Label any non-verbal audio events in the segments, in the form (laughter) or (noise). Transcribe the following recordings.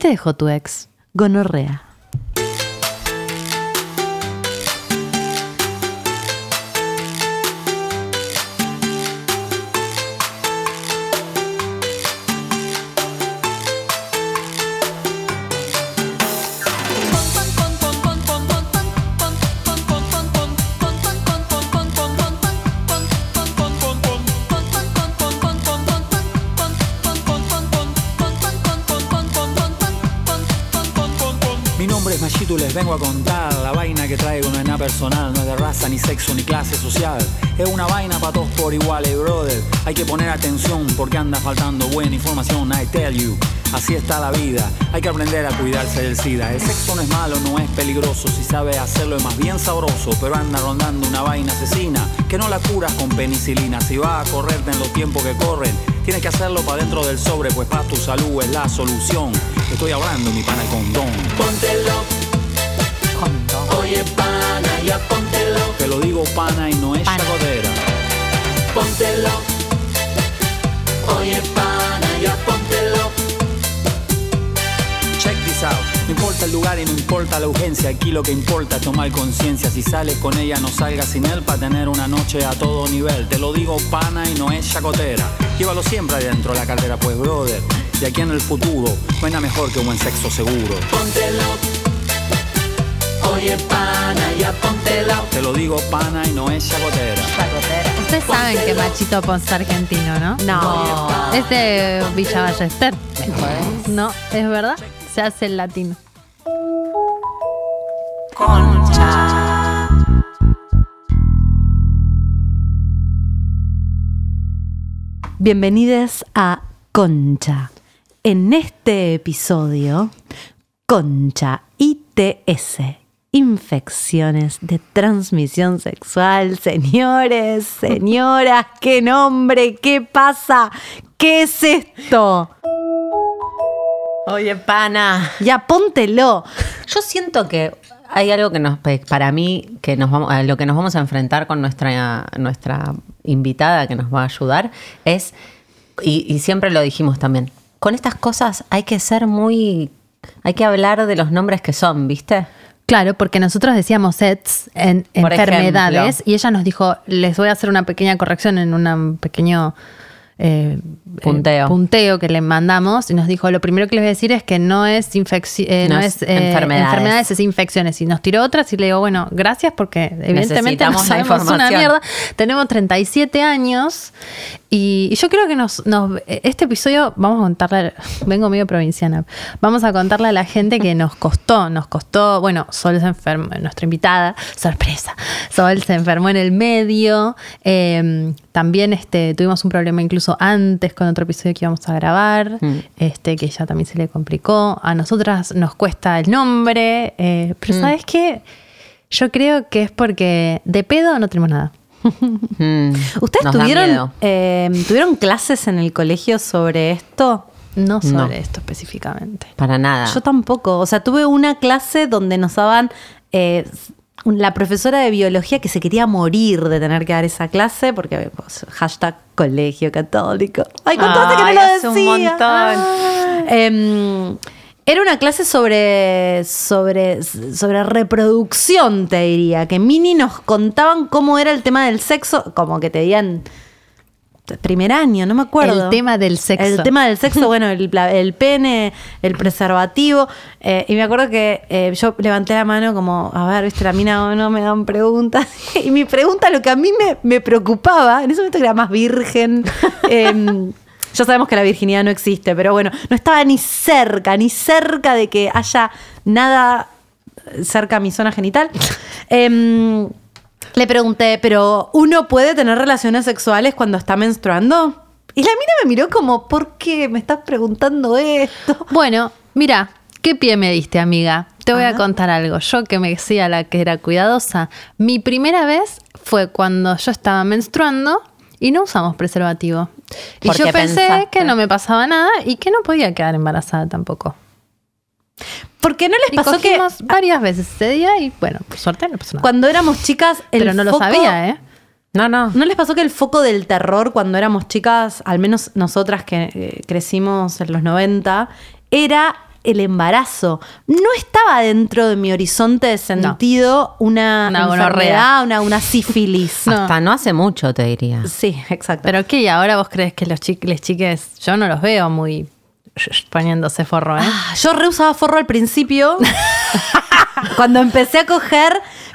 te dejó tu ex? Gonorrea. Vengo a contar La vaina que traigo no es nada personal No es de raza, ni sexo, ni clase social. Es una vaina para todos por iguales, brother. Hay que poner atención porque anda faltando buena información I tell you, así está la vida. Hay que aprender a cuidarse del SIDA. El sexo no es malo, no es peligroso. Si sabes hacerlo es más bien sabroso Pero anda rondando una vaina asesina Que no la curas con penicilina. Si vas a correrte en los tiempos que corren Tienes que hacerlo para dentro del sobre Pues para tu salud es la solución. Estoy hablando, mi pana, el condón Póntelo, oye pana, ya póntelo, Te lo digo pana y no es Pana. chagodera. póntelo. Oye pana, ya póntelo. Check this out. No importa el lugar y no importa la urgencia. Aquí lo que importa es tomar conciencia. Si sales con ella, no salgas sin él para tener una noche a todo nivel. Te lo digo pana y no es chacotera. Llévalo siempre adentro de la cartera, pues brother. De aquí en el futuro, nada mejor que un buen sexo seguro. Póntelo. Oye pana, ya póntelo. Te lo digo pana y no es chacotera. Ustedes saben que Machito Pons es argentino, ¿no? No. Es de Villa Ballester. No, es verdad. Se hace el latino. Bienvenidos a Concha. En este episodio, Concha ITS. Infecciones de transmisión sexual. Señores, (laughs) señoras, qué nombre, qué pasa, qué es esto. Oye, pana. Ya póntelo. Yo siento que hay algo que nos, para mí, que nos vamos, a lo que nos vamos a enfrentar con nuestra, nuestra invitada que nos va a ayudar es, y, y siempre lo dijimos también, con estas cosas hay que ser muy, hay que hablar de los nombres que son, ¿viste? Claro, porque nosotros decíamos sets en Por enfermedades ejemplo. y ella nos dijo, les voy a hacer una pequeña corrección en un pequeño eh, Punteo. eh, punteo que le mandamos y nos dijo, lo primero que les voy a decir es que no es, eh, No no es eh, enfermedades. enfermedades, es infecciones. Y nos tiró otras y le digo, bueno, gracias porque evidentemente no sabemos una mierda. Tenemos 37 años y, y yo creo que nos, nos- este episodio, vamos a contarle, (laughs) vengo medio provinciana, vamos a contarle a la gente que nos costó, nos costó, bueno, Sol se enfermó, nuestra invitada, sorpresa, Sol se enfermó en el medio, eh, también este, tuvimos un problema incluso antes con otro episodio que íbamos a grabar, Mm. este, que ya también se le complicó, a nosotras nos cuesta el nombre, eh, pero Mm. ¿sabes qué? Yo creo que es porque de pedo no tenemos nada. Mm, ¿Ustedes tuvieron, eh, tuvieron clases en el colegio sobre esto? No sobre No. esto específicamente. Para nada. Yo tampoco. O sea, tuve una clase donde nos daban eh, la profesora de biología que se quería morir de tener que dar esa clase porque pues, hashtag colegio católico. Ay, contaste que no lo un decía. montón. Ah. Era una clase sobre, sobre, sobre reproducción, te diría. Que Mini nos contaban cómo era el tema del sexo, como que te digan primer año, no me acuerdo. El tema del sexo. El tema del sexo, (laughs) bueno, el, el pene, el preservativo. eh, y me acuerdo que eh, yo levanté la mano como, a ver, viste, la mina no me dan preguntas. (laughs) y mi pregunta, lo que a mí me, me preocupaba, en ese momento que era más virgen. (laughs) em, ya sabemos que la virginidad no existe, pero bueno, no estaba ni cerca, ni cerca de que haya nada cerca a mi zona genital. (laughs) Em, le pregunté, ¿pero uno puede tener relaciones sexuales cuando está menstruando? Y la mina me miró como, ¿por qué me estás preguntando esto? Bueno, mira, ¿qué pie me diste, amiga? Te voy a Ajá. contar algo. Yo que me decía la que era cuidadosa, mi primera vez fue cuando yo estaba menstruando y no usamos preservativo. Y ¿Por yo pensé pensaste? que no me pasaba nada y que no podía quedar embarazada tampoco. Porque no les Y pasó que varias veces ese día y bueno, por suerte no pasó nada. cuando éramos chicas, el Pero no lo sabía, ¿eh? No, no. ¿No les pasó que el foco del terror cuando éramos chicas, al menos nosotras que eh, crecimos en los 90, era el embarazo. No estaba dentro de mi horizonte de sentido una, Una enfermedad, una, una sífilis. No. (laughs) Hasta no hace mucho, te diría. Sí, exacto. Pero qué, ¿y ahora vos crees que los chiques, chiques, yo no los veo muy poniéndose forro, ¿eh? Ah, yo re usaba forro al principio. (laughs) cuando empecé a coger,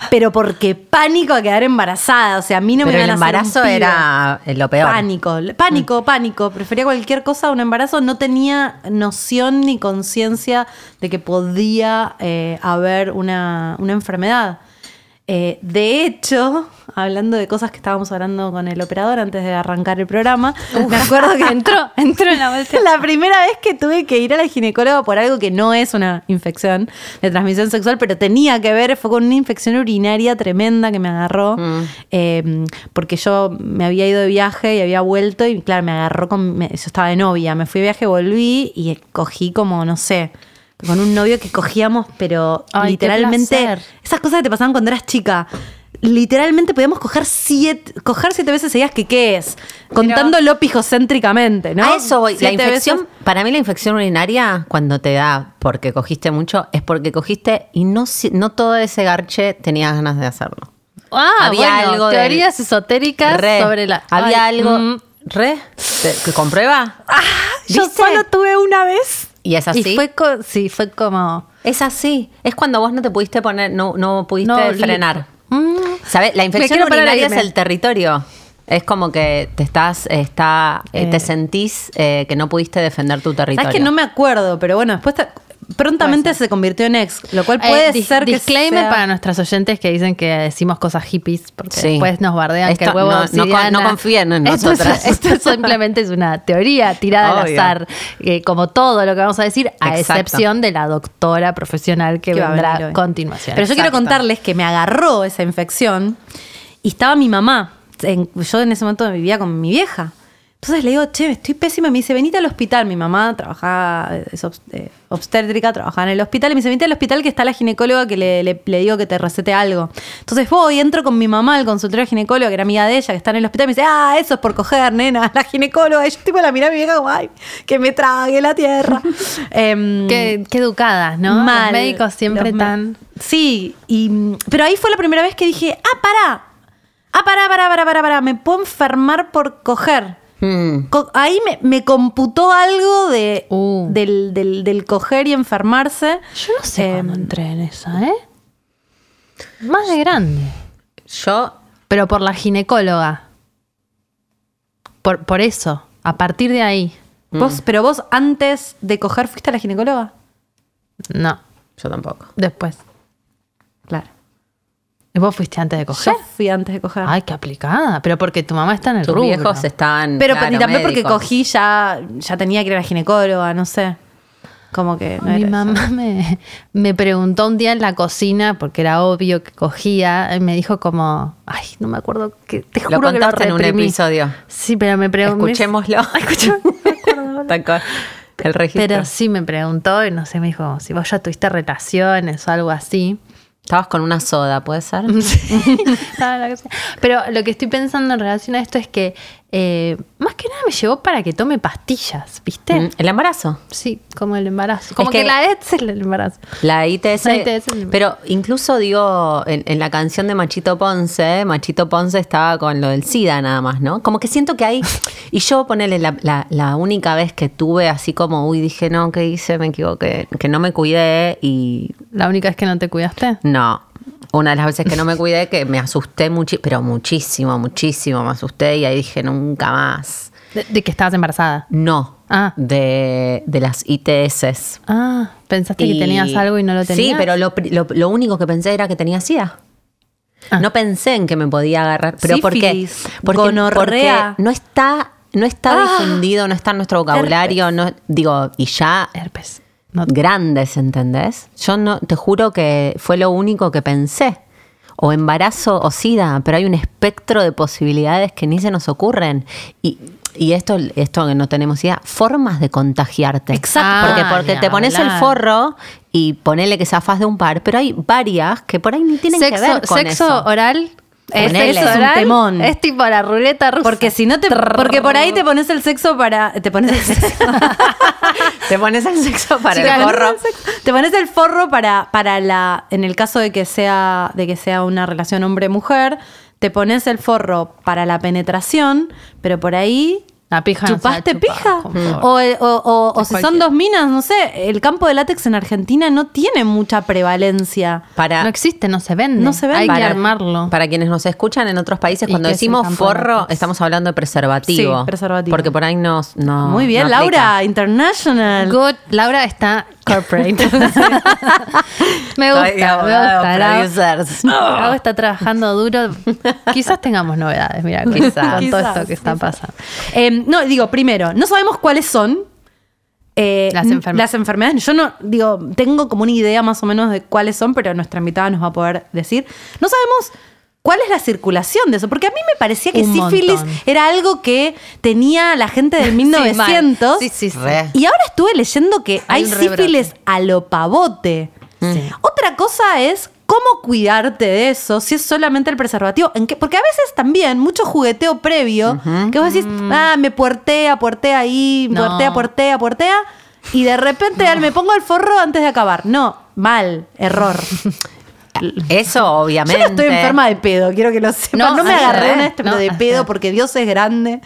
pero porque pánico a quedar embarazada. O sea, a mí no Pero me el iban un embarazo era eh, lo peor. Pánico, pánico, pánico. Prefería cualquier cosa a un embarazo. No tenía noción ni conciencia de que podía eh, haber una, una enfermedad. Eh, de hecho, hablando de cosas que estábamos hablando con el operador antes de arrancar el programa, me acuerdo que entró, (laughs) entró en la bolsa. la primera vez que tuve que ir a la ginecóloga por algo que no es una infección de transmisión sexual, pero tenía que ver, fue con una infección urinaria tremenda que me agarró, eh, porque yo me había ido de viaje y había vuelto y claro, me agarró con, me- yo estaba de novia, me fui de viaje, volví y cogí como, no sé, con un novio que cogíamos, pero Ay, literalmente, esas cosas que te pasaban cuando eras chica. Literalmente podíamos coger siete, coger siete veces seguidas que qué es, contándolo pijocéntricamente, ¿no? A eso voy. La infección, veces. para mí la infección urinaria, cuando te da porque cogiste mucho, es porque cogiste y no, no todo ese garche tenías ganas de hacerlo. Ah, Había bueno, algo teorías esotéricas Re. sobre la... Había Ay, algo. mm. ¿Re? ¿Te- que ¿Comprueba? Yo ¿Viste? solo tuve una vez. Y es así. Y fue, co- sí, fue como... Es así. Es cuando vos no te pudiste poner, no, no pudiste No, frenar. Mm. ¿Sabes? La infección urinaria es el territorio. Es como que te estás, está, eh, Eh. te sentís eh, que no pudiste defender tu territorio. Sabes que no me acuerdo, pero bueno, después prontamente se convirtió en ex, lo cual Eh, puede dis- ser que disclaimer sea- para nuestras oyentes que dicen que decimos cosas hippies porque Sí. después nos bardean que el huevo no- no con- obsidiana- no confíen en (laughs) Esto es- nosotras. Esto, simplemente es una teoría tirada al azar, eh, como todo lo que vamos a decir, a Exacto. excepción de la doctora profesional que, que va a vendrá a continuación. Pero yo quiero contarles que me agarró esa infección y estaba mi mamá. En- yo en ese momento vivía con mi vieja. Entonces le digo, che, estoy pésima. Me dice, venite al hospital. Mi mamá trabajaba, es eh, obstétrica, trabajaba en el hospital. Y me dice, venite al hospital que está la ginecóloga que le, le- le digo que te recete algo. Entonces voy, entro con mi mamá al consultorio ginecóloga, que era amiga de ella, que está en el hospital. Y me dice, ah, eso es por coger, nena, (laughs) la ginecóloga. Y yo tipo la miré a mi vieja como, ay, que me trague la tierra. (laughs) Em, Qué, qué educadas, ¿no? Mal. Los médicos siempre Los tan... Sí, y, pero ahí fue la primera vez que dije, ah, pará. Ah, pará, pará, pará, pará, pará. Me puedo enfermar por coger. Mm. Ahí me, me computó algo de, Uh. del, del- del coger y enfermarse. Yo no sé cuándo entré en esa, ¿eh? Más de grande. Yo Pero por la ginecóloga. Por, por eso. A partir de ahí. Vos, pero vos antes de coger fuiste a la ginecóloga. No. Yo tampoco. Después. Claro. ¿Y vos fuiste antes de coger? Yo fui antes de coger. Ay, qué aplicada. Pero porque tu mamá está en el Tus rubro. viejos estaban. pero claro, y también porque cogí ya, ya tenía que ir a la ginecóloga, no sé. Como que no Mi mamá me, me preguntó un día en la cocina, porque era obvio que cogía, y me dijo como, ay, no me acuerdo, que, te Lo juro que lo contaste en un reprimí". episodio. Sí, pero me preguntó. Escuchémoslo. (laughs) (laughs) Cual. El registro. Pero sí me preguntó y no sé, me dijo, si vos ya tuviste relaciones o algo así. Estabas con una soda, ¿puede ser? (laughs) Sea. (laughs) Pero lo que estoy pensando en relación a esto es que eh, más que nada me llevó para que tome pastillas, ¿viste? Mm, El embarazo. Sí, como el embarazo. Como que- que, la ETS es el embarazo. La ITS. La ITS. Pero incluso digo, en, en la canción de Machito Ponce, Machito Ponce estaba con lo del SIDA nada más, ¿no? Como que siento que hay. Y yo ponele la, la- la única vez que tuve así como, uy, dije, no, ¿qué hice? Me equivoqué. Que no me cuidé y La única vez que no te cuidaste. no. Una de las veces que no me cuidé, que me asusté mucho, pero muchísimo, muchísimo me asusté y ahí dije, nunca más. De, de que estabas embarazada. No. Ah. De, de las ITS. Ah, pensaste que tenías algo y no lo tenías. Sí, pero lo, lo- lo único que pensé era que tenía SIDA. Ah. No pensé en que me podía agarrar. Pero porque, Sífilis, porque, gonorrea. porque no está, no está Ah. difundido, no está en nuestro vocabulario. No, digo, y ya Herpes. Grandes, ¿entendés? Yo no, te juro que fue lo único que pensé. O embarazo o SIDA, pero hay un espectro de posibilidades que ni se nos ocurren. Y, y esto, esto que no tenemos idea, formas de contagiarte. Exacto. Porque, porque te pones el forro y ponele que zafás de un par, pero hay varias que por ahí ni tienen sexo que ver con sexo eso. oral Es, Ponele. eso es un oral temón. Es tipo la ruleta rusa. porque si no te. Porque por ahí te pones el sexo para. Te pones el sexo. (laughs) Te pones el sexo para Sí, el forro. Te pones el forro para, para la. En el caso de que sea, de que sea una relación hombre-mujer, te pones el forro para la penetración, pero por ahí. La pija ¿Chupaste chupa, pija? por favor. O, o- o- o si son dos minas, no sé. El campo de látex en Argentina no tiene mucha prevalencia. Para, No existe, no se vende. No se vende. Hay Para- que armarlo. Para quienes nos escuchan en otros países, ¿Y cuando es decimos de forro, estamos hablando de preservativo. Sí, preservativo. Porque por ahí nos, no. Muy bien, no aplica. Laura, international. Good. Laura está corporate. (laughs) me gusta, me gusta. Producers. (laughs) Lau está trabajando duro. Quizás tengamos novedades, mira, con, Quizás. con todo esto que está quizás. pasando. Eh, no, digo, primero, no sabemos cuáles son eh, Las enfermedades. las enfermedades. Yo no, digo, tengo como una idea más o menos de cuáles son, pero nuestra invitada nos va a poder decir. No sabemos cuál es la circulación de eso, porque a mí me parecía que Un sífilis montón. era algo que tenía la gente del (laughs) 1900. Sí, sí, sí. Y ahora estuve leyendo que hay, sífilis a lo pavote. Otra cosa es cómo cuidarte de eso si es solamente el preservativo. ¿En qué? Porque a veces también mucho jugueteo previo, que vos decís, ah, me puertea, puertea ahí, No. puertea, puertea, puertea, y de repente me pongo el forro antes de acabar. No, mal, error. (laughs) Eso, obviamente. Yo no estoy enferma de pedo, quiero que lo sepan. No, No, me agarré una este no, de pedo porque Dios es grande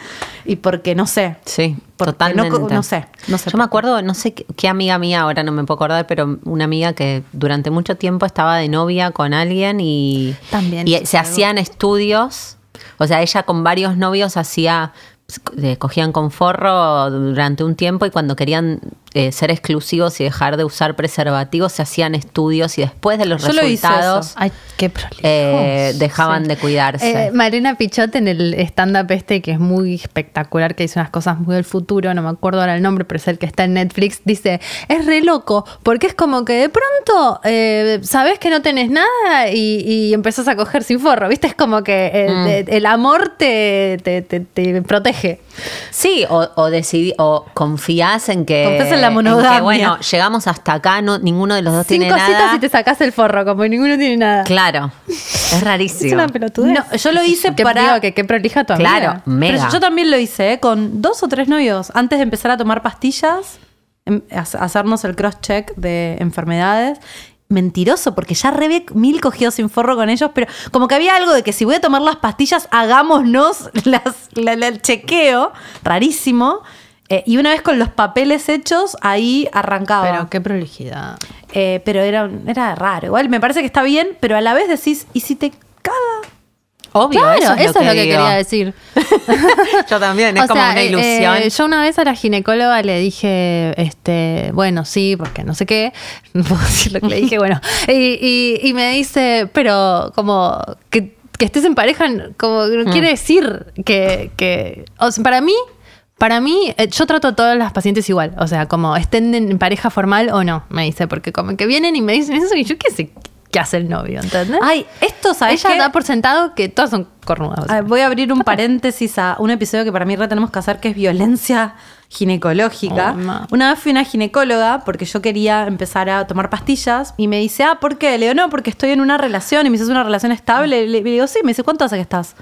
y porque no sé. Sí, totalmente. no no sé, no sé Yo me acuerdo, no sé qué, qué amiga mía, ahora no me puedo acordar, pero una amiga que durante mucho tiempo estaba de novia con alguien y, También y se algo. hacían estudios. O sea, ella con varios novios hacía, eh, cogían con forro durante un tiempo y cuando querían eh, ser exclusivos y dejar de usar preservativos, se hacían estudios y después de los Yo resultados. Ay, qué eh, dejaban de cuidarse. Eh, Marina Pichot en el stand-up este que es muy espectacular, que dice unas cosas muy del futuro, no me acuerdo ahora el nombre, pero es el que está en Netflix, dice, es re loco, porque es como que de pronto sabes que no tenés nada y, y empezás a coger sin forro, ¿viste? Es como que el, Mm. el amor te, te, te- te protege. Sí, o, o decidí, o confías en que. Confías en la que, monogamia. bueno, llegamos hasta acá, no, ninguno de los dos tiene nada. y te sacás el forro, como ninguno tiene nada. Claro, es rarísimo. Es una pelotudez. No, yo lo hice Que para- digo que qué prolija tu amiga. Claro, mega. Pero yo también lo hice, ¿eh? con dos o tres novios. Antes de empezar a tomar pastillas, em- ha- hacernos el cross-check de enfermedades. Mentiroso, porque ya re mil cogidos sin forro con ellos, pero como que había algo de que si voy a tomar las pastillas, hagámonos (laughs) las, la- la- el chequeo. Rarísimo. Eh, y una vez con los papeles hechos, ahí arrancaba. Pero qué prolijidad. Eh, pero era, era raro. Igual me parece que está bien, pero a la vez decís, ¿y si te caga? Obvio, Claro, eso es lo que, quería decir. (laughs) Yo también, es O como sea, una eh, ilusión. eh, yo una vez a la ginecóloga le dije, este, bueno, sí, porque no sé qué, (laughs) no puedo decir lo que le dije, bueno, y, y- y me dice, pero como que, que estés en pareja, como no Mm. quiere decir que, que o sea, para mí, para mí, eh, yo trato a todas las pacientes igual, o sea, como estén en pareja formal o no, me dice, porque como que vienen y me dicen eso y yo qué sé qué hace el novio, ¿entendés? Ay, esto, ¿sabes Ella qué? da por sentado que todas son cornudas. Ah, Voy a abrir un paréntesis a un episodio que para mí re tenemos que hacer, que es violencia ginecológica. Oh, una vez fui a una ginecóloga porque yo quería empezar a tomar pastillas y me dice, ah, ¿por qué? Le digo, no, porque estoy en una relación y me dice, ¿es una relación estable? Le, le digo, sí, me dice, ¿cuánto hace que estás?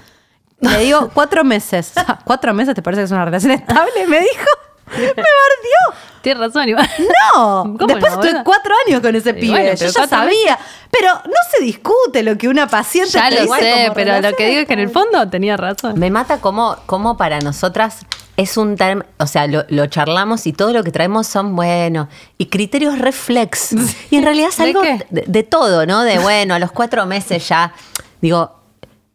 Le (laughs) digo, cuatro meses. (laughs) ¿Cuatro meses te parece que es una relación estable? Me dijo, (laughs) me bardió. Tienes razón, igual. (laughs) No, ¿Cómo después no, estuve cuatro años con ese Y pibe. bueno, yo ya sabía. Pero no se discute lo que una paciente Ya te lo dice sé, como pero lo que digo es que en el fondo tenía razón. Me mata cómo, cómo para nosotras es un tema, o sea, lo, lo charlamos y todo lo que traemos son, bueno, y criterios reflex. (laughs) Y en realidad es ¿De algo de, de todo, ¿no? De, bueno, a los cuatro meses ya, digo,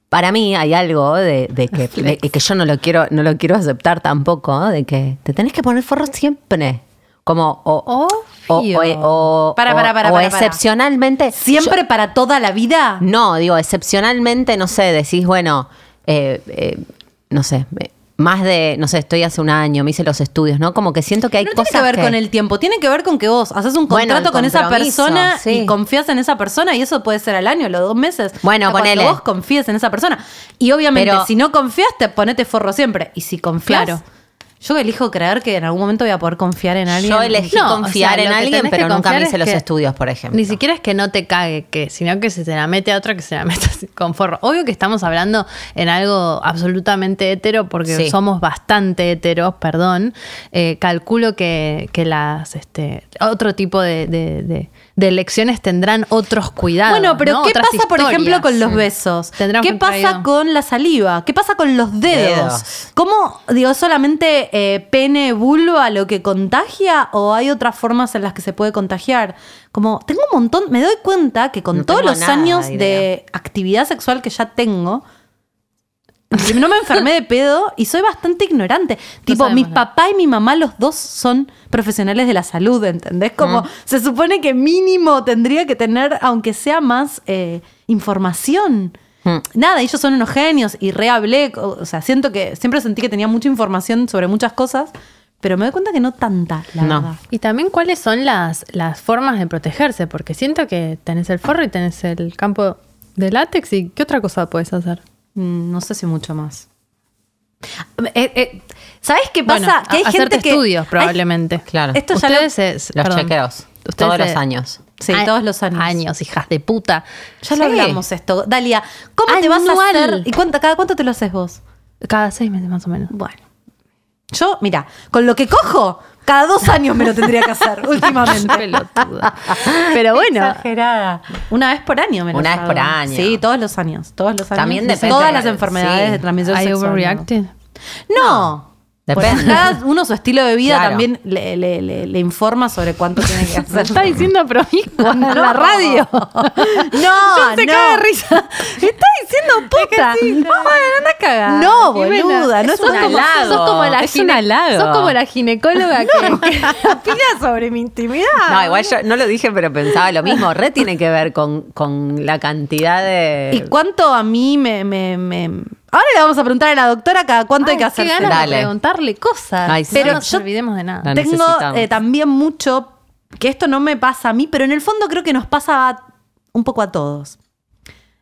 para mí hay algo de, de que, de que yo no lo quiero, no lo quiero aceptar tampoco, ¿no? de que te tenés que poner forro siempre. Como, o, o, o- o- Para, para, para, o excepcionalmente. ¿Siempre para toda la vida? No, digo, excepcionalmente, no sé, decís, bueno, eh, eh, no sé, eh, más de, no sé, estoy hace un año, me hice los estudios, ¿no? Como que siento que hay No tiene cosas que ver con el tiempo, tiene que ver con que vos haces un contrato con esa persona sí. y confías en esa persona y eso puede ser al año, los dos meses. Bueno, ponele. Vos confíes en esa persona. Y obviamente, Pero- si no confías, te ponete forro siempre. Y si confías, Claro. Yo elijo creer que en algún momento voy a poder confiar en alguien. Yo elegí No, o confiar sea, en alguien, pero nunca me hice los estudios, por ejemplo. Ni siquiera es que no te cague, que, sino que se te la mete a otra que se la (laughs) mete así con forro. Obvio que estamos hablando en algo absolutamente hetero, porque Sí. somos bastante heteros, perdón. Eh, calculo que, que las este otro tipo de, de- de- de elecciones tendrán otros cuidados. Bueno, pero ¿no? ¿qué Otras pasa, por ejemplo, con los besos? Tendrán ¿Qué pasa traído- con la saliva? ¿Qué pasa con los dedos? Dedos. ¿Cómo, digo, solamente eh, pene, vulva lo que contagia o hay otras formas en las que se puede contagiar? Como, tengo un montón, me doy cuenta que con No todos los años de actividad sexual que ya tengo, (laughs) no me enfermé de pedo y soy bastante ignorante. tipo, mi nada. papá y mi mamá, los dos son profesionales de la salud, ¿entendés? Como Mm. se supone que mínimo tendría que tener, aunque sea más eh, información. Mm. Nada, ellos son unos genios y re hablé, o o sea, siento que siempre sentí que tenía mucha información sobre muchas cosas, pero me doy cuenta que no tanta, la No. verdad. Y también cuáles son las, las formas de protegerse, porque siento que tenés el forro y tenés el campo de látex y ¿qué otra cosa puedes hacer? Mm, No sé si mucho más. Eh, eh, ¿Sabes qué Bueno, pasa? que hay gente que. estudios hay- probablemente. Claro. Esto ya lo- Ustedes es- Los perdón. chequeos. Todos los se- años. Sí, Ay, todos los años. Años, hijas de puta. Ya lo hablamos esto. Dalia, ¿cómo te vas a hacer? ¿Y cuánto, cada cuánto te lo haces vos? Cada seis meses más o menos. Bueno. Yo, mira, con lo que cojo, cada dos años me lo tendría que hacer, (laughs) últimamente. Pelotuda. Pero bueno, Exagerada. Una vez por año me lo Una vez hago. por año. Sí, todos los años. Todos los años. También depende. Todas las enfermedades Sí. de transmisión ¿I sexual. overreacted? No. Depende. Cada uno su estilo de vida Claro. también le, le- le- le informa sobre cuánto tiene que (laughs) Se hacer. está diciendo promiscua (laughs) en la No. radio. (laughs) No, se no. caga de risa. Está diciendo puta. no. anda a cagar. No, boluda. No sos es un como, halago. sos como la Es un halago. Sos como la ginecóloga que, que opina sobre mi intimidad. No, igual yo no lo dije, pero pensaba lo mismo. Re tiene que ver con, con la cantidad de. ¿Y cuánto a mí me, me- me- Ahora le vamos a preguntar a la doctora cada cuánto hay que Qué hacer. ganas Dale. de preguntarle cosas. Ay, sí. Pero no nos yo- olvidemos de nada. Tengo eh, también mucho, que esto no me pasa a mí, pero en el fondo creo que nos pasa a- un poco a todos.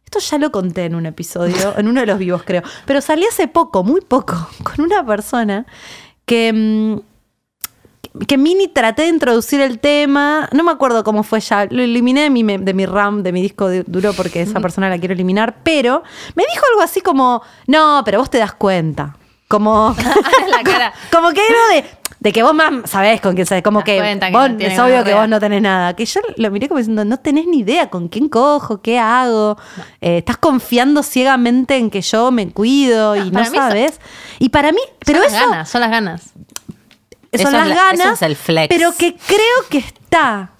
Esto ya lo conté en un episodio, (laughs) en uno de los vivos creo, pero salí hace poco, muy poco, con una persona que, mm, que mini traté de introducir el tema, no me acuerdo cómo fue ya, lo eliminé de mi, de mi RAM, de mi disco du- duro porque esa persona la quiero eliminar, pero me dijo algo así como, no, pero vos te das cuenta. Como, (laughs) La cara. (laughs) como que era de, de que vos más sabés con quién sabés, como que, que vos, no es obvio que vos no tenés nada. Que yo lo miré como diciendo, no tenés ni idea con quién cojo, qué hago. Eh, estás confiando ciegamente en que yo me cuido y no sabes. Y para mí, pero son eso las ganas, son las ganas. Son Eso es las la- ganas. eso es el flex. Pero que creo que está.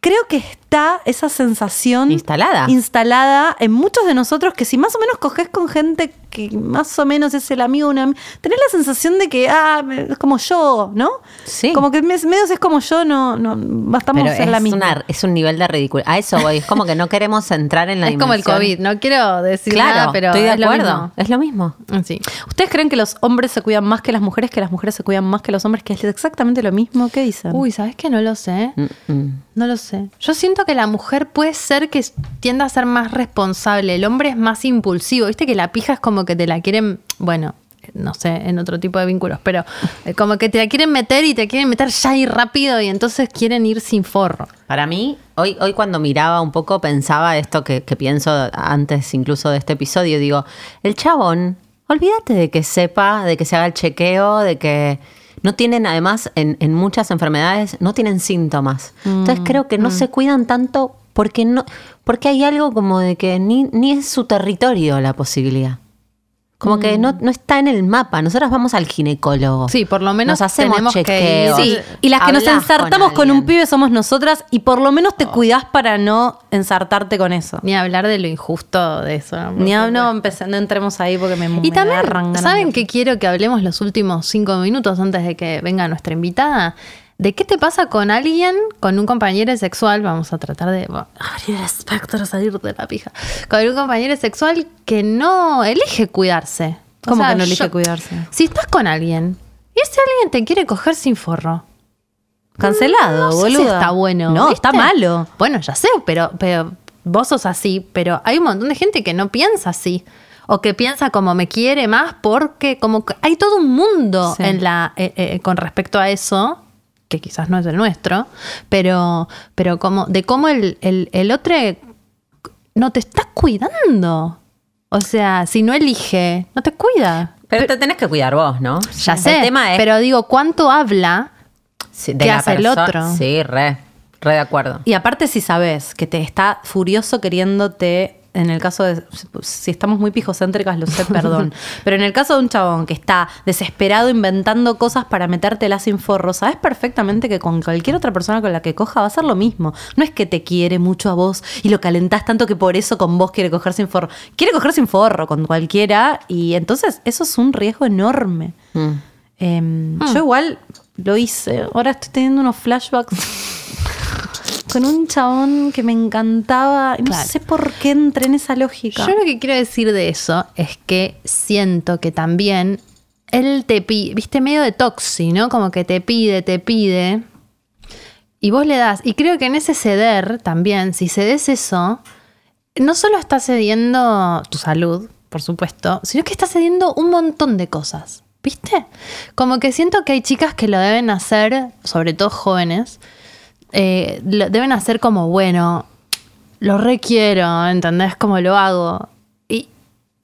Creo que está esa sensación Instalada. instalada en muchos de nosotros que si más o menos coges con gente que más o menos es el amigo una tenés la sensación de que ah, es como yo, ¿no? Sí. Como que me- medio si es como yo, no, no estamos Pero en la es, misma. una- es un nivel de ridículo. A eso voy. Es como que no queremos entrar en la Es como el. COVID. No quiero decir Claro, nada, pero estoy de es lo acuerdo. mismo. Es lo mismo. Sí. ¿Ustedes creen que los hombres se cuidan más que las mujeres, que las mujeres se cuidan más que los hombres, que es exactamente lo mismo? ¿Qué dicen? Uy, ¿sabes qué? No lo sé. Mm, mm. No lo sé. Yo siento que la mujer puede ser que tienda a ser más responsable. El hombre es más impulsivo. Viste que la pija es como que te la quieren, bueno, no sé, en otro tipo de vínculos, pero eh, como que te la quieren meter y te quieren meter ya y rápido y entonces quieren ir sin forro. Para mí, hoy, hoy cuando miraba un poco, pensaba esto que, que pienso antes incluso de este episodio. Digo, el chabón, olvídate de que sepa, de que se haga el chequeo, de que no tienen, además, en, en muchas enfermedades, no tienen síntomas. Entonces creo que no se cuidan tanto porque no, porque hay algo como de que ni, ni es su territorio la posibilidad. Como que no, no está en el mapa. Nosotros vamos al ginecólogo. Sí, por lo menos Nos hacemos tenemos que ir. chequeos. Sí, y las que nos Hablas con ensartamos con, un pibe somos nosotras y por lo menos te cuidás para no ensartarte con eso. Ni hablar de lo injusto de eso. ¿no? Ni a- no, empecé- no entremos ahí porque me Y me también, ¿saben qué quiero que hablemos los últimos cinco minutos antes de que venga nuestra invitada? ¿De qué te pasa con alguien, con un compañero sexual? Vamos a tratar de bueno, abrir el espectro, salir de la pija. Con un compañero sexual que no elige cuidarse. O ¿Cómo sea, que no elige yo- cuidarse? Si estás con alguien y ese alguien te quiere coger sin forro. Cancelado, no boludo. si está bueno. No, ¿viste? está malo. Bueno, ya sé, pero, pero vos sos así, pero hay un montón de gente que no piensa así. O que piensa como me quiere más porque como que hay todo un mundo Sí. en la, eh, eh, con respecto a eso, que quizás no es el nuestro, pero, pero como de cómo el, el, el otro no te está cuidando. O sea, si no elige, no te cuida. Pero te tenés que cuidar vos, ¿no? Ya sé, El tema es pero digo, ¿cuánto habla? sí, ¿qué hace el perso- otro? Sí, re, re de acuerdo. Y aparte si sabes que te está furioso queriéndote, en el caso de, si estamos muy pijocéntricas, lo sé, (laughs) perdón, pero en el caso de un chabón que está desesperado inventando cosas para metértela sin forro, sabes perfectamente que con cualquier otra persona con la que coja va a ser lo mismo. No es que te quiere mucho a vos y lo calentás tanto que por eso con vos quiere coger sin forro. Quiere coger sin forro con cualquiera y entonces eso es un riesgo enorme. Mm. Em, Yo igual lo hice. Ahora estoy teniendo unos flashbacks con un chabón que me encantaba. No Claro. sé por qué entré en esa lógica. Yo lo que quiero decir de eso es que siento que también él te pide, viste, medio de toxi, ¿no? Como que te pide, te pide. Y vos le das. Y creo que en ese ceder también, si cedes eso, no solo estás cediendo tu salud, por supuesto, sino que estás cediendo un montón de cosas. ¿Viste? Como que siento que hay chicas que lo deben hacer, sobre todo jóvenes, eh, deben hacer como, bueno, lo requiero, ¿entendés? Como lo hago.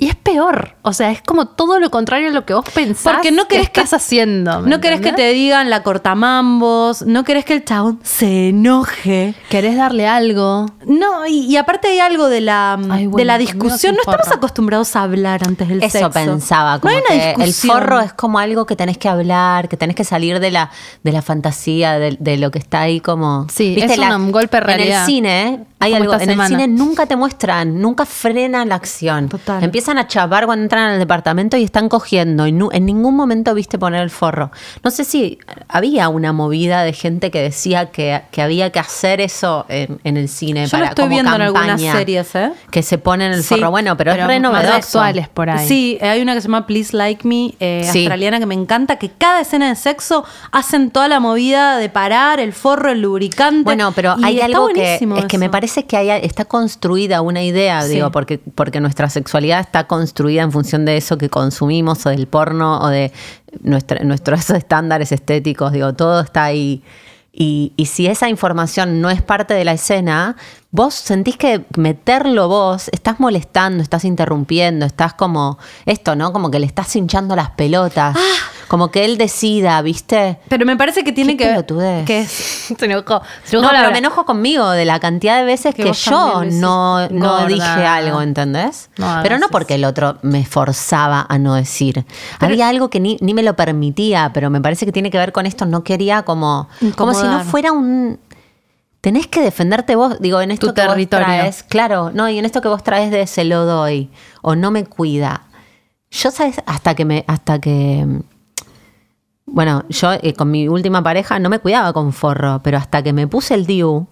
Y, es peor. O sea, es como todo lo contrario a lo que vos pensás Porque no querés que- estás haciendo. ¿me no querés que te digan la cortamambos, no querés que el chabón se enoje. Querés darle algo. No, y, y aparte hay algo de la, Ay, bueno, de la discusión. No estamos acostumbrados a hablar antes del Eso sexo. pensaba, No como hay una que el discusión. forro es como algo que tenés que hablar, que tenés que salir de la, de la fantasía, de, de lo que está ahí como... Sí, es un golpe de En realidad. el cine, hay algo, en el cine nunca te muestran, nunca frenan la acción. Total. Empiezan a chapar cuando entran al departamento y están cogiendo y en ningún momento viste poner el forro. No sé si había una movida de gente que decía que, que había que hacer eso en, en el cine. Yo para, lo estoy como viendo en algunas series, ¿eh? Que se ponen el Sí, forro. Bueno, pero, pero es re más novedoso. actuales por ahí. Sí, eh, hay una que se llama Please Like Me, eh, Sí. australiana, que me encanta, que cada escena de sexo hacen toda la movida de parar, el forro, el lubricante. Bueno, pero hay algo que es que me eso. Parece que hay, está construida una idea, Sí. digo, porque, porque nuestra sexualidad está construida en función de eso que consumimos o del porno o de nuestra- nuestros (laughs) estándares estéticos, digo, todo está ahí. Y, y si esa información no es parte de la escena, vos sentís que meterlo vos, estás molestando, estás interrumpiendo, estás como esto, ¿no? Como que le estás hinchando las pelotas. Ah. Como que él decida, ¿viste? Pero me parece que tiene Qué que pelotudez. que es (laughs) Se enojó. Se No, enojó pero me enojo conmigo de la cantidad de veces Que yo no, no dije algo, ¿entendés? No pero no porque el otro me forzaba a no decir. Había algo que ni, ni me lo permitía, pero me parece que tiene que ver con esto. No quería como, como si no fuera un... Tenés que defenderte vos, digo, en esto Tu que vos territorio. traes, claro, no, y en esto que vos traes de se lo doy, o no me cuida. Yo, ¿sabes? Hasta que me, hasta que bueno, yo eh, con mi última pareja no me cuidaba con forro, pero hasta que me puse el DIU,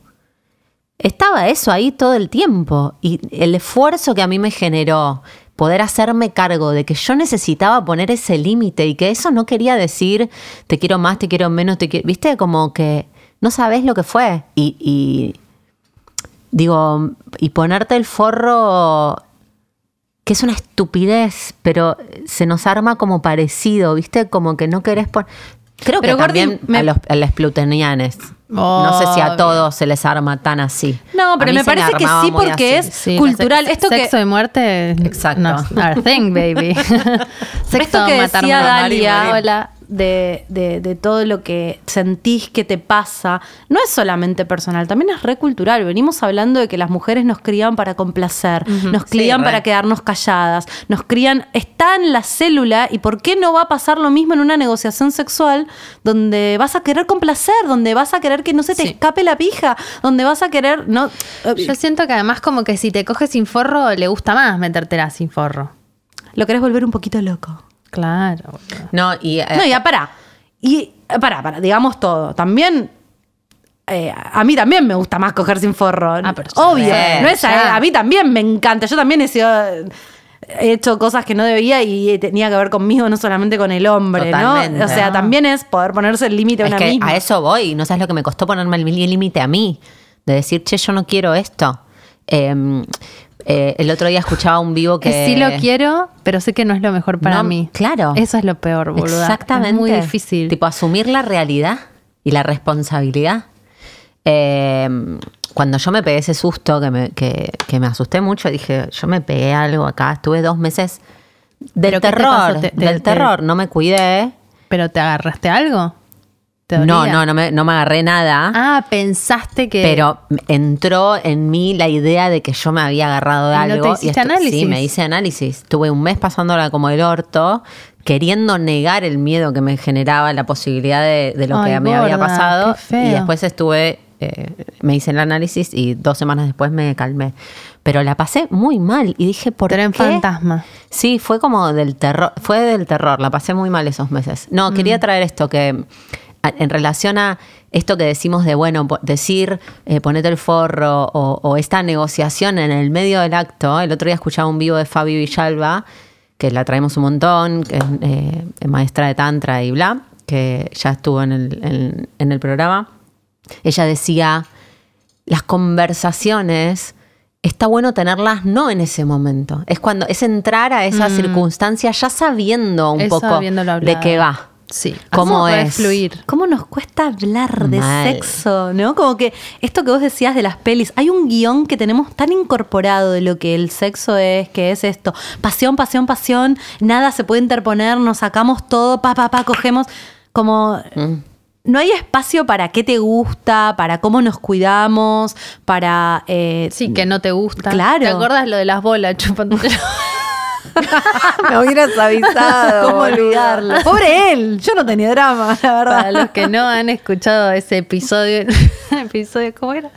estaba eso ahí todo el tiempo. Y el esfuerzo que a mí me generó poder hacerme cargo de que yo necesitaba poner ese límite y que eso no quería decir te quiero más, te quiero menos, te quiero. Viste, como que no sabes lo que fue. Y, y digo, y ponerte el forro que es una estupidez, pero se nos arma como parecido, ¿viste? Como que no querés poner... Creo Pero, que también me- a los, a los plutonianes. no sé si a todos se les arma tan así. No, pero me parece que sí porque así. es Sí, cultural. sex- Esto que- sexo y muerte. Exacto. No, our thing, baby. (laughs) (laughs) sexo, Esto que matar, decía Dalia, hola, de, de- de todo lo que sentís que te pasa, no es solamente personal, también es recultural. Venimos hablando de que las mujeres nos crían para complacer, nos crían para quedarnos calladas, nos crían, está en la célula y ¿por qué no va a pasar lo mismo en una negociación sexual donde vas a querer complacer, donde vas a querer que no se te Sí. escape la pija, donde vas a querer, no, Yo siento que además como que si te coges sin forro, le gusta más metértela sin forro. lo querés volver un poquito loco. Claro. No, y, eh, No, ya para. Y eh, para, para, digamos todo. También. eh, a mí también me gusta más coger sin forro. Ah, pero Obvio. no es a, a mí también me encanta. Yo también he sido. He hecho cosas que no debía y tenía que ver conmigo, no solamente con el hombre, Totalmente. ¿no? O sea, también es poder ponerse el límite a una que misma. a eso voy. No sabes lo que me costó ponerme el límite a mí. De decir, che, yo no quiero esto. eh, eh, el otro día escuchaba un vivo que... Que sí lo quiero, pero sé que no es lo mejor para No, mí. claro. Eso es lo peor, boluda. Exactamente. Es muy difícil. Tipo, asumir la realidad y la responsabilidad. Eh, cuando yo me pegué ese susto, que me, que, que me asusté mucho, dije, yo me pegué algo acá. Estuve dos meses del ¿Pero qué te terror. pasó? Te- te- del te- terror. No me cuidé. ¿Pero te agarraste algo? ¿Te No, no, no me, no me agarré nada. Ah, pensaste que. Pero entró en mí la idea de que yo me había agarrado de ¿Y no te algo. hiciste esto- análisis? Sí, me hice análisis. Tuve un mes pasándola como el orto, queriendo negar el miedo que me generaba la posibilidad de, de lo que me había pasado. Y después estuve, eh, me hice el análisis y dos semanas después me calmé. Pero la pasé muy mal y dije, ¿por Pero en qué? fantasma. Sí, fue como del terror, fue del terror, la pasé muy mal esos meses. No, Mm. quería traer esto que en relación a esto que decimos de, bueno, decir, eh, ponete el forro o, o esta negociación en el medio del acto. El otro día escuchaba un vivo de Fabi Villalba, que la traemos un montón, que es eh, maestra de Tantra y bla, que ya estuvo en el, en- en el programa. Ella decía, las conversaciones está bueno tenerlas no en ese momento. Es cuando es entrar a esa circunstancia ya sabiendo un Mm. Poco de qué va. Sí. ¿Cómo es? fluir. ¿Cómo nos cuesta hablar de Mal. sexo? ¿No? Como que esto que vos decías de las pelis, hay un guion que tenemos tan incorporado de lo que el sexo es, que es esto: pasión, pasión, pasión, nada se puede interponer, nos sacamos todo, pa, pa, pa, cogemos. Como. Mm. No hay espacio para qué te gusta, para cómo nos cuidamos, para. eh, Sí, que no te gusta. Claro. ¿Te acuerdas lo de las bolas chupando? (laughs) (laughs) Me hubieras avisado. ¿Cómo olvidarlo? Pobre él, yo no tenía drama, la verdad. Para los que no han escuchado ese episodio, (laughs) episodio ¿cómo era?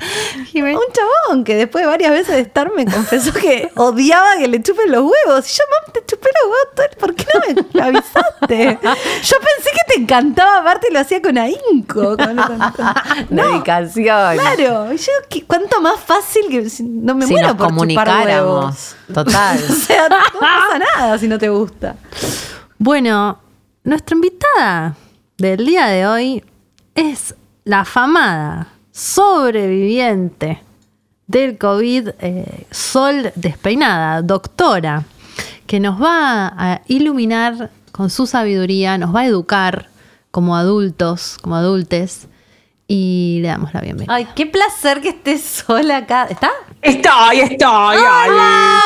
Un chabón que después de varias veces de estar me confesó que odiaba que le chupen los huevos. Y yo, mam, te chupé los huevos, todo el- ¿por qué no me avisaste? (laughs) Yo pensé que te encantaba, aparte lo hacía con ahínco. Con, con- con- (laughs) No, Dedicación. claro. Y Yo, ¿qué- ¿cuánto más fácil que no me si muero nos por chupar comunicáramos. Total. O sea, no pasa nada si no te gusta. Bueno, nuestra invitada del día de hoy es la afamada sobreviviente del COVID, eh, Sol Despeinada, doctora, que nos va a iluminar con su sabiduría, nos va a educar como adultos, como adultes, y le damos la bienvenida. Ay, qué placer que estés sola acá. ¿Está? Estoy, estoy, ¡Hola!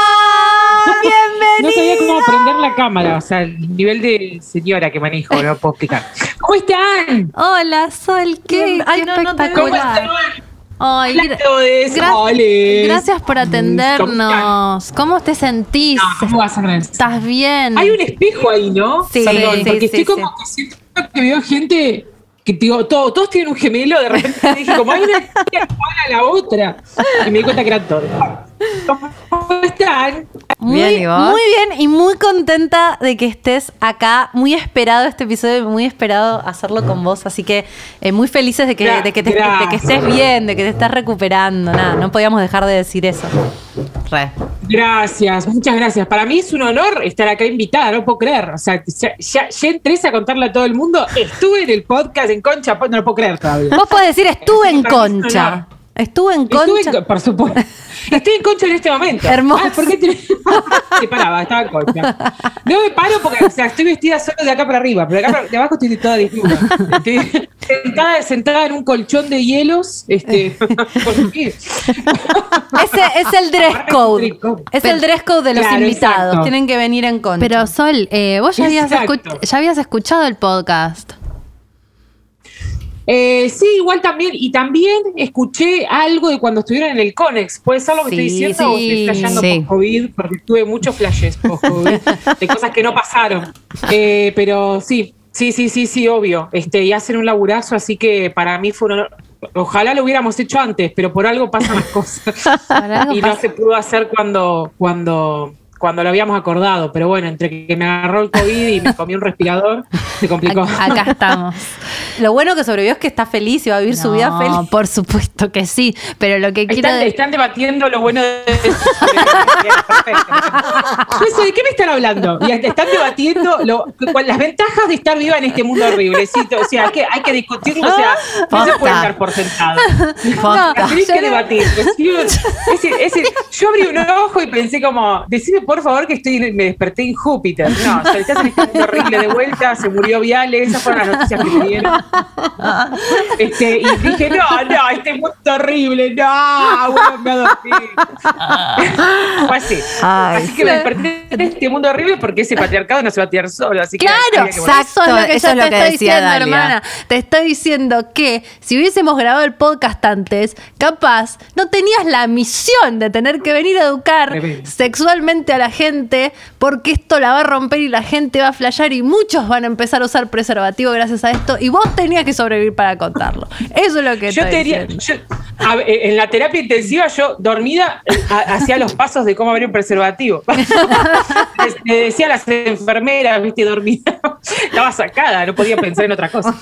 ¡Bienvenida! No sabía cómo prender la cámara, o sea, el nivel de señora que manejo, no puedo explicar. ¿Cómo están? Hola, Sol, qué. Ay, qué no, no te veo. ¿Cómo espectacular. están? Ay, gra- gracias por ¿Cómo atendernos. ¿Cómo te sentís? No, ¿cómo vas a creer? ¿Estás bien? Hay un espejo ahí, ¿no? Sí, Perdón, sí, porque sí, estoy sí. como que siento que veo gente que digo, todo- todos tienen un gemelo, de repente dije, como hay una que igual a la otra. Y me di cuenta que eran todos. ¿Cómo están? Muy Bien, ¿y vos? muy bien y muy contenta de que estés acá. Muy esperado este episodio, muy esperado hacerlo con vos. Así que eh, muy felices de que, de, que te- de que gracias. estés bien, de que te estás recuperando. Nada, no podíamos dejar de decir eso. Re. Gracias, muchas gracias. Para mí es un honor estar acá invitada, no puedo creer. O sea, ya, ya, ya entré a contarle a todo el mundo. Estuve en el podcast en Concha, no lo puedo creer todavía. Vos podés decir, estuve en concha. Estuve en Estuve concha. en, por supuesto. (laughs) Estoy en concha en este momento. Hermoso. Ah, ¿por qué te... (laughs) Se paraba, estaba en concha. No me paro porque, o sea, estoy vestida solo de acá para arriba, pero de acá para de abajo estoy toda desnuda. Estoy sentada, sentada en un colchón de hielos. Este, (laughs) ¿por qué? Ese es el dress code. Es el dress code de los Claro, invitados. exacto. Tienen que venir en concha. Pero Sol, eh, vos ya habías, ya habías escuchado el podcast. Eh, sí, igual también, y también escuché algo de cuando estuvieron en el Conex. ¿Puede ser lo que estoy Sí, diciendo o estoy flasheando sí. post-COVID? Porque tuve muchos flashes post-COVID (laughs) de cosas que no pasaron. Eh, pero sí, sí, sí, sí, sí, obvio. Este, y hacen un laburazo, así que para mí fue un honor. Ojalá lo hubiéramos hecho antes, pero por algo pasan las cosas. (laughs) Por y no pasa. se pudo hacer cuando, cuando, cuando lo habíamos acordado, pero bueno, entre que me agarró el COVID y me comí un respirador, (laughs) se complicó. Acá estamos. (laughs) Lo bueno que sobrevivió es que está feliz y va a vivir su vida No, feliz. Por supuesto que sí, pero lo que quiero Están, de- están debatiendo lo bueno de Perfecto. No sé, ¿de qué me están hablando? Y están debatiendo lo- las ventajas de estar viva en este mundo horrible. Sí, o sea, que hay que discutirlo, o sea, no se puede dar por sentado. La tenés que debatir. Recibo- ese- ese- yo abrí un ojo y pensé como, decime por favor que estoy, me desperté en Júpiter. No, (laughs) este mundo horrible de vuelta, se murió Viale, esas fueron las noticias que me dieron. Este, y dije, no, no, este mundo horrible, no, bueno, me a dormir. (laughs) Fue así. Ay, así que me desperté en este mundo horrible porque ese patriarcado no se va a tirar solo. Así que Claro, que morir. eso es lo que eso yo es lo te que estoy decía diciendo, Dalia. hermana. Te estoy diciendo que si hubiésemos grabado el podcast antes, capaz no tenías la misión de tener que venir a educar sexualmente a la gente, porque esto la va a romper y la gente va a flashear y muchos van a empezar a usar preservativo gracias a esto y vos tenías que sobrevivir para contarlo. Eso es lo que Yo estoy te diría, diciendo. yo- a ver, eh, en la terapia intensiva yo dormida eh, ha- hacía los pasos de cómo abrir un preservativo. (laughs) Le decía a las enfermeras, viste, dormida. (laughs) Estaba sacada, no podía pensar en otra cosa.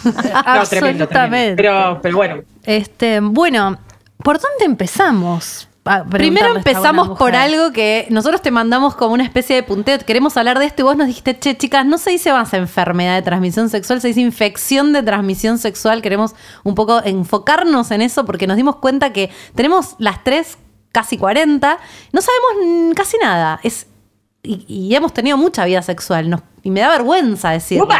No, tremendo, tremendo. Pero, pero bueno, Este, bueno, ¿por dónde empezamos? Primero empezamos por algo que nosotros te mandamos como una especie de punteo. Queremos hablar de esto y vos nos dijiste, che, chicas, no se dice más enfermedad de transmisión sexual, se dice infección de transmisión sexual. Queremos un poco enfocarnos en eso porque nos dimos cuenta que tenemos las tres casi 40, no sabemos casi nada. Es, y, y hemos tenido mucha vida sexual nos- y me da vergüenza decirlo. ¡Upa!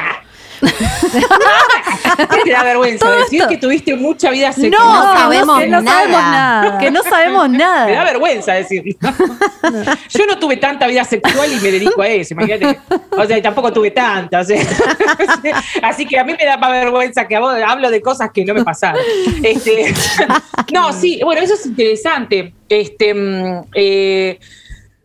¿Qué te da vergüenza? Todo Decir esto- que tuviste mucha vida sexual. No, No sabemos que no nada. sabemos nada. Que no sabemos (laughs) nada. Me da vergüenza decirlo. (laughs) Yo no tuve tanta vida sexual y me dedico a eso, imagínate. O sea, y tampoco tuve tanta. o sea. (laughs) Así que a mí me da más vergüenza que a vos hablo de cosas que no me pasaron. Este, no, sí, bueno, eso es interesante. Este, mm, eh,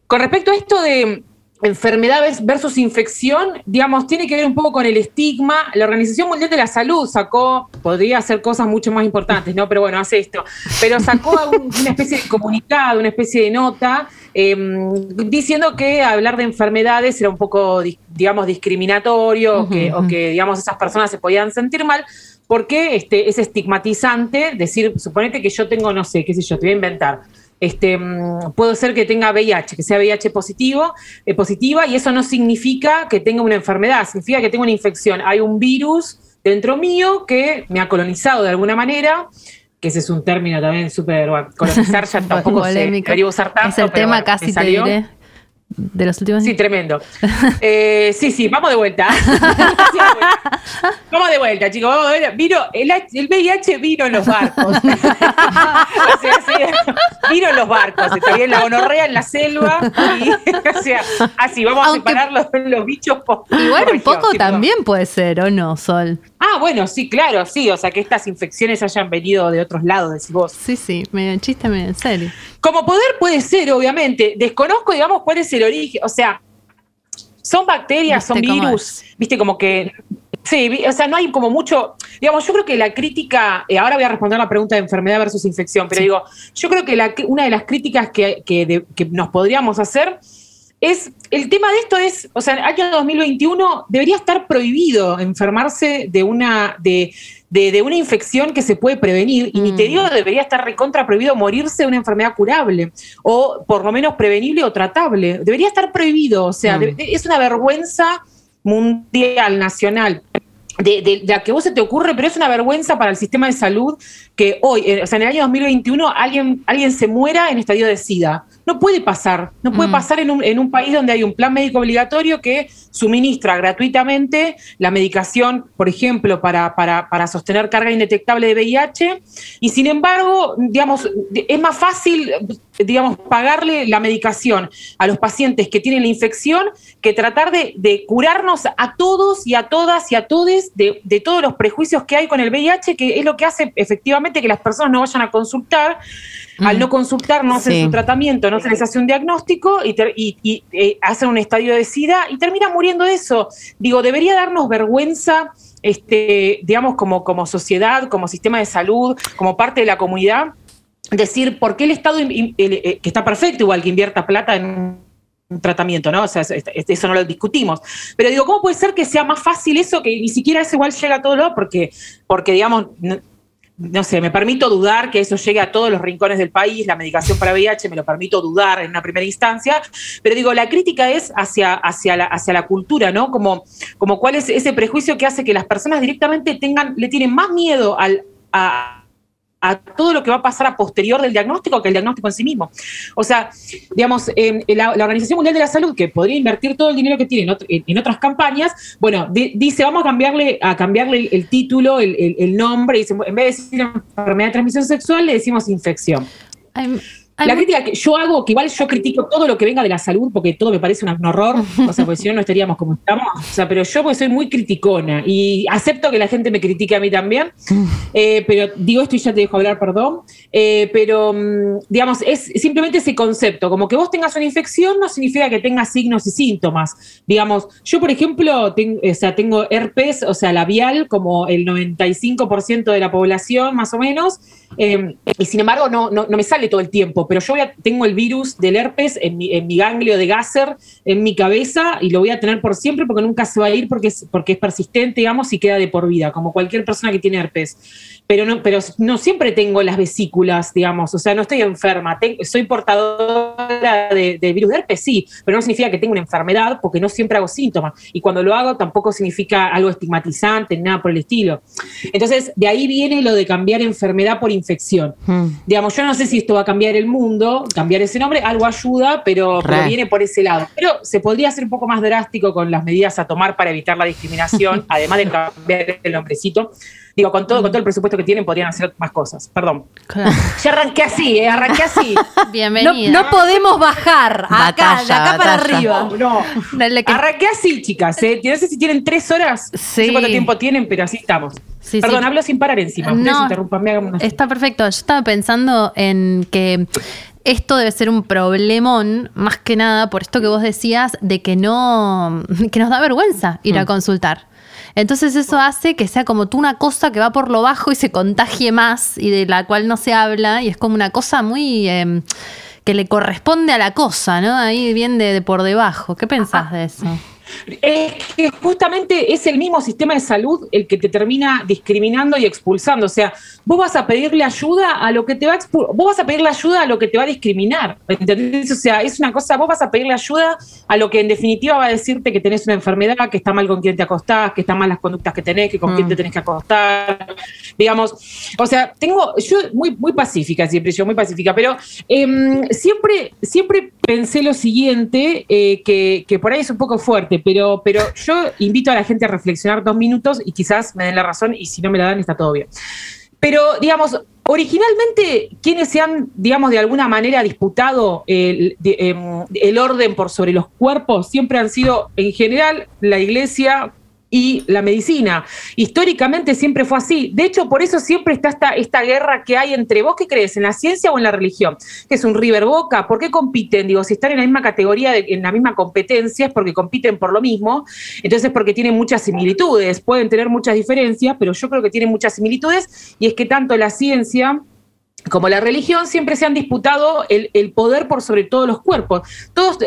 con respecto a esto de enfermedades versus infección, digamos, tiene que ver un poco con el estigma. La Organización Mundial de la Salud sacó, podría hacer cosas mucho más importantes, ¿no? Pero bueno, hace esto. Pero sacó (laughs) un- una especie de comunicado, una especie de nota, eh, diciendo que hablar de enfermedades era un poco, di- digamos, discriminatorio, o que, o que, digamos, esas personas se podían sentir mal, porque este, es estigmatizante decir, suponete que yo tengo, no sé, qué sé yo, te voy a inventar. Este, mm, puedo ser que tenga VIH, que sea VIH positivo, eh, positiva, y eso no significa que tenga una enfermedad, significa que tengo una infección. Hay un virus dentro mío que me ha colonizado de alguna manera, que ese es un término también súper, bueno, colonizar ya (laughs) tampoco se Polémico. debería usar tanto. Es el pero tema bueno, casi te diré de los últimos Sí, tremendo. (laughs) Eh, sí, (laughs) (laughs) sí, vamos de vuelta. Vamos de vuelta, chicos. Vamos de vuelta. Vino, el, el VIH vino en los barcos. o sea, sí, vino en los barcos. Está bien, la gonorrea en la selva. Y, o sea, así, vamos Aunque- a separar los, los bichos por. Igual por un poco también puede ser, ¿o no, Sol? Ah, bueno, sí, claro, sí. O sea, que estas infecciones hayan venido de otros lados, decís vos. Sí, sí, medio chiste, medio en serio. Como poder puede ser, obviamente. Desconozco, digamos, cuál es el origen. O sea, son bacterias, son virus. Viste, como que. Sí, o sea, no hay como mucho. Digamos, yo creo que la crítica. eh, ahora voy a responder la pregunta de enfermedad versus infección, pero digo, yo creo que la- una de las críticas que, que de- que nos podríamos hacer es. El tema de esto es. O sea, el año 2021 debería estar prohibido enfermarse de una. De, de, de una infección que se puede prevenir, y ni te digo debería estar recontra prohibido morirse de una enfermedad curable, o por lo menos prevenible o tratable. Debería estar prohibido, o sea, de- es una vergüenza mundial, nacional. De, de- de la que vos se te ocurre, pero es una vergüenza para el sistema de salud que hoy, eh, o sea, en el año 2021, alguien, alguien se muera en estadio de SIDA. No puede pasar, no puede pasar en un, en un país donde hay un plan médico obligatorio que suministra gratuitamente la medicación, por ejemplo, para, para, para sostener carga indetectable de VIH, y sin embargo, digamos, es más fácil, digamos, pagarle la medicación a los pacientes que tienen la infección que tratar de, de curarnos a todos y a todas y a todes de, de todos los prejuicios que hay con el VIH, que es lo que hace efectivamente que las personas no vayan a consultar. Al no consultar, no hacen Sí. su tratamiento, no se les hace un diagnóstico y, ter- y- y, eh, hacen un estadio de SIDA y termina muriendo de eso. Digo, debería darnos vergüenza, este, digamos, como, como sociedad, como sistema de salud, como parte de la comunidad, decir por qué el Estado, eh, que está perfecto igual que invierta plata en tratamiento, ¿no? O sea, es- es- eso no lo discutimos. Pero digo, ¿cómo puede ser que sea más fácil eso que ni siquiera eso igual llega a todo lado? Porque, porque digamos, no, no sé, me permito dudar que eso llegue a todos los rincones del país, la medicación para VIH, me lo permito dudar en una primera instancia, pero digo, la crítica es hacia, hacia, la, hacia la cultura, ¿no? Como, como cuál es ese prejuicio que hace que las personas directamente tengan, le tienen más miedo al, a, a todo lo que va a pasar a posterior del diagnóstico que el diagnóstico en sí mismo. O sea, digamos, eh, la, Organización Mundial de la Salud, que podría invertir todo el dinero que tiene en, otro- en- otras campañas, bueno, di- dice, vamos a cambiarle, a cambiarle el, título, el, nombre, dice, en vez de decir enfermedad de transmisión sexual, le decimos infección. Hay La crítica que yo hago, que igual yo critico todo lo que venga de la salud, porque todo me parece un, horror, (laughs) o sea, porque si no, no estaríamos como estamos. O sea, pero yo pues soy muy criticona y acepto que la gente me critique a mí también, (laughs) eh, pero digo esto y ya te dejo hablar, perdón. Eh, pero, mm, digamos, es simplemente ese concepto, como que vos tengas una infección no significa que tengas signos y síntomas. Digamos, yo, por ejemplo, ten- o sea, tengo herpes, o sea, labial, como el 95% de la población, más o menos, eh, y sin embargo no, no, no me sale todo el tiempo, pero yo voy a- tengo el virus del herpes en mi, en mi ganglio de Gasser, en mi cabeza, y lo voy a tener por siempre porque nunca se va a ir porque es, porque es persistente, digamos, y queda de por vida, como cualquier persona que tiene herpes. Pero no, pero no siempre tengo las vesículas, digamos, o sea, no estoy enferma, soy portadora de, de virus de herpes, sí, pero no significa que tenga una enfermedad porque no siempre hago síntomas. Y cuando lo hago tampoco significa algo estigmatizante, nada por el estilo. Entonces, de ahí viene lo de cambiar enfermedad por infección. Mm. Digamos, yo no sé si esto va a cambiar el mundo, cambiar ese nombre, algo ayuda, pero, pero viene por ese lado. Pero se podría ser un poco más drástico con las medidas a tomar para evitar la discriminación, (laughs) además de cambiar el nombrecito. Digo, con todo, con todo el presupuesto que tienen, podrían hacer más cosas. Perdón. Claro. (laughs) Ya arranqué así, ¿eh? arranqué así. No, Bienvenida. no podemos bajar acá, de acá para arriba. No, no. (laughs) Dale que- Arranqué así, chicas. ¿eh? No sé si tienen tres horas. Sí. No sé cuánto tiempo tienen, pero así estamos. Sí, Perdón, sí. hablo sin parar encima. Ustedes No, interrumpanme, hagan una- Está perfecto. Yo estaba pensando en que esto debe ser un problemón, más que nada por esto que vos decías, de que no, (laughs) que nos da vergüenza ir a consultar. Entonces eso hace que sea como tú una cosa que va por lo bajo y se contagie más y de la cual no se habla y es como una cosa muy eh, que le corresponde a la cosa, ¿no? Ahí bien de, de por debajo. ¿Qué pensás de eso? Es que justamente es el mismo sistema de salud el que te termina discriminando y expulsando. O sea, vos vas a pedirle ayuda a lo que te va a vos vas a pedirle ayuda a lo que te va a discriminar. ¿Entendés? O sea, es una cosa, vos vas a pedirle ayuda a lo que en definitiva va a decirte que tenés una enfermedad, que está mal con quién te acostás, que están mal las conductas que tenés, que con quién te tenés que acostar. Digamos, o sea, tengo, yo muy, muy pacífica siempre, yo muy pacífica, pero em, siempre, siempre pensé lo siguiente, eh, que, que por ahí es un poco fuerte, pero, pero yo invito a la gente a reflexionar dos minutos y quizás me den la razón y si no me la dan está todo bien. Pero, digamos, originalmente, quienes se han, digamos, de alguna manera disputado el, em, el orden por sobre los cuerpos siempre han sido, en general, la iglesia y la medicina. Históricamente siempre fue así. De hecho, por eso siempre está esta, esta guerra que hay entre vos, ¿qué crees? ¿En la ciencia o en la religión? Que es un River Boca. ¿Por qué compiten? Digo, si están en la misma categoría, en la misma competencia, es porque compiten por lo mismo. Entonces, porque tienen muchas similitudes. Pueden tener muchas diferencias, pero yo creo que tienen muchas similitudes. Y es que tanto la ciencia como la religión siempre se han disputado el, el poder por sobre todos los cuerpos. Todos,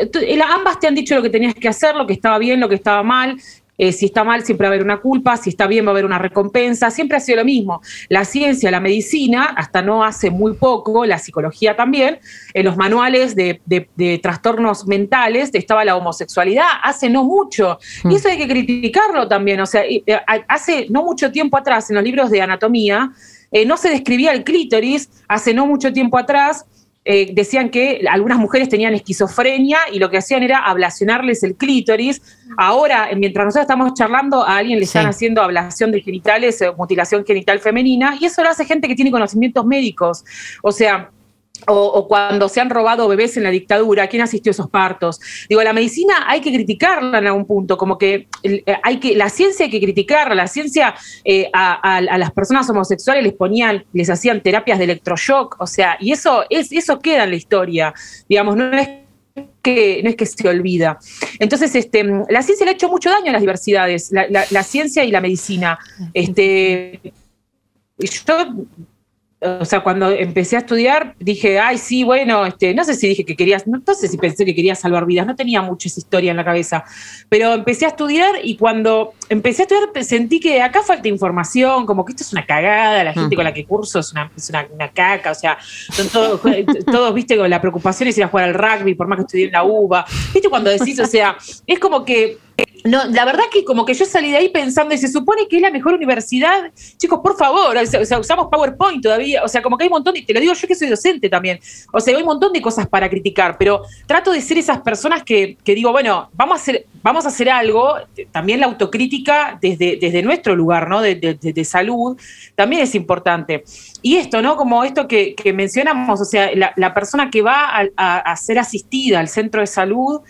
ambas te han dicho lo que tenías que hacer, lo que estaba bien, lo que estaba mal. Eh, si está mal, siempre va a haber una culpa, si está bien, va a haber una recompensa. Siempre ha sido lo mismo. La ciencia, la medicina, hasta no hace muy poco, la psicología también, en los manuales de, de- de trastornos mentales estaba la homosexualidad, hace no mucho. Y eso hay que criticarlo también. O sea, eh, hace no mucho tiempo atrás, en los libros de anatomía, eh, no se describía el clítoris, hace no mucho tiempo atrás. Eh, decían que algunas mujeres tenían esquizofrenia y lo que hacían era ablacionarles el clítoris. Ahora, eh, mientras nosotros estamos charlando, a alguien le están Sí. haciendo ablación de genitales, eh, mutilación genital femenina, y eso lo hace gente que tiene conocimientos médicos. O sea, o, o cuando se han robado bebés en la dictadura, ¿quién asistió a esos partos? Digo, la medicina hay que criticarla en algún punto, como que eh, hay que, la ciencia hay que criticarla, la ciencia eh, a, a- a las personas homosexuales les ponían, les hacían terapias de electroshock, o sea, y eso, es, eso queda en la historia, digamos, no es que no es que se olvida. Entonces, este, la ciencia le ha hecho mucho daño a las diversidades, la, la- la ciencia y la medicina. Este, yo o sea, cuando empecé a estudiar, dije, ay, sí, bueno, este, no sé si dije que querías, no, no sé si pensé que quería salvar vidas, no tenía mucha esa historia en la cabeza, pero empecé a estudiar y cuando empecé a estudiar sentí que acá falta información, como que esto es una cagada, la gente con la que curso es una, es una, una caca, o sea, son todos, (laughs) todos, viste, con la preocupación es ir a jugar al rugby, por más que estudié en la UBA, viste, cuando decís, o sea, es como que no, la verdad que como que yo salí de ahí pensando, y se supone que es la mejor universidad, chicos, por favor, o sea, usamos PowerPoint todavía, o sea, como que hay un montón, y te lo digo yo que soy docente también, o sea, hay un montón de cosas para criticar, pero trato de ser esas personas que, que digo, bueno, vamos a hacer, vamos a hacer algo, también la autocrítica desde, desde nuestro lugar, ¿no? De, de, salud, también es importante. Y esto, ¿no? Como esto que, mencionamos, o sea, la, persona que va a ser asistida al centro de salud,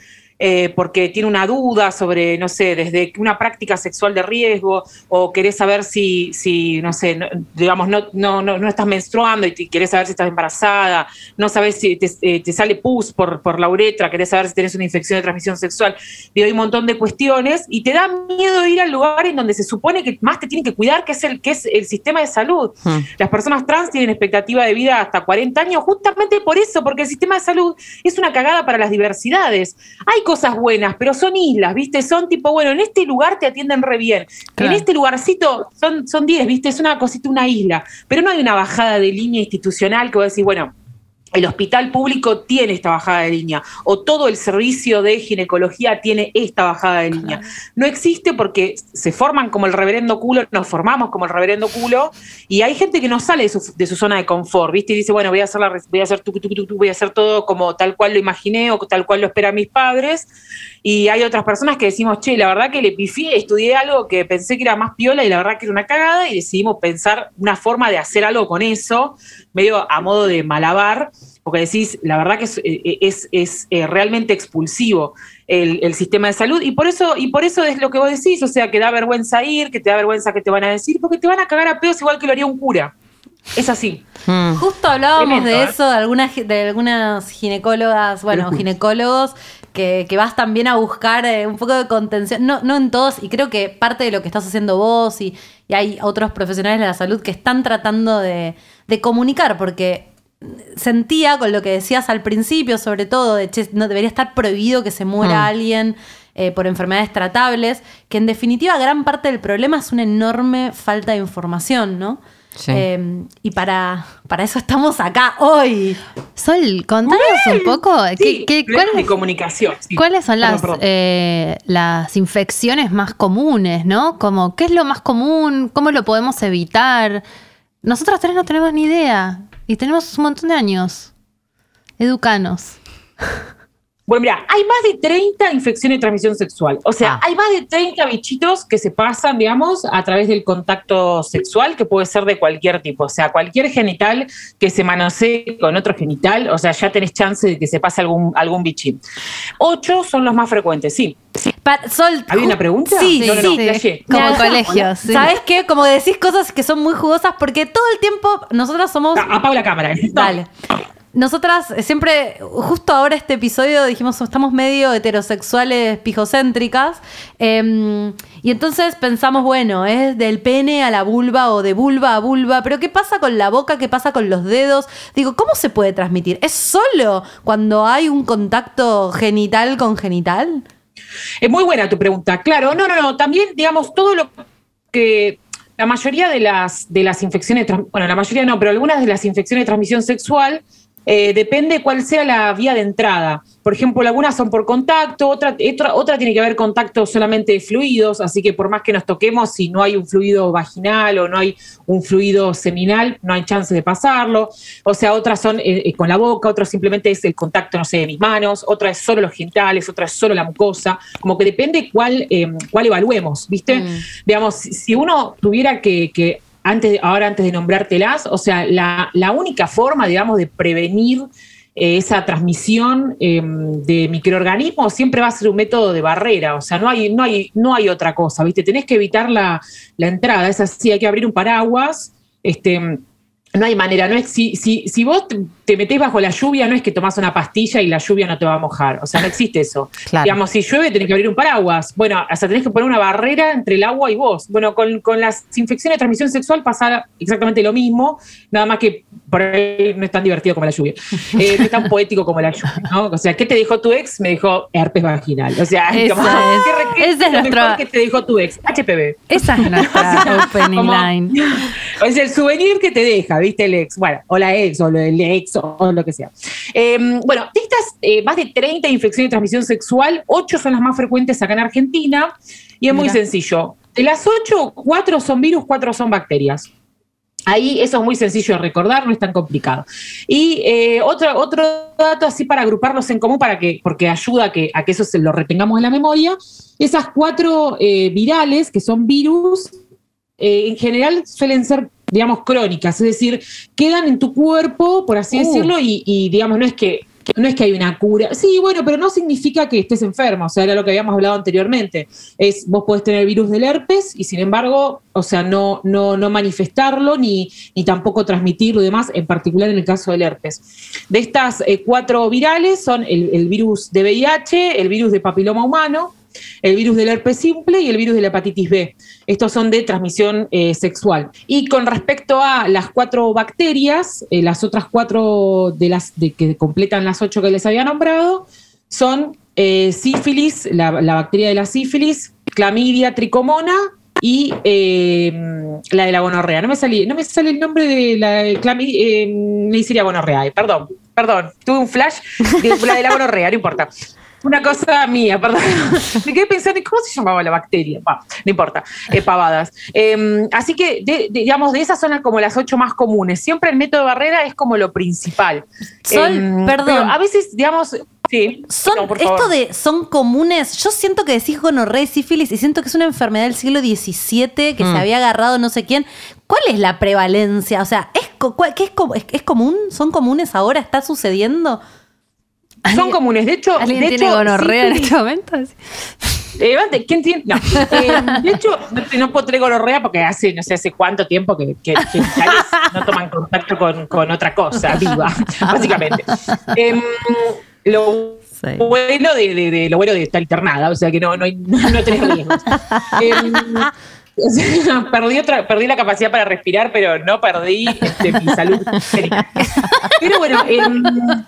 eh, porque tiene una duda sobre, no sé, desde una práctica sexual de riesgo o querés saber si, si no sé, no, digamos, no, no, no, no, estás menstruando y querés saber si estás embarazada, no sabes si te, eh, te, sale pus por, por la uretra, querés saber si tenés una infección de transmisión sexual. Y hay un montón de cuestiones y te da miedo ir al lugar en donde se supone que más te tienen que cuidar, que es el, que es el sistema de salud. Hmm. Las personas trans tienen expectativa de vida hasta 40 años justamente por eso, porque el sistema de salud es una cagada para las diversidades. Hay cosas buenas, pero son islas, ¿viste? Son tipo, bueno, en este lugar te atienden re bien. Claro. En este lugarcito son, son 10, ¿viste? Es una cosita, una isla. Pero no hay una bajada de línea institucional que voy a decir, bueno, el hospital público tiene esta bajada de línea o todo el servicio de ginecología tiene esta bajada de claro. línea. No existe porque se forman como el reverendo culo, nos formamos como el reverendo culo y hay gente que no sale de su, de su zona de confort, ¿viste? Y dice, bueno, voy a hacer la, voy a hacer tu, tu, tu, voy a hacer todo como tal cual lo imaginé o tal cual lo esperan mis padres. Y hay otras personas que decimos, che, la verdad que le pifié, estudié algo que pensé que era más piola y la verdad que era una cagada y decidimos pensar una forma de hacer algo con eso, medio a modo de malabar porque decís, la verdad que es, es, es eh, realmente expulsivo el, el, sistema de salud, y por eso, y por eso es lo que vos decís, o sea, que da vergüenza ir, que te da vergüenza que te van a decir, porque te van a cagar a pedos igual que lo haría un cura. Es así. Hmm. Justo hablábamos Tremendo, de eso, de algunas, de algunas ginecólogas, bueno, ginecólogos, que, que, vas también a buscar eh, un poco de contención, no, no en todos, y creo que parte de lo que estás haciendo vos y, y hay otros profesionales de la salud que están tratando de, de comunicar, porque sentía con lo que decías al principio, sobre todo, de che, no debería estar prohibido que se muera mm. alguien eh, por enfermedades tratables, que en definitiva gran parte del problema es una enorme falta de información, ¿no? Sí. Eh, y para, para eso estamos acá hoy. Sol, contanos Uy, un poco sí, ¿qué, qué, cuáles, de comunicación. Sí. ¿Cuáles son las, eh, las infecciones más comunes, no? Como, ¿Qué es lo más común? ¿Cómo lo podemos evitar? Nosotros tres no tenemos ni idea. Y tenemos un montón de años. Educanos. (laughs) Bueno, mira, hay más de 30 infecciones de transmisión sexual. O sea, ah. hay más de 30 bichitos que se pasan, digamos, a través del contacto sexual, que puede ser de cualquier tipo. O sea, cualquier genital que se manosee con otro genital, o sea, ya tenés chance de que se pase algún, algún bichín. Ocho son los más frecuentes, sí. Pa Sol, ¿Había una pregunta? Sí, no, no. No, sí. Como colegios. Sí. ¿Sabes qué? Como decís cosas que son muy jugosas porque todo el tiempo nosotros somos... Apago la cámara. (laughs) Dale. Nosotras siempre, justo ahora este episodio dijimos, estamos medio heterosexuales pijocéntricas. Eh, y entonces pensamos, bueno, es del pene a la vulva o de vulva a vulva, pero ¿qué pasa con la boca? ¿Qué pasa con los dedos? Digo, ¿cómo se puede transmitir? ¿Es solo cuando hay un contacto genital con genital? Es muy buena tu pregunta. Claro, no, no, no. También, digamos, todo lo que la mayoría de las, de las infecciones, bueno, la mayoría no, pero algunas de las infecciones de transmisión sexual eh, depende cuál sea la vía de entrada. Por ejemplo, algunas son por contacto, otra, otra, otra, tiene que haber contacto solamente de fluidos, así que por más que nos toquemos, si no hay un fluido vaginal o no hay un fluido seminal, no hay chance de pasarlo. O sea, otras son eh, eh, con la boca, otras simplemente es el contacto, no sé, de mis manos, otra es solo los genitales, otra es solo la mucosa. Como que depende cuál, eh, cuál evaluemos, ¿viste? Mm. Digamos, si uno tuviera que, que antes, ahora antes de nombrártelas, o sea, la, la única forma, digamos, de prevenir eh, esa transmisión eh, de microorganismos siempre va a ser un método de barrera, o sea, no hay, no hay, no hay otra cosa, ¿viste? Tenés que evitar la, la entrada, es así, hay que abrir un paraguas, este no hay manera, no es si, si, si vos te, metés bajo la lluvia, no es que tomás una pastilla y la lluvia no te va a mojar. O sea, no existe eso. Claro. Digamos, si llueve, tenés que abrir un paraguas. Bueno, o sea, tenés que poner una barrera entre el agua y vos. Bueno, con, con las infecciones de transmisión sexual pasa exactamente lo mismo, nada más que por ahí no es tan divertido como la lluvia. Eh, no es tan (laughs) poético como la lluvia, ¿no? O sea, ¿qué te dijo tu ex? Me dijo herpes vaginal. O sea, Esa como, es- ¿qué re- qué esa es nuestra- que te dijo tu ex? HPV. Esa es (laughs) nuestra opening line. (laughs) Es el souvenir que te deja, ¿viste? El ex. Bueno, o la ex, o el ex, o, lo que sea. Eh, bueno, de estas eh, más de 30 infecciones de transmisión sexual, 8 son las más frecuentes acá en Argentina. Y es muy sencillo. De las 8, 4 son virus, 4 son bacterias. Ahí eso es muy sencillo de recordar, no es tan complicado. Y eh, otro, otro dato así para agruparlos en común, para que, porque ayuda a que, a que eso se lo retengamos en la memoria, esas cuatro eh, virales, que son virus, eh, en general suelen ser, digamos, crónicas, es decir, quedan en tu cuerpo, por así Uh. decirlo, y, y, digamos, no es que no es que hay una cura. Sí, bueno, pero no significa que estés enfermo. O sea, era lo que habíamos hablado anteriormente. Es, vos podés tener virus del herpes y sin embargo, o sea, no, no, no manifestarlo ni, ni tampoco transmitirlo y demás, en particular en el caso del herpes. De estas eh, cuatro virales son el, el virus de VIH, el virus de papiloma humano, el virus del herpes simple y el virus de la hepatitis B. Estos son de transmisión eh, sexual. Y con respecto a las cuatro bacterias, eh, las otras cuatro de las de que completan las ocho que les había nombrado, son eh, sífilis, la, bacteria de la sífilis, clamidia, tricomona y eh, la de la gonorrea. No me, salí, no me sale el nombre de la clamidia, Neisseria gonorrea, perdón, perdón, tuve un flash de la de la gonorrea, no importa. Una cosa mía, perdón. (laughs) Me quedé pensando, ¿y ¿cómo se llamaba la bacteria? No importa, eh, pavadas. Eh, así que, de- de- digamos, de esas son como las ocho más comunes. Siempre el método Barrera es como lo principal. Sol, Em, perdón. pero a veces, digamos, sí. Son, no, esto de son comunes, yo siento que decís gonorrea y sífilis y siento que es una enfermedad del siglo XVII que se había agarrado no sé quién. ¿Cuál es la prevalencia? O sea, ¿es, qué es, co- es, es común? ¿Son comunes ahora? ¿Está sucediendo? Son comunes. De hecho, ¿Alguien de tiene hecho, gonorrea en sífilis- este momento? Eh, ¿dónde? ¿Quién tiene? No. Eh, de hecho, no, no puedo tener gonorrea porque hace no sé hace cuánto tiempo que, que, que tales no toman contacto con, con otra cosa viva, (laughs) básicamente. Em, lo Sí. bueno de, de- de- lo bueno de estar internada, o sea que no, no, hay- no, no tenés riesgos. Sea, (laughs) perdí, la capacidad para respirar, pero no perdí este, mi salud. Pero bueno, em,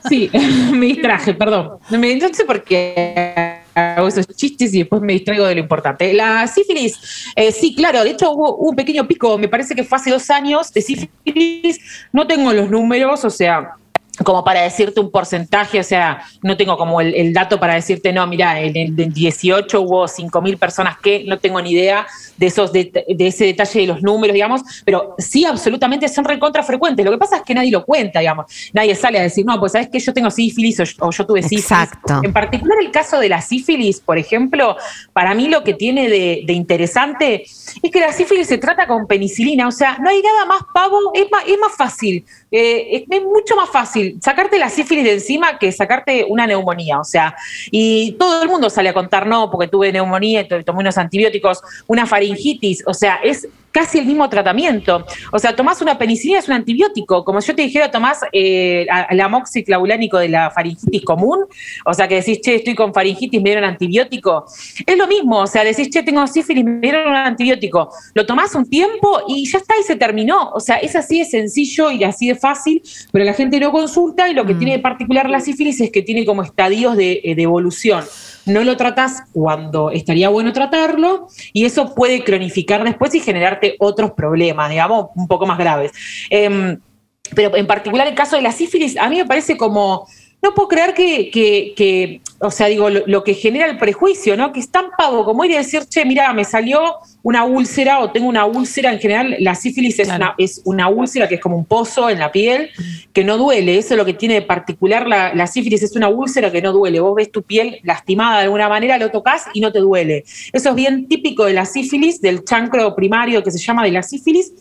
sí, (laughs) me distraje, perdón. No, sé por qué hago esos chistes y después me distraigo de lo importante. La sífilis, eh, sí, claro, de hecho hubo un pequeño pico, me parece que fue hace dos años de sífilis. No tengo los números, o sea, como para decirte un porcentaje, o sea, no tengo como el, el dato para decirte, no, mira, en el del 18 hubo 5.000 personas que no tengo ni idea de esos de ese detalle de los números, digamos, pero sí, absolutamente son recontra frecuentes. Lo que pasa es que nadie lo cuenta, digamos. Nadie sale a decir, no, pues sabes que yo tengo sífilis o, yo- o yo tuve sífilis. Exacto. En particular el caso de la sífilis, por ejemplo, para mí lo que tiene de, de interesante es que la sífilis se trata con penicilina, o sea, no hay nada más pavo, es más, es más fácil, eh, es, es mucho más fácil sacarte la sífilis de encima que sacarte una neumonía, o sea, y todo el mundo sale a contar, no, porque tuve neumonía tomé unos antibióticos, una faringitis, o sea, es casi el mismo tratamiento. O sea, tomás una penicilina, es un antibiótico. Como yo te dijera, tomás eh, el amoxiclavulánico de la faringitis común, o sea, que decís, che, estoy con faringitis, me dieron antibiótico. Es lo mismo, o sea, decís, che, tengo sífilis, me dieron un antibiótico. Lo tomás un tiempo y ya está, y se terminó. O sea, es así de sencillo y así de fácil, pero la gente no consulta y lo que tiene de particular la sífilis es que tiene como estadios de, eh, de evolución. No lo tratás cuando estaría bueno tratarlo y eso puede cronificar después y generarte otros problemas, digamos, un poco más graves. Em, pero en particular el caso de la sífilis, a mí me parece como, no puedo creer que, que- que, o sea, digo, lo, que genera el prejuicio, ¿no? Que es tan pavo como ir a decir, che, mira, me salió una úlcera o tengo una úlcera, en general la sífilis es, Claro. una, es una úlcera que es como un pozo en la piel que no duele, eso es lo que tiene de particular la, la sífilis, es una úlcera que no duele, vos ves tu piel lastimada de alguna manera, lo tocas y no te duele. Eso es bien típico de la sífilis, del chancro primario que se llama de la sífilis.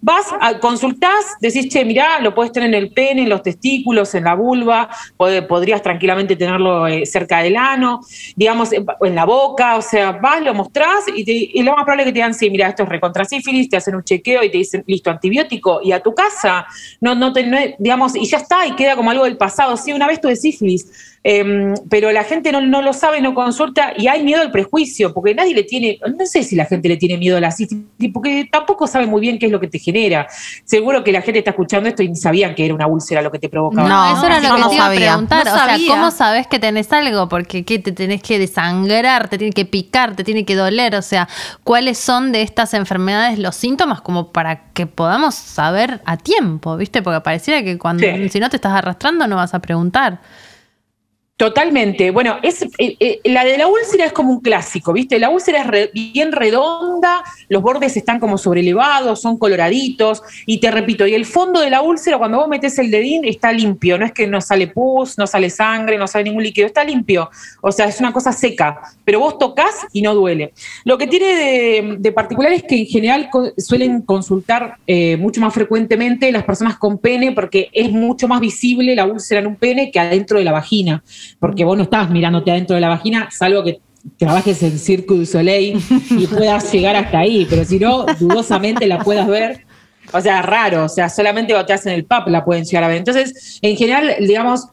Vas, a, consultás, decís, che, mirá, lo puedes tener en el pene, en los testículos, en la vulva, pod- podrías tranquilamente tenerlo eh, cerca del ano, digamos, en la boca, o sea, vas, lo mostrás y, te- y lo más probable que te digan, sí, mira, esto es recontrasífilis, te hacen un chequeo y te dicen, listo, antibiótico, y a tu casa, no, no te, digamos, y ya está, y queda como algo del pasado. Sí, una vez tuve sífilis, em, pero la gente no, no lo sabe, no consulta, y hay miedo al prejuicio, porque nadie le tiene, no sé si la gente le tiene miedo a la sífilis, porque tampoco sabe muy bien qué es lo que te genera. Seguro que la gente está escuchando esto y ni sabían que era una úlcera lo que te provocaba. No, eso era lo que no te iba a sabía. preguntar. No o sea, sabía. ¿cómo sabes que tenés algo? Porque ¿qué? te tenés que desangrar, te tiene que picar, te tiene que doler. O sea, ¿cuáles son de estas enfermedades los síntomas como para que podamos saber a tiempo? ¿Viste? Porque pareciera que cuando Sí. si no te estás arrastrando no vas a preguntar. Totalmente. Bueno, es, eh, eh, la de la úlcera es como un clásico, ¿viste? La úlcera es re- bien redonda, los bordes están como sobrelevados, son coloraditos, y te repito, y el fondo de la úlcera, cuando vos metes el dedín, está limpio, no es que no sale pus, no sale sangre, no sale ningún líquido, está limpio. O sea, es una cosa seca, pero vos tocas y no duele. Lo que tiene de, de particular es que en general co- suelen consultar eh, mucho más frecuentemente las personas con pene, porque es mucho más visible la úlcera en un pene que adentro de la vagina porque vos no estás mirándote adentro de la vagina, salvo que trabajes en Cirque du Soleil y puedas (laughs) llegar hasta ahí, pero si no, dudosamente la puedas ver. O sea, raro, o sea, solamente te hacen el PAP la pueden llegar a ver. Entonces, en general, digamos,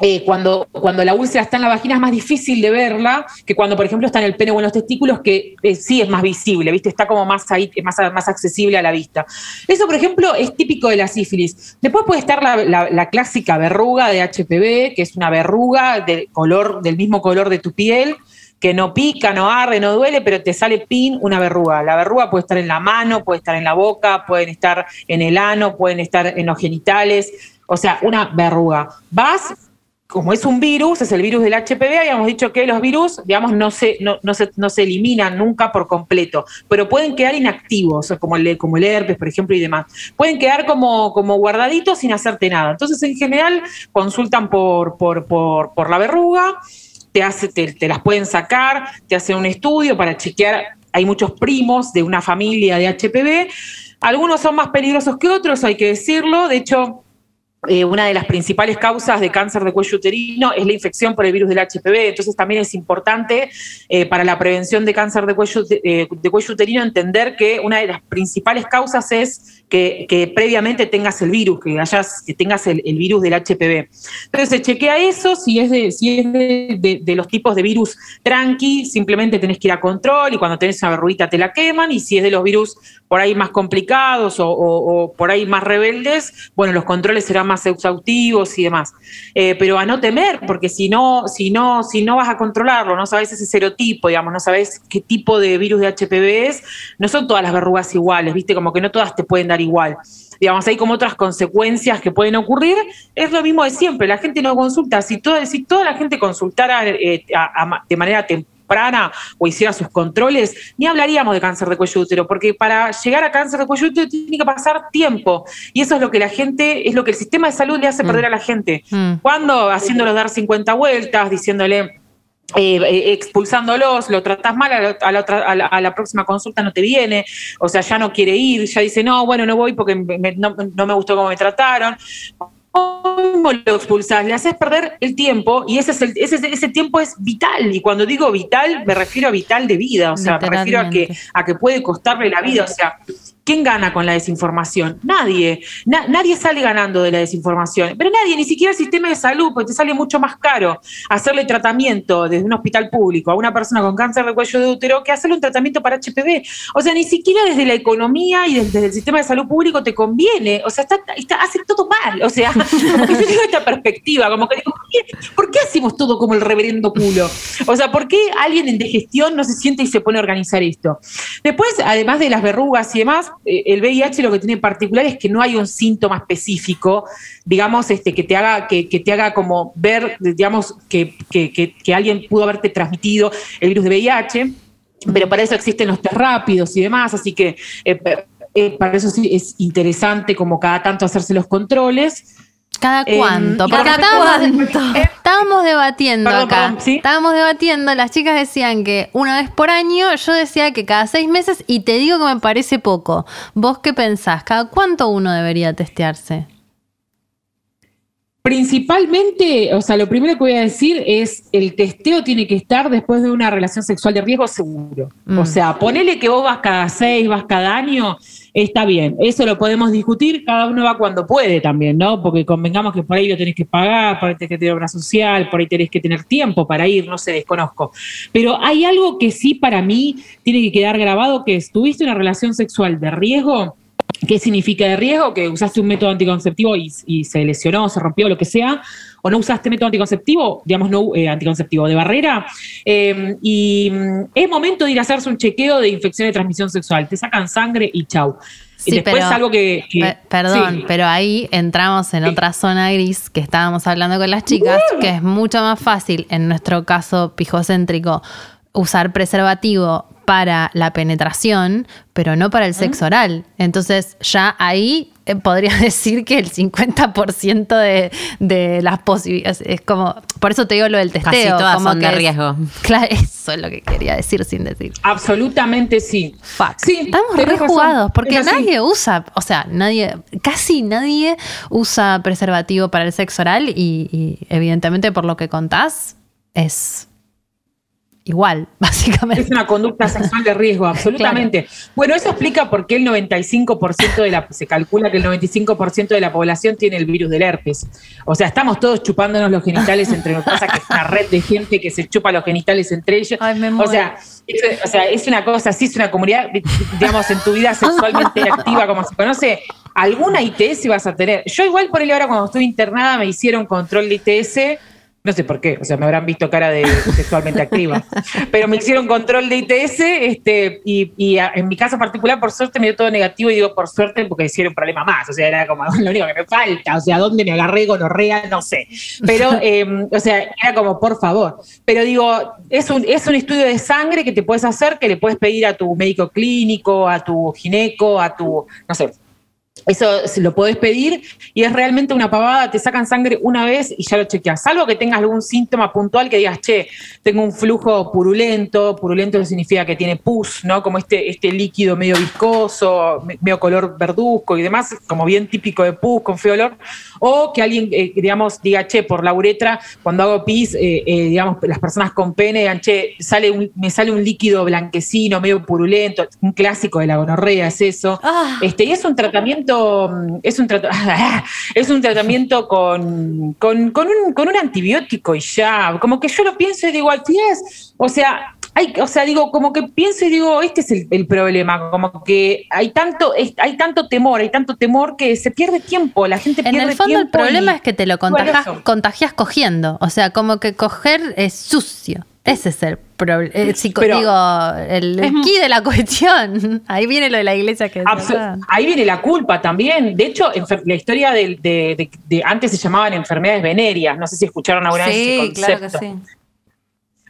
eh, cuando, cuando la úlcera está en la vagina es más difícil de verla que cuando, por ejemplo, está en el pene o en los testículos, que eh, sí es más visible, ¿viste? Está como más ahí, más, más accesible a la vista. Eso, por ejemplo, es típico de la sífilis. Después puede estar la, clásica verruga de HPV, que es una verruga de color, del mismo color de tu piel, que no pica, no arde, no duele, pero te sale pin una verruga. La verruga puede estar en la mano, puede estar en la boca, pueden estar en el ano, pueden estar en los genitales, o sea, una verruga. Vas como es un virus, es el virus del HPV, habíamos dicho que los virus, digamos, no se, no, se, no se eliminan nunca por completo, pero pueden quedar inactivos, como el, como el herpes, por ejemplo, y demás. Pueden quedar como, como guardaditos sin hacerte nada. Entonces, en general, consultan por, por, por, por la verruga, te, hace, te, te las pueden sacar, te hacen un estudio para chequear. Hay muchos primos de una familia de HPV. Algunos son más peligrosos que otros, hay que decirlo. De hecho, eh, una de las principales causas de cáncer de cuello uterino es la infección por el virus del HPV. Entonces también es importante eh, para la prevención de cáncer de cuello, eh, de cuello uterino entender que una de las principales causas es que, previamente tengas el virus, que, tengas el, virus del HPV. Entonces se chequea eso, si es, de, si es de los tipos de virus tranqui, simplemente tenés que ir a control y cuando tenés una verruguita te la queman, y si es de los virus por ahí más complicados o, por ahí más rebeldes, bueno, los controles serán más exhaustivos y demás. Eh, pero a no temer, porque si no, si no, si no vas a controlarlo, no sabes ese serotipo, digamos, no sabes qué tipo de virus de HPV es, no son todas las verrugas iguales, viste, como que no todas te pueden dar igual. Digamos, hay como otras consecuencias que pueden ocurrir. Es lo mismo de siempre, la gente no consulta. Si toda, si toda la gente consultara eh, a- de manera temprana o hiciera sus controles, ni hablaríamos de cáncer de cuello de útero, porque para llegar a cáncer de cuello de útero tiene que pasar tiempo. Y eso es lo que la gente, es lo que el sistema de salud le hace perder a la gente. Mm. Cuando haciéndolos dar 50 vueltas, diciéndole eh, eh, expulsándolos, lo tratás mal, a la, a la otra- a la- a la próxima consulta no te viene, o sea, ya no quiere ir, ya dice, no, bueno, no voy porque me- me- no, no me gustó cómo me trataron. ¿Cómo lo expulsás? Le haces perder el tiempo y ese, es el- ese, ese tiempo es vital. Y cuando digo vital, me refiero a vital de vida, o sea, me refiero a que, a que puede costarle la vida. O sea, ¿quién gana con la desinformación? Nadie. Na- nadie sale ganando de la desinformación. Pero nadie, ni siquiera el sistema de salud, porque te sale mucho más caro hacerle tratamiento desde un hospital público a una persona con cáncer de cuello de útero que hacerle un tratamiento para HPV. O sea, ni siquiera desde la economía y desde, el sistema de salud público te conviene. O sea, está, está- hace todo mal. O sea, (laughs) yo tengo esta perspectiva, como que digo, ¿por qué, por qué hacemos todo como el reverendo culo? O sea, ¿por qué alguien en digestión no se siente y se pone a organizar esto? Después, además de las verrugas y demás, el VIH lo que tiene en particular es que no hay un síntoma específico, digamos, este, que te haga, que, te haga como ver, digamos, que alguien pudo haberte transmitido el virus de VIH, pero para eso existen los test rápidos y demás, así que eh, eh, para eso sí es interesante como cada tanto hacerse los controles. ¿Cada Eh, cuánto? Porque (laughs) estábamos, debatiendo Perdón, acá. perdón, ¿sí? Estábamos debatiendo, las chicas decían que una vez por año, yo decía que cada seis meses, y te digo que me parece poco. ¿Vos qué pensás? ¿Cada cuánto uno debería testearse? Principalmente, o sea, lo primero que voy a decir es el testeo tiene que estar después de una relación sexual de riesgo seguro. Mm. O sea, ponele que vos vas cada seis, vas cada año, está bien. Eso lo podemos discutir, cada uno va cuando puede también, ¿no? Porque convengamos que por ahí lo tenés que pagar, por ahí tenés que tener obra social, por ahí tenés que tener tiempo para ir, no sé, desconozco. Pero hay algo que sí para mí tiene que quedar grabado, que es, tuviste una relación sexual de riesgo, ¿Qué significa de riesgo? Que usaste un método anticonceptivo y, y se lesionó, se rompió, lo que sea, o no usaste método anticonceptivo, digamos, no eh, anticonceptivo de barrera, eh, y mm, es momento de ir a hacerse un chequeo de infección de transmisión sexual. Te sacan sangre y chau. y Sí, después pero- algo que. que- Pe- Perdón, sí. pero ahí entramos en otra zona gris que estábamos hablando con las chicas, que es mucho más fácil, en nuestro caso pijocéntrico, usar preservativo para la penetración, pero no para el sexo oral. Entonces ya ahí eh, podría (laughs) decir que el 50% de, de las posibilidades es como, por eso te digo lo del testeo. Casi todas como son que de es- riesgo. (laughs) Claro, eso es lo que quería decir sin decir. Absolutamente sí. Fuck. Sí, Estamos tenés re razón, jugados porque nadie usa, o sea, nadie, casi nadie usa preservativo para el sexo oral y, y evidentemente por lo que contás es igual, (laughs) Es básicamente. una conducta sexual de riesgo, (laughs) absolutamente. Bueno, eso explica por qué el 95% de la, se calcula que el 95% de la población tiene el virus del herpes. O sea, estamos todos chupándonos los genitales entre nosotros, pasa que es una red de gente que se chupa los genitales entre ellos. Ay, me o sea, es, o sea, es una cosa, sí, es una comunidad, digamos, en tu vida sexualmente (laughs) activa, como se conoce, alguna ITS vas a tener. Yo igual por ahí ahora cuando estuve internada me hicieron control de ITS, no sé por qué, o sea, me habrán visto cara de sexualmente activa, (laughs) pero me hicieron control de ITS, este, y, y a- en mi caso particular, por suerte me dio todo negativo, y digo por suerte porque hicieron un problema más, o sea, era como (laughs) lo único que me falta, o sea, ¿dónde me agarré gonorrea? No sé, pero, (laughs) eh, o sea, era como por favor, pero digo, es un, es un estudio de sangre que te puedes hacer, que le puedes pedir a tu médico clínico, a tu gineco, a tu, no sé, eso se lo podés pedir y es realmente una pavada, te sacan sangre una vez y ya lo chequeas. Salvo que tengas algún síntoma puntual que digas, che, tengo un flujo purulento, purulento significa que tiene pus, ¿no? Como este, este líquido medio viscoso, me- medio color verduzco y demás, como bien típico de pus, con feo olor. O que alguien, eh, digamos, diga, che, por la uretra, cuando hago pis, eh, eh, digamos, las personas con pene digan, che, sale un- me sale un líquido blanquecino, medio purulento, un clásico de la gonorrea es eso. Ah. Este, y es un tratamiento, mm, es un, (laughs) es un tratamiento con, con, con un, con un antibiótico y ya. Como que yo lo pienso y digo, al es, o sea, hay, o sea, digo, como que pienso y digo, este es el, el problema, como que hay tanto, es- hay tanto temor, hay tanto temor que se pierde tiempo, la gente En pierde el fondo el tiempo problema y- es que te lo contagias, contagias cogiendo, o sea, como que coger es sucio. Ese es el problema. Digo, el, el key de la (laughs) cuestión. Ahí viene lo de la iglesia que. Ahí viene la culpa también. De hecho, la historia de, de- de- antes se llamaban enfermedades venéreas. No sé si escucharon alguna vez ese Sí, claro que concepto. sí.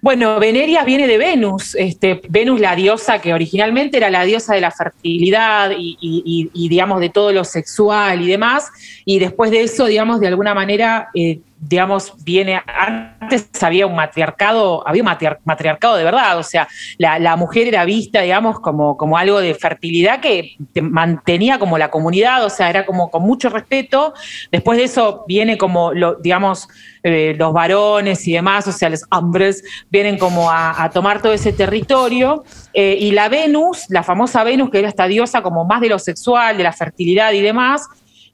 Bueno, Venerias viene de Venus, este, Venus la diosa que originalmente era la diosa de la fertilidad y, y- y- y, digamos de todo lo sexual y demás, y después de eso, digamos, de alguna manera, eh, digamos, viene, antes había un matriarcado, había un matriar- matriarcado de verdad, o sea, la, mujer era vista, digamos, como, como algo de fertilidad que te mantenía como la comunidad, o sea, era como con mucho respeto, después de eso viene como, lo, digamos, eh, los varones y demás, o sea, los hombres vienen como a, a tomar todo ese territorio. eh, y la Venus, la famosa Venus, que era esta diosa como más de lo sexual, de la fertilidad y demás,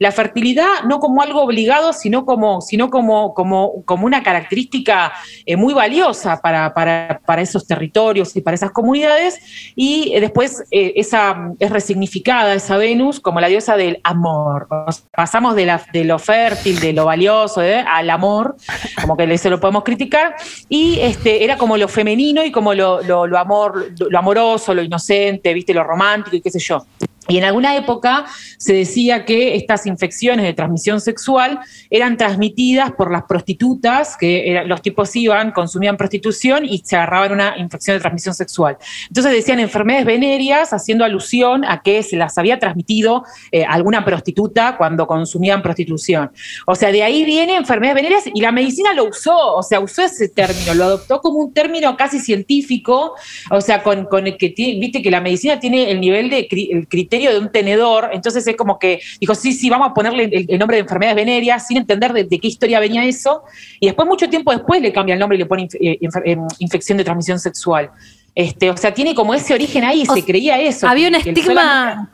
la fertilidad no como algo obligado, sino como, sino como, como, como una característica eh, muy valiosa para, para, para esos territorios y para esas comunidades. Y eh, después eh, esa es resignificada, esa Venus, como la diosa del amor. Pasamos de, lo fértil, de lo valioso, al amor, como que eso lo podemos criticar. Y este, era como lo femenino y como lo, lo, lo amor, lo amoroso, lo inocente, viste, lo romántico y qué sé yo. Y en alguna época se decía que estas infecciones de transmisión sexual eran transmitidas por las prostitutas, que los tipos iban, consumían prostitución y se agarraban una infección de transmisión sexual. Entonces decían enfermedades venéreas, haciendo alusión a que se las había transmitido eh, alguna prostituta cuando consumían prostitución. O sea, de ahí viene enfermedades venéreas y la medicina lo usó, o sea, usó ese término, lo adoptó como un término casi científico, o sea, con, el que viste que la medicina tiene el nivel de criterio criterio de un tenedor, entonces es como que dijo, sí, sí, vamos a ponerle el, el nombre de enfermedades venéreas sin entender de, de qué historia venía eso, y después, mucho tiempo después, le cambia el nombre y le pone inf- eh, eh, infección de transmisión sexual. Este, o sea, tiene como ese origen ahí, O se creía eso. había un estigma-.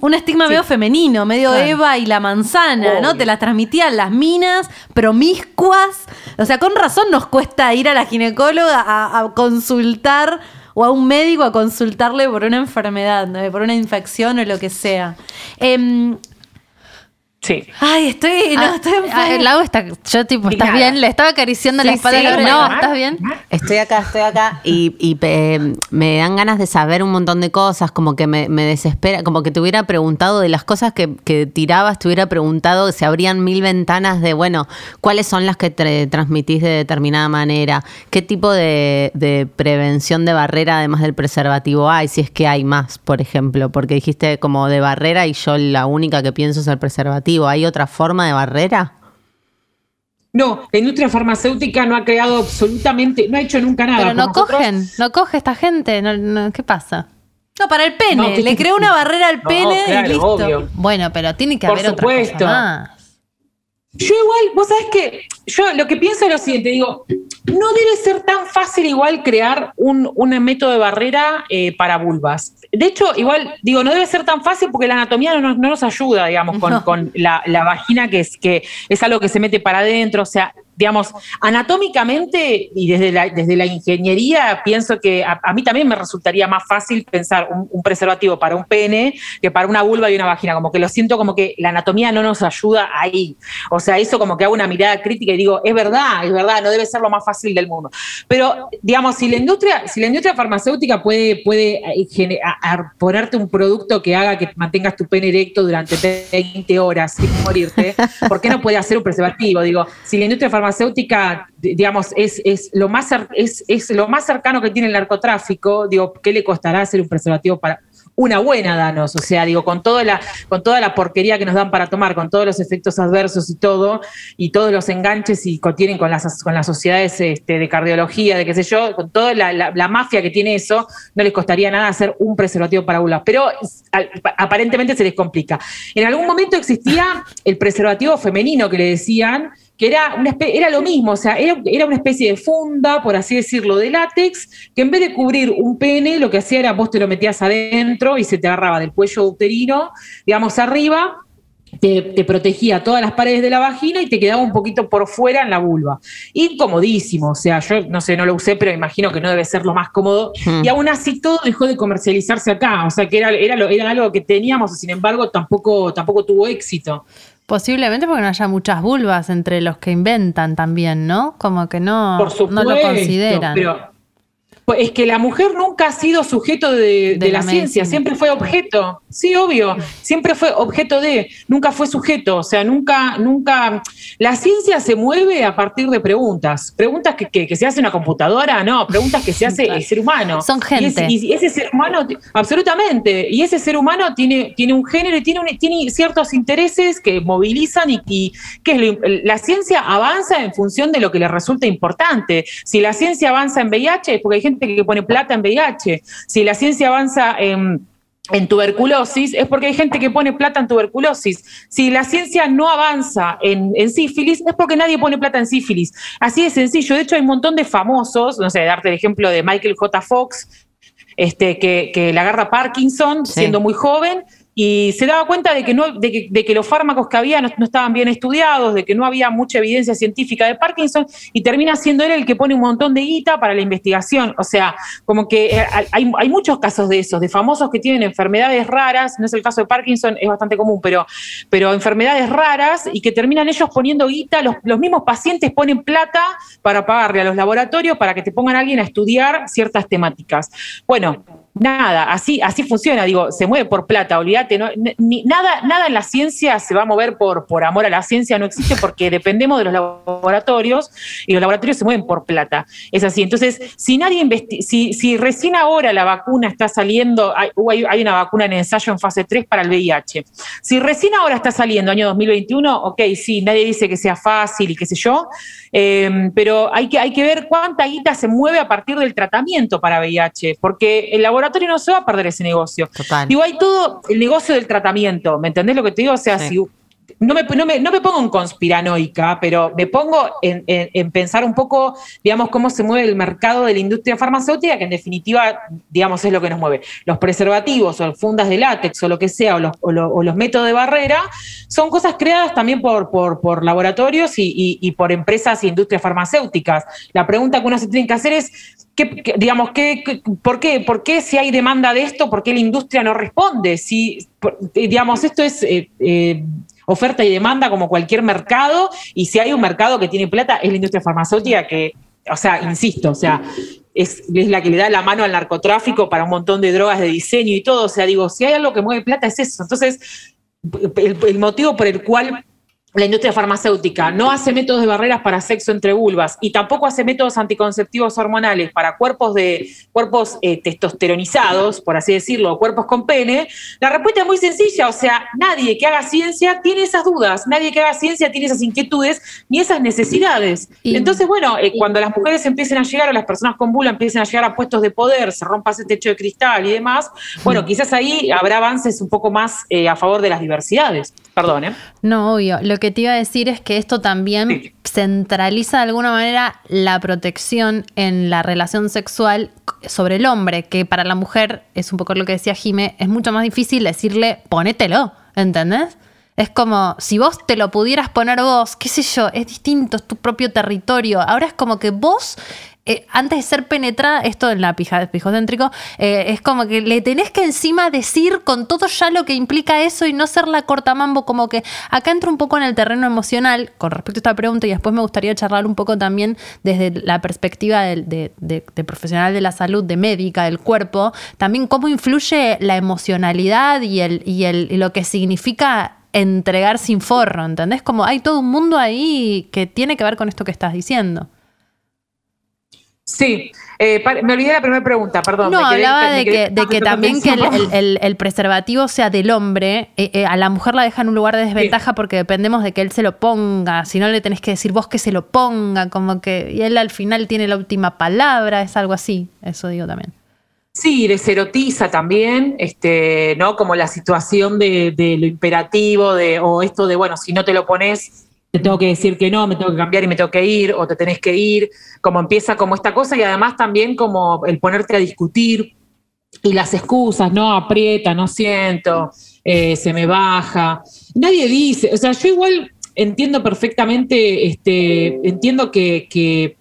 Un estigma Sí. medio femenino, medio. Eva y la manzana, ¿no? Te las transmitían las minas promiscuas. O sea, con razón nos cuesta ir a la ginecóloga a, a consultar o a un médico a consultarle por una enfermedad, por una infección o lo que sea. Em, Sí. ay, estoy, no, Ah, estoy ah, enferma. el lago está. Yo, tipo, ¿estás Nada. bien? Le estaba acariciando la Sí, espalda. sí, a Laura. bueno. no, ¿estás bien? Estoy acá, estoy acá y, y, eh, me dan ganas de saber un montón de cosas, como que me, me desespera, como que te hubiera preguntado de las cosas que, que tirabas, te hubiera preguntado si abrían mil ventanas de, bueno, cuáles son las que te transmitís de determinada manera, qué tipo de, de prevención de barrera además del preservativo hay, si es que hay más, por ejemplo, porque dijiste como de barrera y yo la única que pienso es el preservativo, ¿hay otra forma de barrera? No, la industria farmacéutica no ha creado absolutamente, no ha hecho nunca nada. Pero no nosotros- cogen, no coge esta gente. no- no, ¿Qué pasa? No, para el pene. No, ¿qué Le creó una barrera al No, pene claro, y listo. obvio. Bueno, pero tiene que Por haber otra cosa supuesto. más. Yo igual, vos sabés que yo lo que pienso es lo siguiente, digo, no debe ser tan fácil igual crear un, un método de barrera eh, para vulvas. De hecho, igual, digo, no debe ser tan fácil porque la anatomía no, nos- no nos ayuda, digamos, con, No. con la, la vagina, que es, que es algo que se mete para adentro, o sea, digamos, anatómicamente y desde la, desde la ingeniería, pienso que a, a mí también me resultaría más fácil pensar un, un preservativo para un pene que para una vulva y una vagina, como que lo siento como que la anatomía no nos ayuda ahí. O sea, eso como que hago una mirada crítica y digo, es verdad, es verdad, no debe ser lo más fácil del mundo. Pero, digamos, si la industria, si la industria farmacéutica puede, puede eh, ponerte un producto que haga que mantengas tu pene erecto durante 20 horas sin morirte, ¿por qué no puede hacer un preservativo? Digo, si la industria farmacéutica, di- digamos, es, es, lo más es, es lo más cercano que tiene el narcotráfico, digo, ¿qué le costará hacer un preservativo para una buena danos, o sea, digo, con toda la, con toda la porquería que nos dan para tomar, con todos los efectos adversos y todo, y todos los enganches y que tienen con las, con las sociedades este, de cardiología, de qué sé yo, con toda la, la- mafia que tiene eso, no les costaría nada hacer un preservativo para vulvas, pero aparentemente se les complica. En algún momento existía el preservativo femenino que le decían, que era, una espe- era lo mismo, o sea, era, era una especie de funda, por así decirlo, de látex, que en vez de cubrir un pene, lo que hacía era vos te lo metías adentro y se te agarraba del cuello uterino, digamos, arriba, te, te protegía todas las paredes de la vagina y te quedaba un poquito por fuera en la vulva. Incomodísimo, o sea, yo no sé, no lo usé, pero imagino que no debe ser lo más cómodo. Hmm. Y aún así todo dejó de comercializarse acá, o sea, que era, era, lo- era algo que teníamos sin embargo tampoco, tampoco tuvo éxito. Posiblemente porque no haya muchas vulvas entre los que inventan también, ¿no? Como que no, Por supuesto, no lo consideran. Pero es que la mujer nunca ha sido sujeto de, de De la, la ciencia, siempre fue objeto. Sí, obvio, siempre fue objeto de, nunca fue sujeto, o sea, nunca, nunca. La ciencia se mueve a partir de preguntas, preguntas que, que- que se hace una computadora, no, preguntas que se hace el ser humano. (laughs) Son Y gente. Y, ese ser humano, absolutamente, y ese ser humano tiene, tiene un género y tiene, un- tiene ciertos intereses que movilizan y, y que es lo- la ciencia avanza en función de lo que le resulta importante. Si la ciencia avanza en VIH es porque hay gente que pone plata en VIH. Si la ciencia avanza en en tuberculosis es porque hay gente que pone plata en tuberculosis. Si la ciencia no avanza en, en sífilis es porque nadie pone plata en sífilis. Así de sencillo. De hecho, hay un montón de famosos, no sé, darte el ejemplo de Michael J. Fox, este, que, que le agarra Parkinson Sí. siendo muy joven y se daba cuenta de que, no, de que, de que los fármacos que había no, estaban bien estudiados, de que no había mucha evidencia científica de Parkinson y termina siendo él el que pone un montón de guita para la investigación. O sea, como que eh, hay, hay muchos casos de esos, de famosos que tienen enfermedades raras, no es el caso de Parkinson, es bastante común, pero, pero enfermedades raras y que terminan ellos poniendo guita, los, los mismos pacientes ponen plata para pagarle a los laboratorios para que te pongan a alguien a estudiar ciertas temáticas. Bueno, nada, así, así funciona, digo, se mueve por plata, olvídate no, ni- nada, nada en la ciencia se va a mover por, por amor a la ciencia, no existe porque dependemos de los laboratorios y los laboratorios se mueven por plata. Es así. Entonces, si nadie si, si recién ahora la vacuna está saliendo, hay, una vacuna en ensayo en fase 3 para el VIH. Si recién ahora está saliendo, año 2021, ok, sí, nadie dice que sea fácil y qué sé yo, eh, pero hay que, hay que ver cuánta guita se mueve a partir del tratamiento para VIH, porque el laboratorio no se va a perder ese negocio. Total. Digo, hay todo el negocio del tratamiento, ¿me entendés lo que te digo? O sea, Sí. si no me, no, me, no me pongo en conspiranoica, pero me pongo en, en- en pensar un poco, digamos, cómo se mueve el mercado de la industria farmacéutica, que en definitiva, digamos, es lo que nos mueve. Los preservativos o fundas de látex o lo que sea, o los, o lo- o los métodos de barrera, son cosas creadas también por, por, por laboratorios y, y- por empresas e industrias farmacéuticas. La pregunta que uno se tiene que hacer es, ¿qué, qué- digamos, qué, por, qué, ¿por qué si hay demanda de esto, por qué la industria no responde? Si, digamos, esto es... eh, eh, oferta y demanda como cualquier mercado, y si hay un mercado que tiene plata, es la industria farmacéutica que, o sea, insisto, o sea, es, la que le da la mano al narcotráfico para un montón de drogas de diseño y todo, o sea, digo, si hay algo que mueve plata es eso. Entonces, el motivo por el cual la industria farmacéutica no hace métodos de barreras para sexo entre vulvas y tampoco hace métodos anticonceptivos hormonales para cuerpos de cuerpos eh, testosteronizados, por así decirlo, cuerpos con pene, la respuesta es muy sencilla, o sea, nadie que haga ciencia tiene esas dudas, nadie que haga ciencia tiene esas inquietudes ni esas necesidades. Y- Entonces, bueno, eh, cuando las mujeres empiecen a llegar o las personas con vulva empiecen a llegar a puestos de poder, se rompa ese techo de cristal y demás, bueno, quizás ahí habrá avances un poco más eh, a favor de las diversidades. Perdón, ¿eh? No, obvio. Lo que te iba a decir es que esto también Sí. centraliza de alguna manera la protección en la relación sexual sobre el hombre, que para la mujer, es un poco lo que decía Jime, es mucho más difícil decirle, ponételo, ¿entendés? Es como, si vos te lo pudieras poner vos, qué sé yo, es distinto, es tu propio territorio. Ahora es como que vos, eh, antes de ser penetrada, esto en la pija, pijocéntrico, eh, es como que le tenés que encima decir con todo ya lo que implica eso y no ser la cortamambo, como que acá entro un poco en el terreno emocional con respecto a esta pregunta y después me gustaría charlar un poco también desde la perspectiva del- de, de- de profesional de la salud, de médica, del cuerpo, también cómo influye la emocionalidad y, el, y, el, y lo que significa entregar sin forro, ¿entendés? Como hay todo un mundo ahí que tiene que ver con esto que estás diciendo. Sí, eh, me olvidé la primera pregunta, perdón. No, me quedé- hablaba me de que, de que también que el, pensando. el- el- el preservativo sea del hombre, eh, eh, a la mujer la deja en un lugar de desventaja porque dependemos de que él se lo ponga, si no le tenés que decir vos que se lo ponga, como que, y él al final tiene la última palabra, es algo así, eso digo también. Sí, deserotiza también, este, ¿no? Como la situación de, de lo imperativo, de, o esto de, bueno, si no te lo pones, te tengo que decir que no, me tengo que cambiar y me tengo que ir, o te tenés que ir, como empieza como esta cosa, y además también como el ponerte a discutir, y las excusas, no aprieta, no siento, eh, se me baja. Nadie dice, o sea, yo igual entiendo perfectamente, este, entiendo que,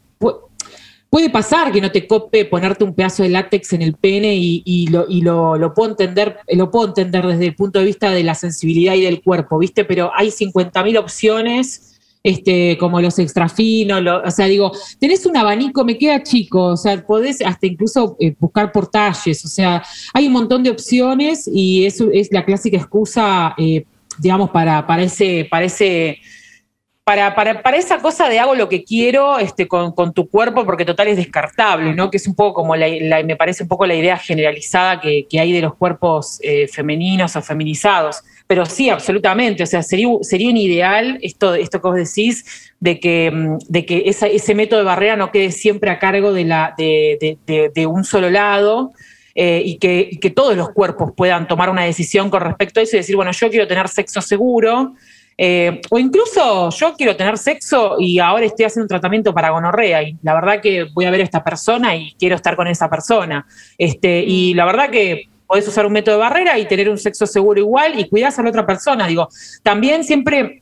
puede pasar que no te cope ponerte un pedazo de látex en el pene y, lo, lo, lo puedo entender, lo puedo entender desde el punto de vista de la sensibilidad y del cuerpo, ¿viste? Pero hay 50.000 opciones. Este, como los extrafinos, lo- o sea, digo, tenés un abanico, me queda chico, o sea, podés hasta incluso eh, buscar por talles, o sea, hay un montón de opciones y eso es la clásica excusa, eh, digamos, para, para ese, para ese, para, para, para esa cosa de hago lo que quiero este, con, con tu cuerpo porque total es descartable, ¿no? Que es un poco como la, me parece un poco la idea generalizada que, que hay de los cuerpos eh, femeninos o feminizados. Pero sí, absolutamente. O sea, sería, sería un ideal esto, esto que vos decís, de que, mm, de que ese método de barrera no quede siempre a cargo de, la, de- de- de un solo lado. eh, y, que, y que todos los cuerpos puedan tomar una decisión con respecto a eso y decir, bueno, yo quiero tener sexo seguro, eh, o incluso yo quiero tener sexo y ahora estoy haciendo un tratamiento para gonorrea y la verdad que voy a ver a esta persona y quiero estar con esa persona. Este, y la verdad que podés usar un método de barrera y tener un sexo seguro igual y cuidás a la otra persona. Digo, también siempre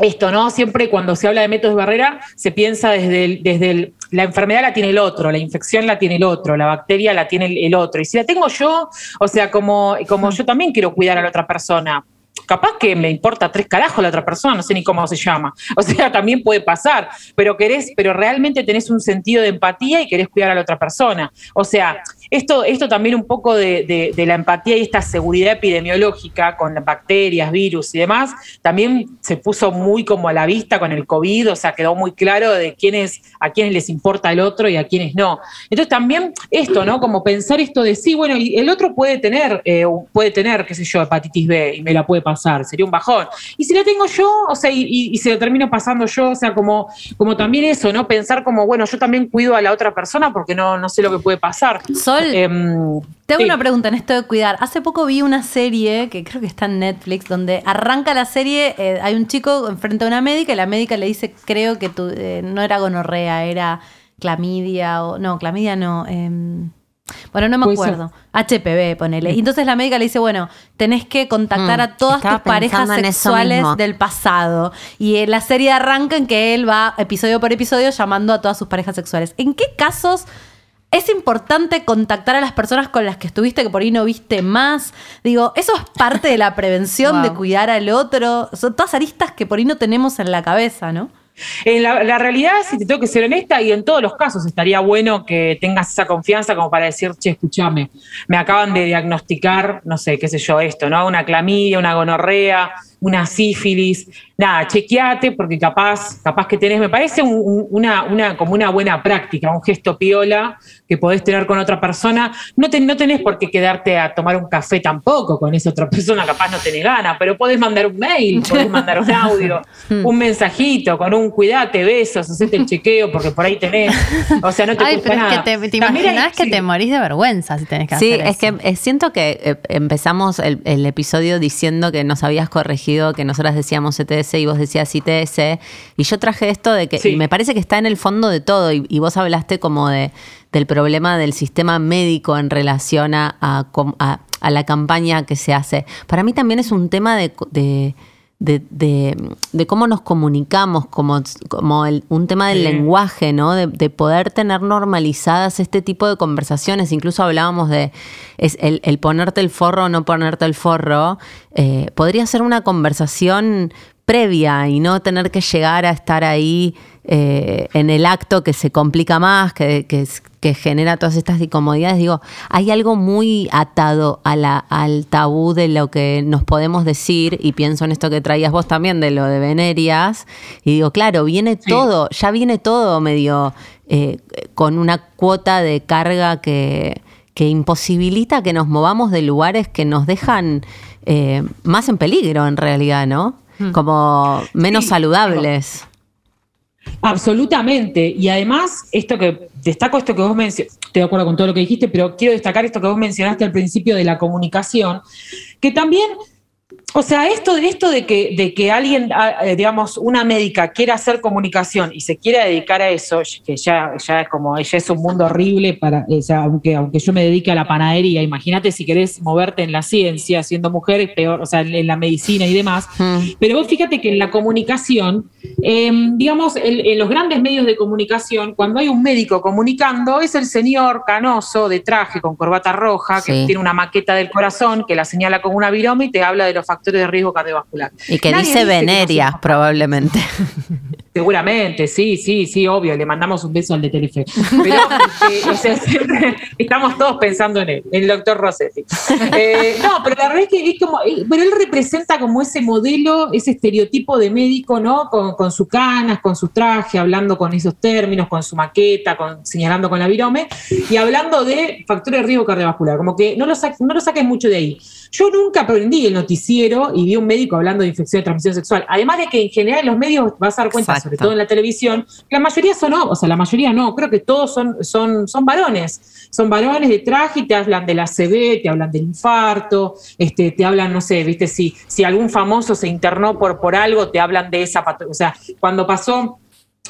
esto, ¿no? Siempre cuando se habla de métodos de barrera se piensa desde el, desde el, la enfermedad la tiene el otro, la infección la tiene el otro, la bacteria la tiene el, el otro. Y si la tengo yo, o sea, como, como yo también quiero cuidar a la otra persona, capaz que me importa tres carajos la otra persona, no sé ni cómo se llama. (laughs) O sea, también puede pasar, pero querés, pero realmente tenés un sentido de empatía y querés cuidar a la otra persona. O sea, esto, esto también un poco de, la empatía y esta seguridad epidemiológica con bacterias, virus y demás, también se puso muy como a la vista con el COVID, o sea, quedó muy claro de quiénes, a quiénes les importa el otro y a quiénes no. Entonces también esto, ¿no? Como pensar esto de sí, bueno, y el otro puede tener, eh, puede tener, qué sé yo, hepatitis B y me la puede pasar, sería un bajón. Y si la tengo yo, o sea, y, se la termino pasando yo, o sea, como, como también eso, ¿no? Pensar como, bueno, yo también cuido a la otra persona porque no, no sé lo que puede pasar. Sol, Em, Te hago sí. una pregunta en esto de cuidar. Hace poco vi una serie que creo que está en Netflix, donde arranca la serie, eh, hay un chico enfrente a una médica y la médica le dice, creo que tu, eh, no era gonorrea, era clamidia o... No, clamidia no. em, bueno, no me acuerdo. HPV, ponele. Y entonces la médica le dice, bueno, tenés que contactar Mm, a todas tus parejas sexuales del pasado. Y eh, la serie arranca en que él va episodio por episodio llamando a todas sus parejas sexuales. ¿En qué casos es importante contactar a las personas con las que estuviste que por ahí no viste más? Digo, eso es parte de la prevención, de (laughs) cuidar al otro. Son todas aristas que por ahí no tenemos en la cabeza, ¿no? En la, la realidad, si te tengo que ser honesta, y en todos los casos estaría bueno que tengas esa confianza como para decir, che, escúchame, me acaban de diagnosticar, no sé, qué sé yo, esto, ¿no? Una clamidia, una gonorrea, una sífilis. Nada, chequeate porque capaz, capaz que tenés, me parece un- un- una, una, como una buena práctica, un gesto piola que podés tener con otra persona. No, te- no tenés por qué quedarte a tomar un café tampoco con esa otra persona, capaz no tenés ganas, pero podés mandar un mail, podés mandar un audio, (laughs) un mensajito con un cuidate, besos, hacete el chequeo porque por ahí tenés. O sea, no te Ay, cuesta pero es nada. que te, te hay- que sí. te morís de vergüenza si tenés que Sí, hacer es eso. que eh, siento que eh, empezamos el, el episodio diciendo que nos habías corregido, que nosotras decíamos ETS y vos decías ITS. Y yo traje esto de que Sí. y me parece que está en el fondo de todo. Y, y vos hablaste como de, del problema del sistema médico en relación a, a la campaña que se hace. Para mí también es un tema de. de- de, de- de cómo nos comunicamos, como, como el- un tema del Sí. lenguaje, ¿no? De, de poder tener normalizadas este tipo de conversaciones. Incluso hablábamos de es el, el ponerte el forro o no ponerte el forro. eh, podría ser una conversación previa y no tener que llegar a estar ahí eh, en el acto que se complica más, que, que, genera todas estas incomodidades. Digo, hay algo muy atado a la, al tabú de lo que nos podemos decir y pienso en esto que traías vos también de lo de venerias y digo, claro, viene Sí. todo, ya viene todo medio eh, con una cuota de carga que, que imposibilita que nos movamos de lugares que nos dejan eh, más en peligro en realidad, ¿no? Como menos Sí, saludables. Absolutamente. Y además, esto que destaco esto que vos mencionaste, estoy de acuerdo con todo lo que dijiste, pero quiero destacar esto que vos mencionaste al principio de la comunicación, que también, o sea, esto, esto de que, de que alguien, ah, eh, digamos, una médica quiera hacer comunicación y se quiera dedicar a eso, que ya, ya es como, ya es un mundo horrible para, o sea, aunque, aunque yo me dedique a la panadería, imagínate si querés moverte en la ciencia, siendo mujer, es peor, o sea, en la medicina y demás. Mm. Pero vos fíjate que en la comunicación, eh, digamos, en los grandes medios de comunicación, cuando hay un médico comunicando, es el señor canoso de traje con corbata roja, que Sí. tiene una maqueta del corazón, que la señala con una viroma y te habla de los factores de riesgo cardiovascular. Y que Nadie dice venerias, probablemente. (laughs) Seguramente, sí, sí, sí, obvio, le mandamos un beso al de Telefe. Pero siempre estamos todos pensando en él, en el doctor Rossetti. Eh, no, pero la verdad es que es como, eh, pero él representa como ese modelo, ese estereotipo de médico, ¿no? Con, sus canas, con su traje, hablando con esos términos, con su maqueta, con, señalando con la virome, y hablando de factores de riesgo cardiovascular, como que no lo, no lo saquen mucho de ahí. Yo nunca aprendí el noticiero y vi un médico hablando de infección de transmisión sexual. Además de que en general en los medios vas a dar cuenta. Sobre todo en la televisión, la mayoría son, o sea, la mayoría no, creo que todos son, son, son varones. Son varones de traje y te hablan del ACV, te hablan del infarto, este, te hablan, no sé, viste, si, si algún famoso se internó por, por algo, te hablan de esa. O sea, cuando pasó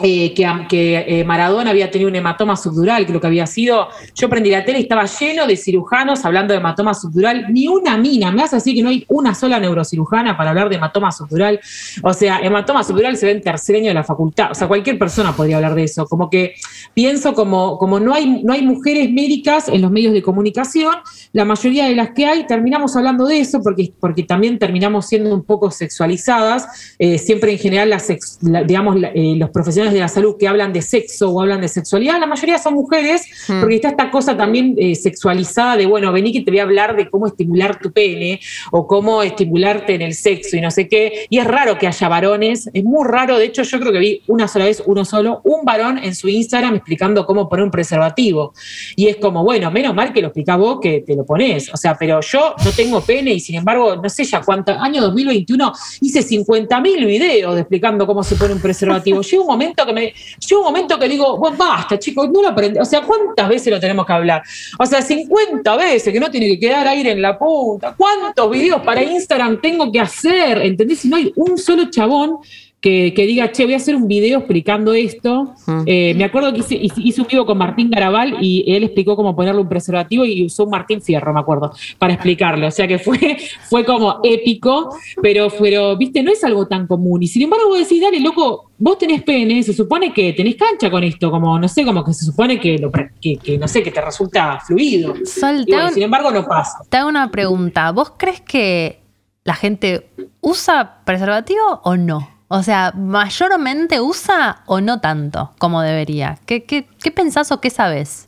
eh, que, que, eh, Maradona había tenido un hematoma subdural, creo que había sido. Yo prendí la tele y estaba lleno de cirujanos hablando de hematoma subdural. Ni una mina, me vas a decir que no hay una sola neurocirujana para hablar de hematoma subdural. O sea, hematoma subdural se ve en tercer año de la facultad. O sea, cualquier persona podría hablar de eso. Como que pienso como, como no, hay, no hay mujeres médicas en los medios de comunicación, la mayoría de las que hay terminamos hablando de eso porque, porque también terminamos siendo un poco sexualizadas. Eh, siempre en general, las digamos, eh, los profesionales profesionales de la salud que hablan de sexo o hablan de sexualidad, la mayoría son mujeres, Hmm. porque está esta cosa también eh, sexualizada de, bueno, vení que te voy a hablar de cómo estimular tu pene o cómo estimularte en el sexo y no sé qué. Y es raro que haya varones, es muy raro, de hecho yo creo que vi una sola vez, uno solo, un varón en su Instagram explicando cómo poner un preservativo. Y es como, bueno, menos mal que lo explicás vos que te lo pones. O sea, pero yo no tengo pene y sin embargo, no sé ya cuánto, año 2021, hice 50 mil videos de explicando cómo se pone un preservativo. llega un momento que me, llega un momento que digo, basta, chicos, no lo aprendí. O sea, ¿cuántas veces lo tenemos que hablar? O sea, 50 veces que no tiene que quedar aire en la punta. ¿Cuántos videos para Instagram tengo que hacer? ¿Entendés? Si no hay un solo chabón que, que diga, che, voy a hacer un video explicando esto. Mm. Eh, me acuerdo que hice, hice- un video con Martín Garabal y él explicó cómo ponerle un preservativo y usó un Martín Fierro, me acuerdo, para explicarle. O sea que fue, (laughs) fue como épico, pero, pero, viste, no es algo tan común. Y sin embargo, vos decís, dale, loco, vos tenés pene, se supone que tenés cancha con esto, como, no sé, como que se supone que, lo, que, que, no sé, que te resulta fluido. Sol, Y bueno, sin embargo, no pasa. Te hago una pregunta. ¿Vos crees que la gente usa preservativo o no? O sea, ¿mayormente usa o no tanto como debería? ¿Qué, qué, qué pensás o qué sabes?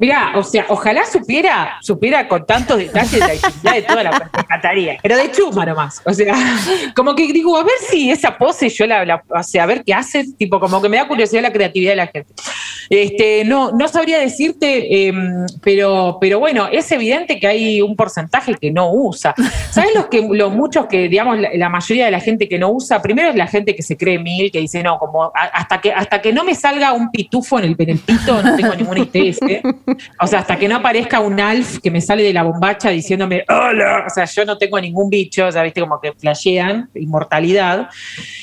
Mirá, o sea, ojalá supiera, supiera con tantos detalles la intimidad de toda la persona pero de chuma nomás. O sea, como que digo, a ver si esa pose yo la, la- o sea, a ver qué hace, tipo, como que me da curiosidad la creatividad de la gente. Este, no, no sabría decirte, eh, pero, pero bueno, es evidente que hay un porcentaje que no usa. ¿Sabes los que, los muchos que, digamos, la, mayoría de la gente que no usa? Primero es la gente que se cree mil, que dice, no, como hasta que, hasta que no me salga un pitufo en el, en no tengo ninguna ITS. O sea, hasta que no aparezca un alf que me sale de la bombacha diciéndome, hola, o sea, yo no tengo ningún bicho, o sea, viste, como que flashean, inmortalidad.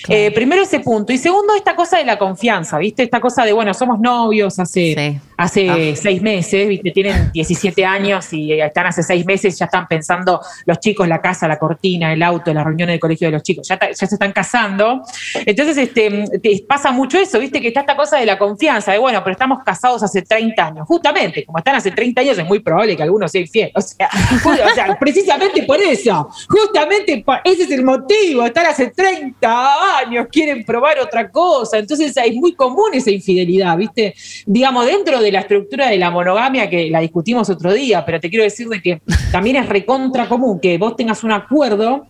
Eh, primero ese punto. Y segundo, esta cosa de la confianza, viste, esta cosa de, bueno, somos novios hace, Sí. hace seis meses, viste, tienen 17 años y están hace seis meses, ya están pensando los chicos, la casa, la cortina, el auto, las reuniones del colegio de los chicos, ya, ta- ya se están casando. Entonces, este, te pasa mucho eso, viste, que está esta cosa de la confianza, de bueno, pero estamos casados hace 30 años. Justamente, como están hace 30 años, es muy probable que alguno sea infiel. O sea, ju- o sea, (laughs) precisamente por eso, justamente por- ese es el motivo, estar hace 30 años, quieren probar otra cosa. Entonces, es muy común esa infidelidad, viste, digamos, dentro de la estructura de la monogamia que la discutimos otro día, pero te quiero decir de que también es recontra común que vos tengas un acuerdo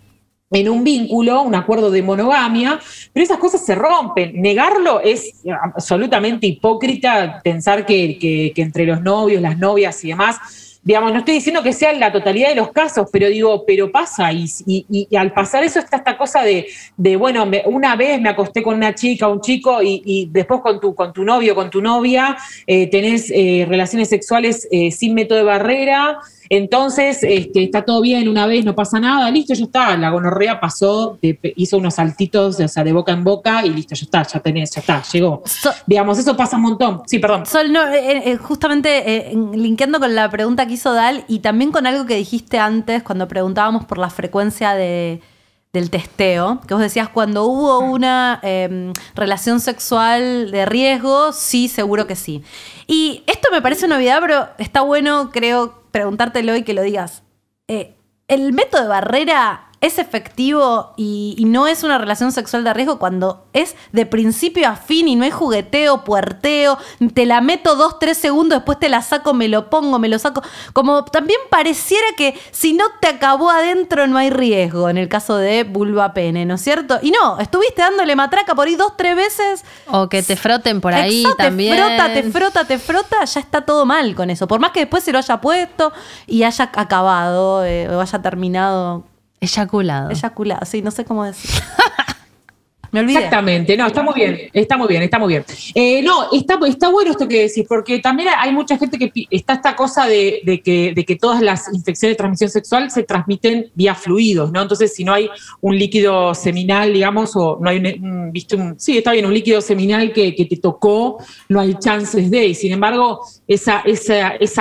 en un vínculo, un acuerdo de monogamia, pero esas cosas se rompen. Negarlo es absolutamente hipócrita pensar que, que- que entre los novios, las novias y demás, digamos, no estoy diciendo que sea la totalidad de los casos, pero digo, pero pasa, y, y- al pasar eso está esta cosa de, de bueno, me- una vez me acosté con una chica, un chico, y, y después con tu, con tu novio, con tu novia, eh, tenés eh, relaciones sexuales eh, sin método de barrera, entonces este, está todo bien, una vez no pasa nada, listo, ya está, la gonorrea pasó, hizo unos saltitos, o sea, de boca en boca, y listo, ya está, ya tenés, ya está, llegó. So- Digamos, eso pasa un montón. Sí, perdón. Sol, no, eh, eh, justamente eh, linkeando con la pregunta que hizo Dal y también con algo que dijiste antes cuando preguntábamos por la frecuencia de, del testeo, que vos decías cuando hubo una eh, relación sexual de riesgo, sí, seguro que sí. Y esto me parece una novedad, pero está bueno, creo, preguntártelo y que lo digas. Eh, ¿El método de barrera es efectivo y, y no es una relación sexual de riesgo cuando es de principio a fin y no hay jugueteo, puerteo, te la meto dos, tres segundos, después te la saco, me lo pongo, me lo saco? Como también pareciera que si no te acabó adentro no hay riesgo en el caso de vulva pene, ¿no es cierto? Y no, estuviste dándole matraca por ahí dos, tres veces. O que te froten por ahí Exacto, también. Te frota, te frota, te frota, ya está todo mal con eso. Por más que después se lo haya puesto y haya acabado eh, o haya terminado Eyaculado. eyaculado. Sí, no sé cómo decir. (laughs) Exactamente, no, está muy bien, está muy bien, está muy bien. Eh, no, está, está bueno esto que decís, porque también hay mucha gente que está esta cosa de, que, todas las infecciones de transmisión sexual se transmiten vía fluidos, ¿no? Entonces, si no hay un líquido seminal, digamos, o no hay un, sí, está bien, un líquido seminal que, te tocó, no hay chances de, y sin embargo, esa,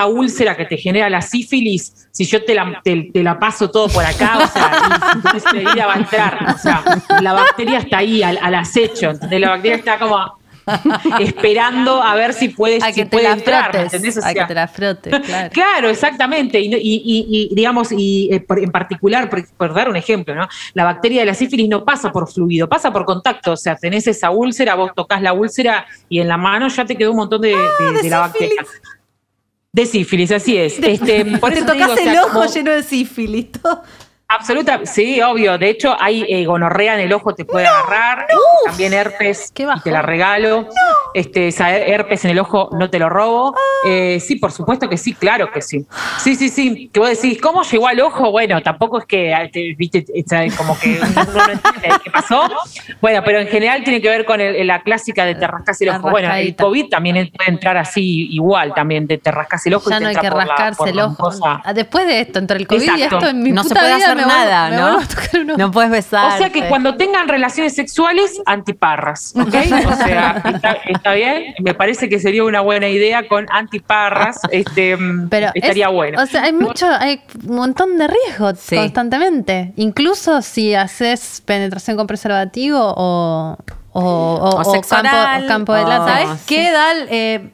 úlcera que te genera la sífilis, si yo te la, paso todo por acá, o sea, y entonces va a entrar, o sea, la bacteria está ahí al, al acecho, ¿entendés? La bacteria está como (laughs) esperando a ver si puede, A si que te puede la entrar, ¿me frotes. entendés? O A que te la frotes, (laughs) claro. Claro, exactamente. Y, y- y- y, digamos, y eh, por- en particular, por, por dar un ejemplo, ¿no? La bacteria de la sífilis no pasa por fluido, pasa por contacto. O sea, tenés esa úlcera, vos tocas la úlcera y en la mano ya te quedó un montón de, de- de de la bacteria. De sífilis, así es. Este, por Te eso te digo, tocas o sea, el ojo como- lleno de sífilis. todo. Absoluta, sí, obvio. De hecho, hay eh, gonorrea en el ojo, te puede agarrar. También herpes, Qué te la regalo. Este, esa herpes en el ojo no te lo robo. Eh, sí, por supuesto que sí, claro que sí. Sí, sí, sí. Que vos decís, ¿cómo llegó al ojo? Bueno, tampoco es que, ah, te- viste, esa- como que uno no entiende qué pasó. Bueno, pero en general tiene que ver con el- la clásica de te rascas el ojo. Bueno, el. COVID también puede entrar así igual, también de te rascas el ojo y Ya te no hay que la- rascarse el ojo. Ah, Después de esto, entre el COVID y esto, en mi no se puede vida hacer nada, me ¿no? tocar. (laughs) No puedes besar. O sea que cuando tengan relaciones sexuales, antiparras, ¿ok? O sea, está, está bien. Me parece que sería una buena idea con antiparras. Este, mm, Pero estaría es- bueno. O sea, hay mucho, hay un montón de riesgos Sí. constantemente. Incluso si haces penetración con preservativo o, o, o- O o sexo campo, oral, o campo de lata. ¿Sabes qué, Dal? Eh,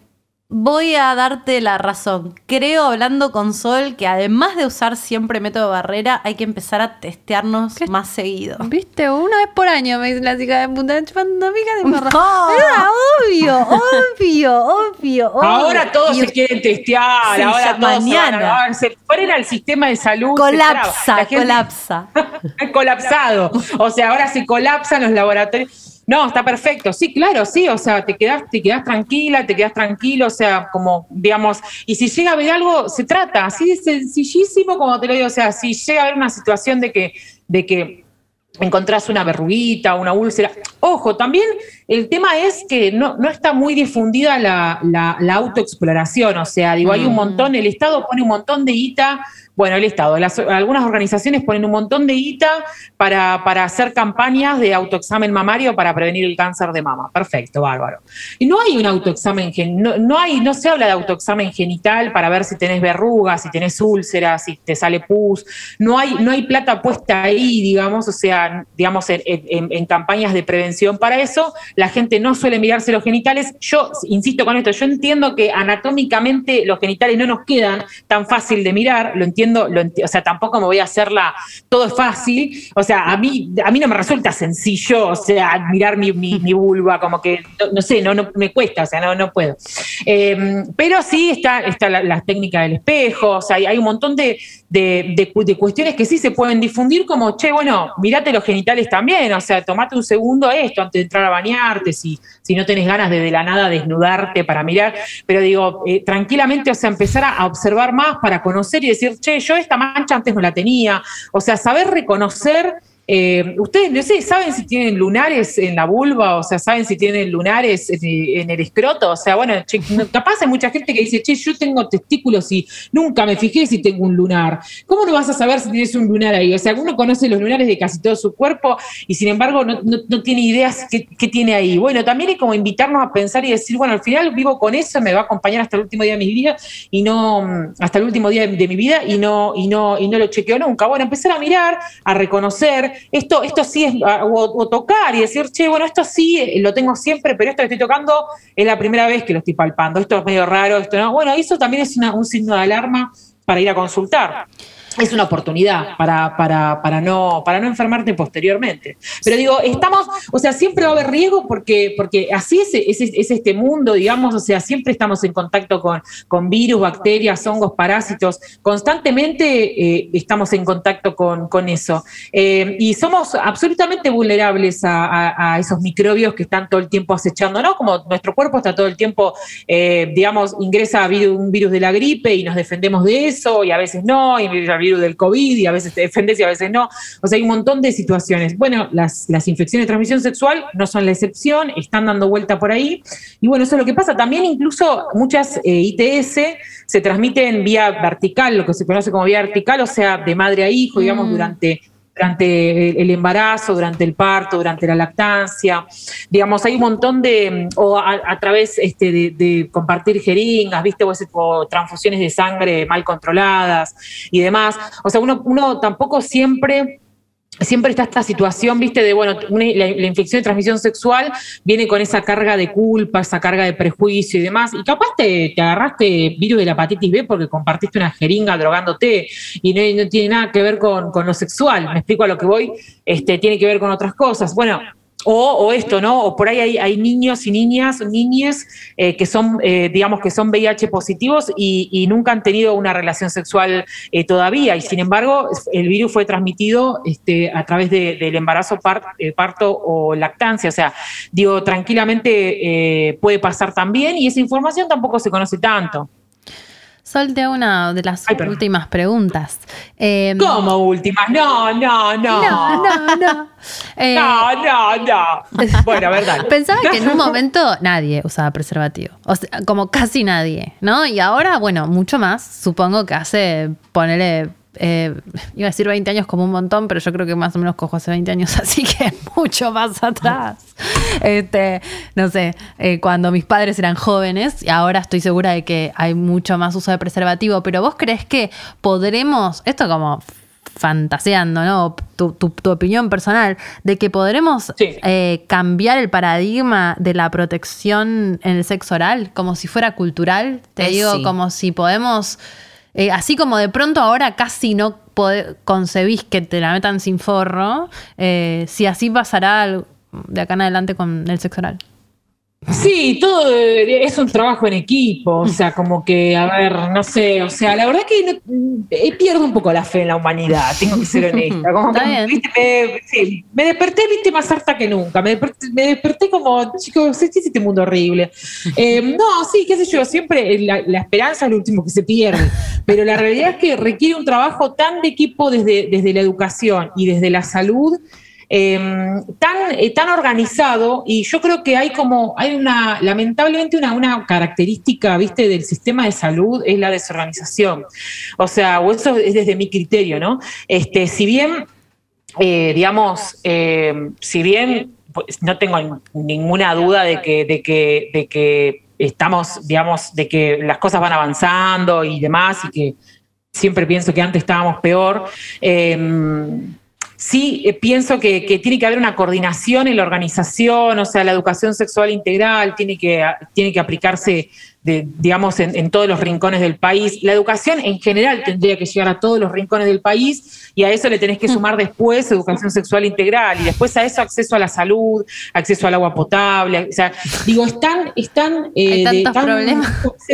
voy a darte la razón. Creo, hablando con Sol, que además de usar siempre método barrera, hay que empezar a testearnos ¿Qué? más seguido. ¿Viste? Una vez por año me dice la chica de punta chupando pica de morra. No. Era obvio, obvio, obvio, obvio. Ahora todos se quieren testear, Sí, ahora todos se van a- mañana. se el sistema de salud. Colapsa, colapsa. (laughs) colapsado. O sea, ahora se colapsan los laboratorios. No, está perfecto. Sí, claro, sí. O sea, te quedas, te quedas tranquila, te quedas tranquilo. O sea, como, digamos, y si llega a haber algo, se trata así de sencillísimo como te lo digo. O sea, si llega a haber una situación de que, de que encontrás una verruguita, una úlcera. Ojo, también el tema es que no, no está muy difundida la, la- la autoexploración, o sea, digo, hay un montón, el Estado pone un montón de guita, bueno, el Estado, algunas organizaciones ponen un montón de guita para, hacer campañas de autoexamen mamario para prevenir el cáncer de mama. Perfecto, bárbaro. Y no hay un autoexamen, no, hay, no se habla de autoexamen genital para ver si tenés verrugas, si tenés úlceras, si te sale pus, no hay, no hay plata puesta ahí, digamos, o sea, digamos, en, en- en campañas de prevención para eso, la gente no suele mirarse los genitales. Yo insisto con esto, yo entiendo que anatómicamente los genitales no nos quedan tan fácil de mirar, lo entiendo, o sea, tampoco me voy a hacerla, todo es fácil, o sea, a mí, a mí no me resulta sencillo, o sea, mirar mi, mi- vulva, como que, no, sé, no, no me cuesta, o sea, no, no puedo. Eh, pero sí está, está la, la técnica del espejo, o sea, hay, hay un montón de, de- de cu- de cuestiones que sí se pueden difundir, como, che, bueno, mirate los genitales también, o sea, tomate un segundo esto antes de entrar a bañarte, si, si no tenés ganas de de la nada desnudarte para mirar, pero digo, eh, tranquilamente, o sea, empezar a, a observar más para conocer y decir, che, yo esta mancha antes no la tenía, o sea, saber reconocer. Eh, ustedes, no sé, ¿saben si tienen lunares en la vulva? O sea, ¿saben si tienen lunares en, el escroto? O sea, bueno, che, capaz hay mucha gente que dice, che, yo tengo testículos y nunca me fijé si tengo un lunar. ¿Cómo no vas a saber si tienes un lunar ahí? O sea, uno conoce los lunares de casi todo su cuerpo y sin embargo no, tiene ideas qué, tiene ahí. Bueno, también es como invitarnos a pensar y decir, bueno, al final vivo con eso, me va a acompañar hasta el último día de mi vida y no, hasta el último día de, de mi vida y no, y no, y no lo chequeo nunca. Bueno, empezar a mirar, a reconocer, esto, esto sí es, a- o, tocar y decir, che, bueno, esto sí eh, lo tengo siempre, pero esto que estoy tocando es la primera vez que lo estoy palpando, esto es medio raro, esto no. Bueno, eso también es un signo de alarma para ir a consultar. Es una oportunidad para, para, para, no, para no enfermarte posteriormente. Pero digo, estamos, o sea, siempre va a haber riesgo porque, porque así es, es, es este mundo, digamos, o sea, siempre estamos en contacto con, con virus, bacterias, hongos, parásitos, constantemente eh, estamos en contacto con, con eso. Eh, y somos absolutamente vulnerables a, a- a esos microbios que están todo el tiempo acechando, ¿no? Como nuestro cuerpo está todo el tiempo, eh, digamos, ingresa un virus de la gripe y nos defendemos de eso, y a veces no, y el virus del COVID, y a veces te defendes y a veces no. O sea, hay un montón de situaciones. Bueno, las, las infecciones de transmisión sexual no son la excepción, están dando vuelta por ahí. Y bueno, eso es lo que pasa. También incluso muchas eh, ITS se transmiten vía vertical, lo que se conoce como vía vertical, o sea, de madre a hijo, digamos, durante durante el- embarazo, durante el parto, durante la lactancia. Digamos, hay un montón de, o a, a través este, de, de compartir jeringas, ¿viste? O, ese- o transfusiones de sangre mal controladas y demás. O sea, uno, uno tampoco siempre siempre está esta situación, viste, de, bueno, una- la, infección de transmisión sexual viene con esa carga de culpa, esa carga de prejuicio y demás, y capaz te, te agarraste virus de la hepatitis B porque compartiste una jeringa drogándote y no, no tiene nada que ver con, con lo sexual, me explico a lo que voy, este, tiene que ver con otras cosas. Bueno, o, o esto, ¿no? O por ahí hay, niños y niñas, niñes eh, que son, eh, digamos, que son VIH positivos y, y nunca han tenido una relación sexual eh, todavía. Y sin embargo, el virus fue transmitido este, a través de- del embarazo, par- eh, parto o lactancia. O sea, digo, tranquilamente eh, puede pasar también y esa información tampoco se conoce tanto. Sol, te hago una de las Ay, últimas preguntas. Eh, Como últimas, no, no, no. No, no, no. (laughs) Eh, No, no, no. Bueno, a ver, dale. Pensaba que en un momento nadie usaba preservativo. O sea, como casi nadie, ¿no? Y ahora, bueno, mucho más. Supongo que hace, ponele, eh, iba a decir 20 años como un montón, pero yo creo que más o menos cojo hace 20 años, (laughs) así que mucho más atrás. Este, no sé, eh, cuando mis padres eran jóvenes, y ahora estoy segura de que hay mucho más uso de preservativo, pero vos crees que podremos, esto como fantaseando, ¿no? Tu, tu- tu opinión personal, de que podremos Sí. eh, cambiar el paradigma de la protección en el sexo oral, como si fuera cultural. Te Eh, digo, sí. como si podemos, eh, así como de pronto ahora casi no pode- concebís que te la metan sin forro, eh, si así pasará de acá en adelante con el sexo oral. Sí, todo es un trabajo en equipo, o sea, como que, a ver, no sé, o sea, la verdad que no- eh, pierdo un poco la fe en la humanidad, tengo que ser honesta. Como Está que, viste, me, sí, me desperté, viste, más harta que nunca, me desperté, me desperté como, chicos, ¿qué es este mundo horrible? Eh, no, sí, qué sé yo, siempre la, la esperanza es lo último que se pierde, pero la realidad es que requiere un trabajo tan de equipo desde, desde la educación y desde la salud eh, tan, eh, tan organizado y yo creo que hay como, hay una, lamentablemente una, una característica, viste, del sistema de salud es la desorganización. O sea, o eso es desde mi criterio, ¿no? Este, si bien, eh, digamos, eh, si bien pues, no tengo ninguna duda de que, de que, de que estamos, digamos, de que las cosas van avanzando y demás, y que siempre pienso que antes estábamos peor. eh, Sí, eh, pienso que, que tiene que haber una coordinación en la organización, o sea, la educación sexual integral tiene que, tiene que aplicarse, de, digamos, en, en todos los rincones del país. La educación en general tendría que llegar a todos los rincones del país y a eso le tenés que sumar después educación sexual integral y después a eso acceso a la salud, acceso al agua potable. O sea, digo, están, están Hay de problemas.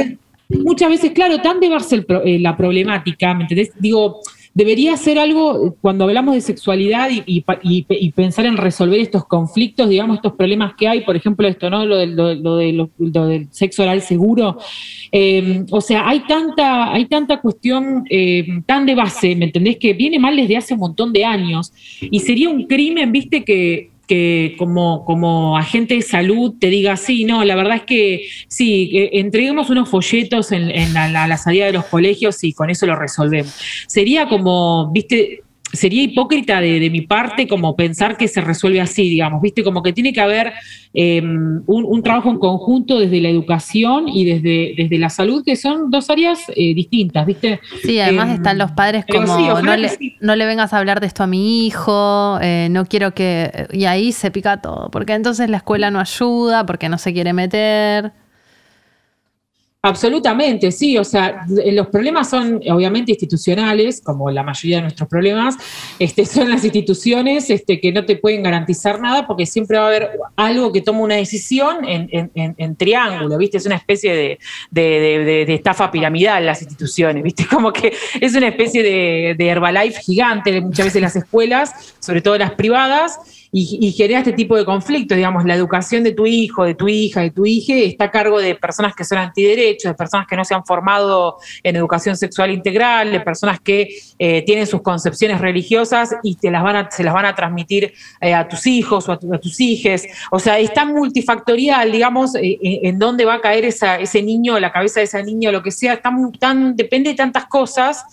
(laughs) Muchas veces, claro, tan el pro- eh, la problemática, ¿me entendés? Digo, debería ser algo, cuando hablamos de sexualidad y, pensar en resolver estos conflictos, digamos, estos problemas que hay, por ejemplo, esto, ¿no? Lo del, lo, de lo del sexo oral seguro. Eh, o sea, hay tanta, hay tanta cuestión eh, tan de base, ¿me entendés? Que viene mal desde hace un montón de años. Y sería un crimen, viste, que que como, como agente de salud te diga, sí, no, la verdad es que sí, que entreguemos unos folletos en, la salida de los colegios y con eso lo resolvemos. Sería como, viste, sería hipócrita de, de mi parte como pensar que se resuelve así, digamos, viste, como que tiene que haber eh, un, un trabajo en conjunto desde la educación y desde, desde la salud, que son dos áreas eh, distintas, viste. Sí, además Eh, están los padres como, sí, no, le, sí. no le vengas a hablar de esto a mi hijo, no quiero que... Y ahí se pica todo, porque entonces la escuela no ayuda, porque no se quiere meter. Absolutamente, sí. O sea, los problemas son obviamente institucionales, como la mayoría de nuestros problemas. Este, son las instituciones este, que no te pueden garantizar nada porque siempre va a haber algo que toma una decisión en, en- en- triángulo, ¿viste? Es una especie de, de- de- de- de estafa piramidal las instituciones, ¿viste? (laughs) Como que es una especie de, de Herbalife gigante muchas veces las escuelas, sobre todo las privadas, y, y genera este tipo de conflictos, digamos, la educación de tu hijo, de tu hija, de tu hija, está a cargo de personas que son antiderechos, de personas que no se han formado en educación sexual integral, de personas que eh, tienen sus concepciones religiosas y te las van a, se las van a transmitir eh, a tus hijos o a, tu- a tus hijes. O sea, es tan multifactorial, digamos, eh, eh, en dónde va a caer esa, ese niño, la cabeza de ese niño, lo que sea, tan, tan, depende de tantas cosas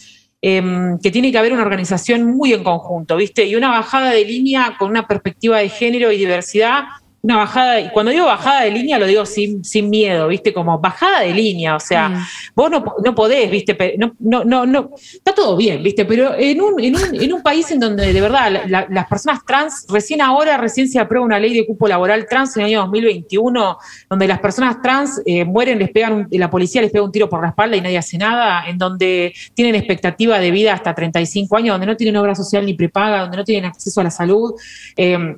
em, que tiene que haber una organización muy en conjunto, ¿viste? Y una bajada de línea con una perspectiva de género y diversidad una bajada, y cuando digo bajada de línea lo digo sin, sin miedo, ¿viste? Como bajada de línea, o sea, Mm. vos no, no podés, ¿viste? No, no, no, no, está todo bien, ¿viste? Pero en un, en un, en un país en donde de verdad la- la- las personas trans, recién ahora, recién se aprueba una ley de cupo laboral trans en el año 2021, donde las personas trans eh, mueren, les pegan un- la policía les pega un tiro por la espalda y nadie hace nada, en donde tienen expectativa de vida hasta 35 años, donde no tienen obra social ni prepaga, donde no tienen acceso a la salud. eh,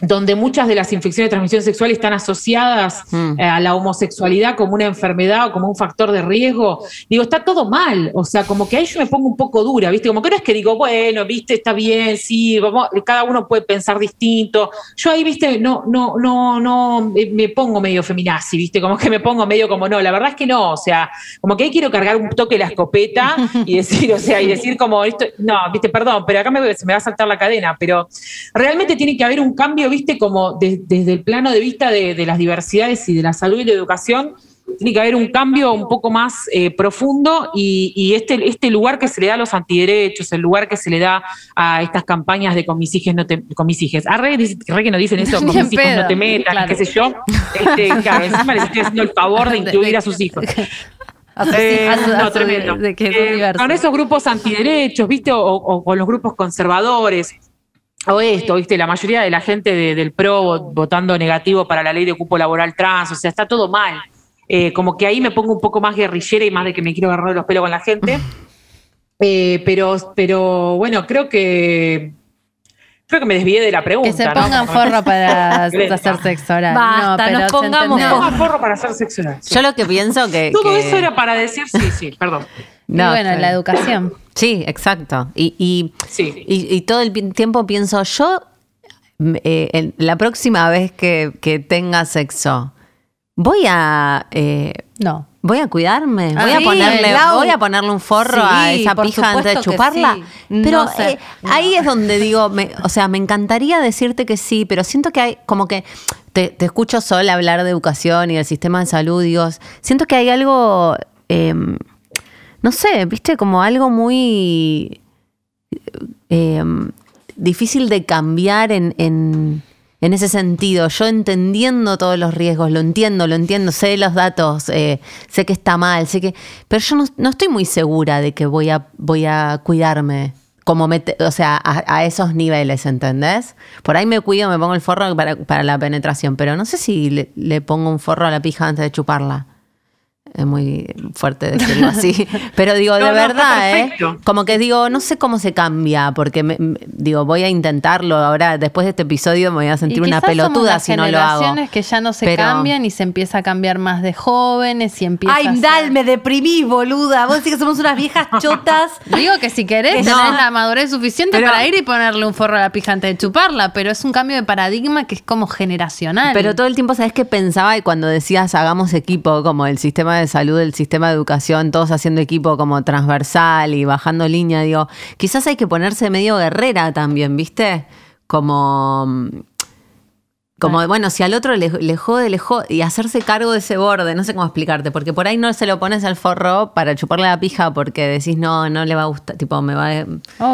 donde muchas de las infecciones de transmisión sexual están asociadas Mm. eh, a la homosexualidad como una enfermedad o como un factor de riesgo, digo, está todo mal, o sea, como que ahí yo me pongo un poco dura, ¿viste? Como que no es que digo, bueno, ¿viste? Está bien, sí, vamos, cada uno puede pensar distinto. Yo ahí, ¿viste? No, no, no, no, eh, me pongo medio feminazi, ¿viste? Como que me pongo medio como, no, la verdad es que no, o sea, como que ahí quiero cargar un toque la escopeta y decir, o sea, y decir como esto, no, ¿viste? Perdón, pero acá me, se me va a saltar la cadena, pero realmente tiene que haber un cambio, viste, como de- desde el plano de vista de, de las diversidades y de la salud y la educación, tiene que haber un cambio un poco más eh, profundo y, y este, este lugar que se le da a los antiderechos, el lugar que se le da a estas campañas de con mis hijos no te, con mis hijas. Ah, re, que no dicen eso, (laughs) con mis hijos no te metas, claro. qué sé yo. Este, (laughs) claro, encima les estoy haciendo el favor de (laughs) incluir a sus hijos. A Eh, a a su- tremendo. de que son Eh, con esos grupos antiderechos, ¿viste? O, o con los grupos conservadores. O esto, ¿viste? La mayoría de la gente de- del PRO vo- votando negativo para la ley de cupo laboral trans, o sea, está todo mal. Eh, como que ahí me pongo un poco más guerrillera y más de que me quiero agarrar los pelos con la gente. (laughs) Eh, pero, pero bueno, creo que creo que me desvié de la pregunta. Que se ¿no? pongan (laughs) forro para (laughs) hacer sexo oral. Basta, no, pero nos se pongamos. Pongan forro para hacer sexo oral. sí. Yo lo que pienso que. Todo que- eso era para decir sí, sí, perdón. Y No, bueno, está la educación. Sí, exacto. Y, y, Sí. y, y todo el tiempo pienso, yo, mm, eh, en- la próxima vez que, que tenga sexo, voy a. eh, No. Voy a cuidarme, Ah, voy a ponerle, voy a ponerle un forro Sí, a esa pija antes de chuparla. sí. Pero No sé. eh, ahí es donde digo, me- o sea, me encantaría decirte que sí, pero siento que hay como que te, te escucho sola hablar de educación y del sistema de salud, digo, siento que hay algo, eh, no sé, viste, como algo muy eh, difícil de cambiar en, en- en ese sentido. Yo entendiendo todos los riesgos, lo entiendo, lo entiendo, sé los datos, eh, sé que está mal, sé que. Pero yo no, no estoy muy segura de que voy a, voy a cuidarme. Como mete- o sea, a, a esos niveles, ¿entendés? Por ahí me cuido, me pongo el forro para, para la penetración, pero no sé si le pongo un forro a la pija antes de chuparla. Es muy fuerte decirlo (laughs) así. Pero digo, No, de no, verdad, ¿eh? Como que digo, no sé cómo se cambia, porque me- me- digo, voy a intentarlo. Ahora, después de este episodio, me voy a sentir Y una pelotuda si no lo hago. generaciones que ya no se Pero- cambian y se empieza a cambiar más de jóvenes y empieza a Ay, ser- Dal, me deprimís, boluda. Vos decís que somos unas viejas chotas. (laughs) Digo que si querés Que tenés la madurez suficiente Pero- para ir y ponerle un forro a la pija antes de chuparla, pero es un cambio de paradigma que es como generacional. Pero todo el tiempo, ¿sabes qué pensaba? Y cuando decías hagamos equipo, como el sistema de salud, el sistema de educación, todos haciendo equipo como transversal y bajando línea, digo, quizás hay que ponerse medio guerrera también, ¿viste? Como. mm, Como, bueno, si al otro le, le jode, le jode, y hacerse cargo de ese borde, no sé cómo explicarte, porque por ahí no se lo pones al forro para chuparle la pija porque decís, no, no le va a gustar, tipo, me va a-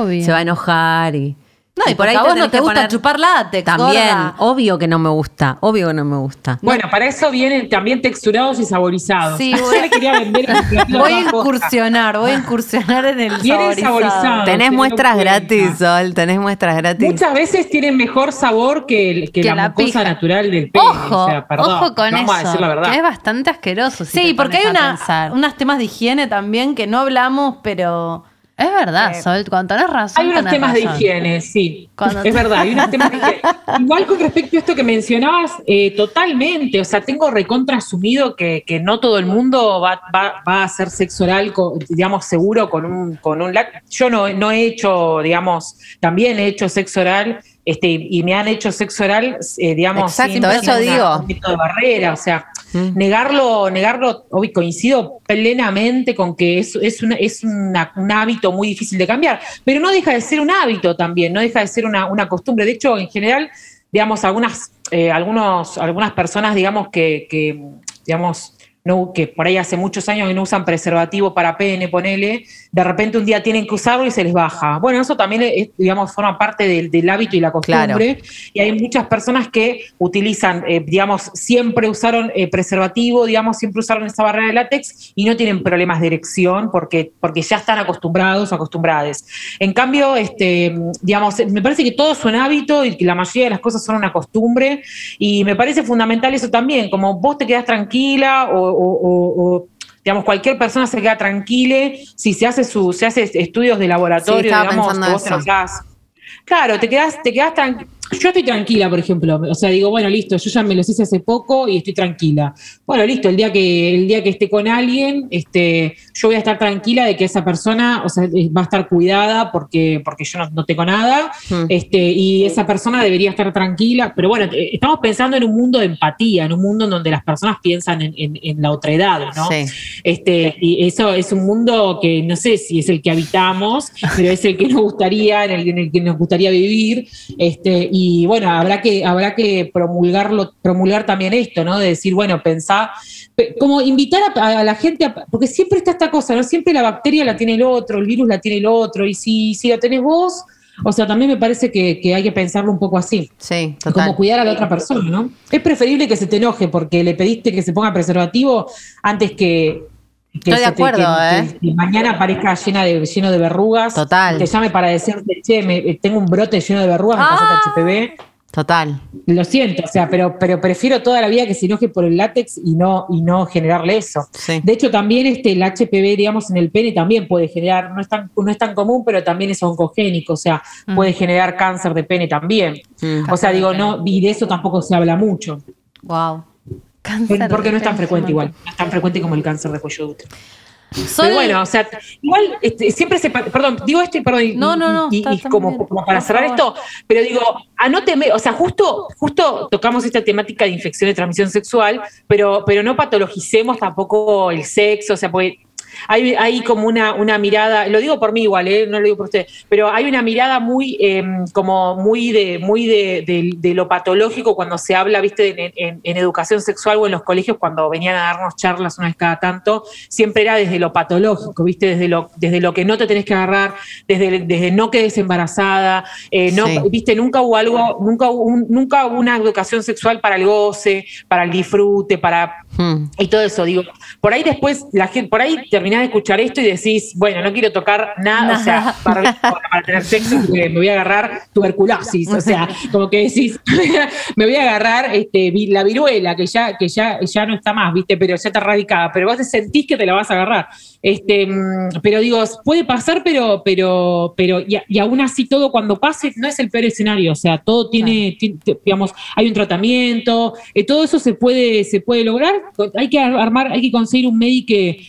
Obvio. se va a enojar y... No, y por porque a te vos no te gusta poner- chupar látex, También, gorda. obvio que no me gusta, obvio que no me gusta. Bueno, para eso vienen también texturados y saborizados. Sí, (laughs) Yo voy- le quería vender (laughs) Voy a incursionar, voy a incursionar en el Vienen saborizado. saborizados. Tenés no muestras gratis, Sol, tenés muestras gratis. Muchas veces tienen mejor sabor que, el- que Que la, la mucosa pija. natural del pene. Ojo, o sea, perdón, ojo con vamos eso, a decir la verdad. que es bastante asqueroso. si Sí, te porque hay una, unos temas de higiene también que no hablamos, pero Es verdad, Sol, cuando tenés razón. Hay unos temas de higiene, sí. Cuando- Es verdad, hay unos (laughs) temas de higiene. Igual con respecto a esto que mencionabas, eh, totalmente. O sea, tengo recontra asumido que, que no todo el mundo va, va- va a hacer sexo oral, con- digamos, seguro con un, con un Yo no, no he hecho, digamos, también he hecho sexo oral. Este, y me han hecho sexo oral, eh, digamos, Exacto, sin- eso una- digo. un de barrera, o sea, Mm. negarlo, negarlo, obvio, coincido plenamente con que es, es, una- es una- un hábito muy difícil de cambiar, pero no deja de ser un hábito también, no deja de ser una, una costumbre. De hecho, en general, digamos, algunas, eh, algunos, algunas personas, digamos, que, que, digamos, no, que por ahí hace muchos años que no usan preservativo para pene, ponele, de repente un día tienen que usarlo y se les baja. Bueno, eso también, es, digamos, forma parte del, del hábito y la costumbre. Y hay muchas personas que utilizan, eh, digamos, siempre usaron eh, preservativo, digamos, siempre usaron esa barrera de látex y no tienen problemas de erección porque, porque ya están acostumbrados o acostumbradas. En cambio, este, digamos, me parece que todo es un hábito y que la mayoría de las cosas son una costumbre y me parece fundamental eso también, como vos te quedás tranquila o, o- digamos, cualquier persona se queda tranquila si se hace, su, se hace estudios de laboratorio, Sí, digamos, vos. Claro, te quedas, te quedas tranquila. Yo estoy tranquila, por ejemplo. O sea, digo, bueno, listo, yo ya me los hice hace poco y estoy tranquila. Bueno, listo, el día que, el día que esté con alguien, este, yo voy a estar tranquila de que esa persona, o sea, eh, va a estar cuidada porque, porque yo no, no tengo nada. Hmm. Este, y esa persona debería estar tranquila. Pero bueno, eh, estamos pensando en un mundo de empatía, en un mundo en donde las personas piensan en, en- en la otra edad, ¿no? Sí. Este, y eso es un mundo que no sé si es el que habitamos, pero es el que nos gustaría, en el, en el que nos gustaría vivir. Este, y bueno, habrá que, habrá que promulgarlo, promulgar también esto, ¿no? De decir, bueno, pensar, pe- como invitar a, a la gente, a- porque siempre está esta cosa, ¿no? Siempre la bacteria la tiene el otro, el virus la tiene el otro, y si, si la tenés vos, o sea, también me parece que, que hay que pensarlo un poco así. Sí, Como cuidar a la otra persona, ¿no? Es preferible que se te enoje porque le pediste que se ponga preservativo antes que. Que Estoy de te- acuerdo, que- ¿eh? que mañana aparezca llena de, lleno de verrugas. Total. Te llame para decirte, che, me- tengo un brote lleno de verrugas, me Ah. pasaste HPV. Total. Lo siento, o sea, pero, pero prefiero toda la vida que se enoje por el látex y no, y no generarle eso. Sí. De hecho, también este, el HPV, digamos, en el pene también puede generar, no es tan, no es tan común, pero también es oncogénico, o sea, puede generar cáncer de pene también. Mm. O sea, digo, no, y de eso tampoco se habla mucho. Wow. Cáncer Porque no es tan frecuente igual, no es tan frecuente como el cáncer de cuello de útero. Pero bueno, o sea, igual este, siempre se. Perdón, digo esto y perdón. No, no, no, Y, está- y está como, para cerrar esto, pero digo, anóteme, o sea, justo, justo tocamos esta temática de infección de transmisión sexual, pero, pero no patologicemos tampoco el sexo, o sea, porque. Hay, hay como una, una mirada, lo digo por mí igual, ¿eh? no lo digo por usted, pero hay una mirada muy, eh, como muy de, muy de, de- de lo patológico cuando se habla, viste, en, en- en educación sexual o en los colegios, cuando venían a darnos charlas una vez cada tanto, siempre era desde lo patológico, viste, desde lo, desde lo que no te tenés que agarrar, desde, desde no quedes embarazada, eh, no, Sí. viste, nunca hubo algo, nunca hubo, un- nunca hubo una educación sexual para el goce, para el disfrute, para Mm. y todo eso, digo, por ahí después, la gente, por ahí terminás de escuchar esto y decís, bueno, no quiero tocar nada, o sea, (laughs) para, para tener sexo porque me voy a agarrar tuberculosis, o sea, como que decís, (laughs) me voy a agarrar este, la viruela, que ya, que ya, ya no está más, viste, pero ya está erradicada, pero vos te sentís que te la vas a agarrar. Este, mm, pero digo, puede pasar, pero, pero, pero, y, aún así todo cuando pase, no es el peor escenario, o sea, todo tiene, ti- ti- digamos, hay un tratamiento, eh, todo eso se puede, se puede lograr, hay que ar- armar, hay que conseguir un médico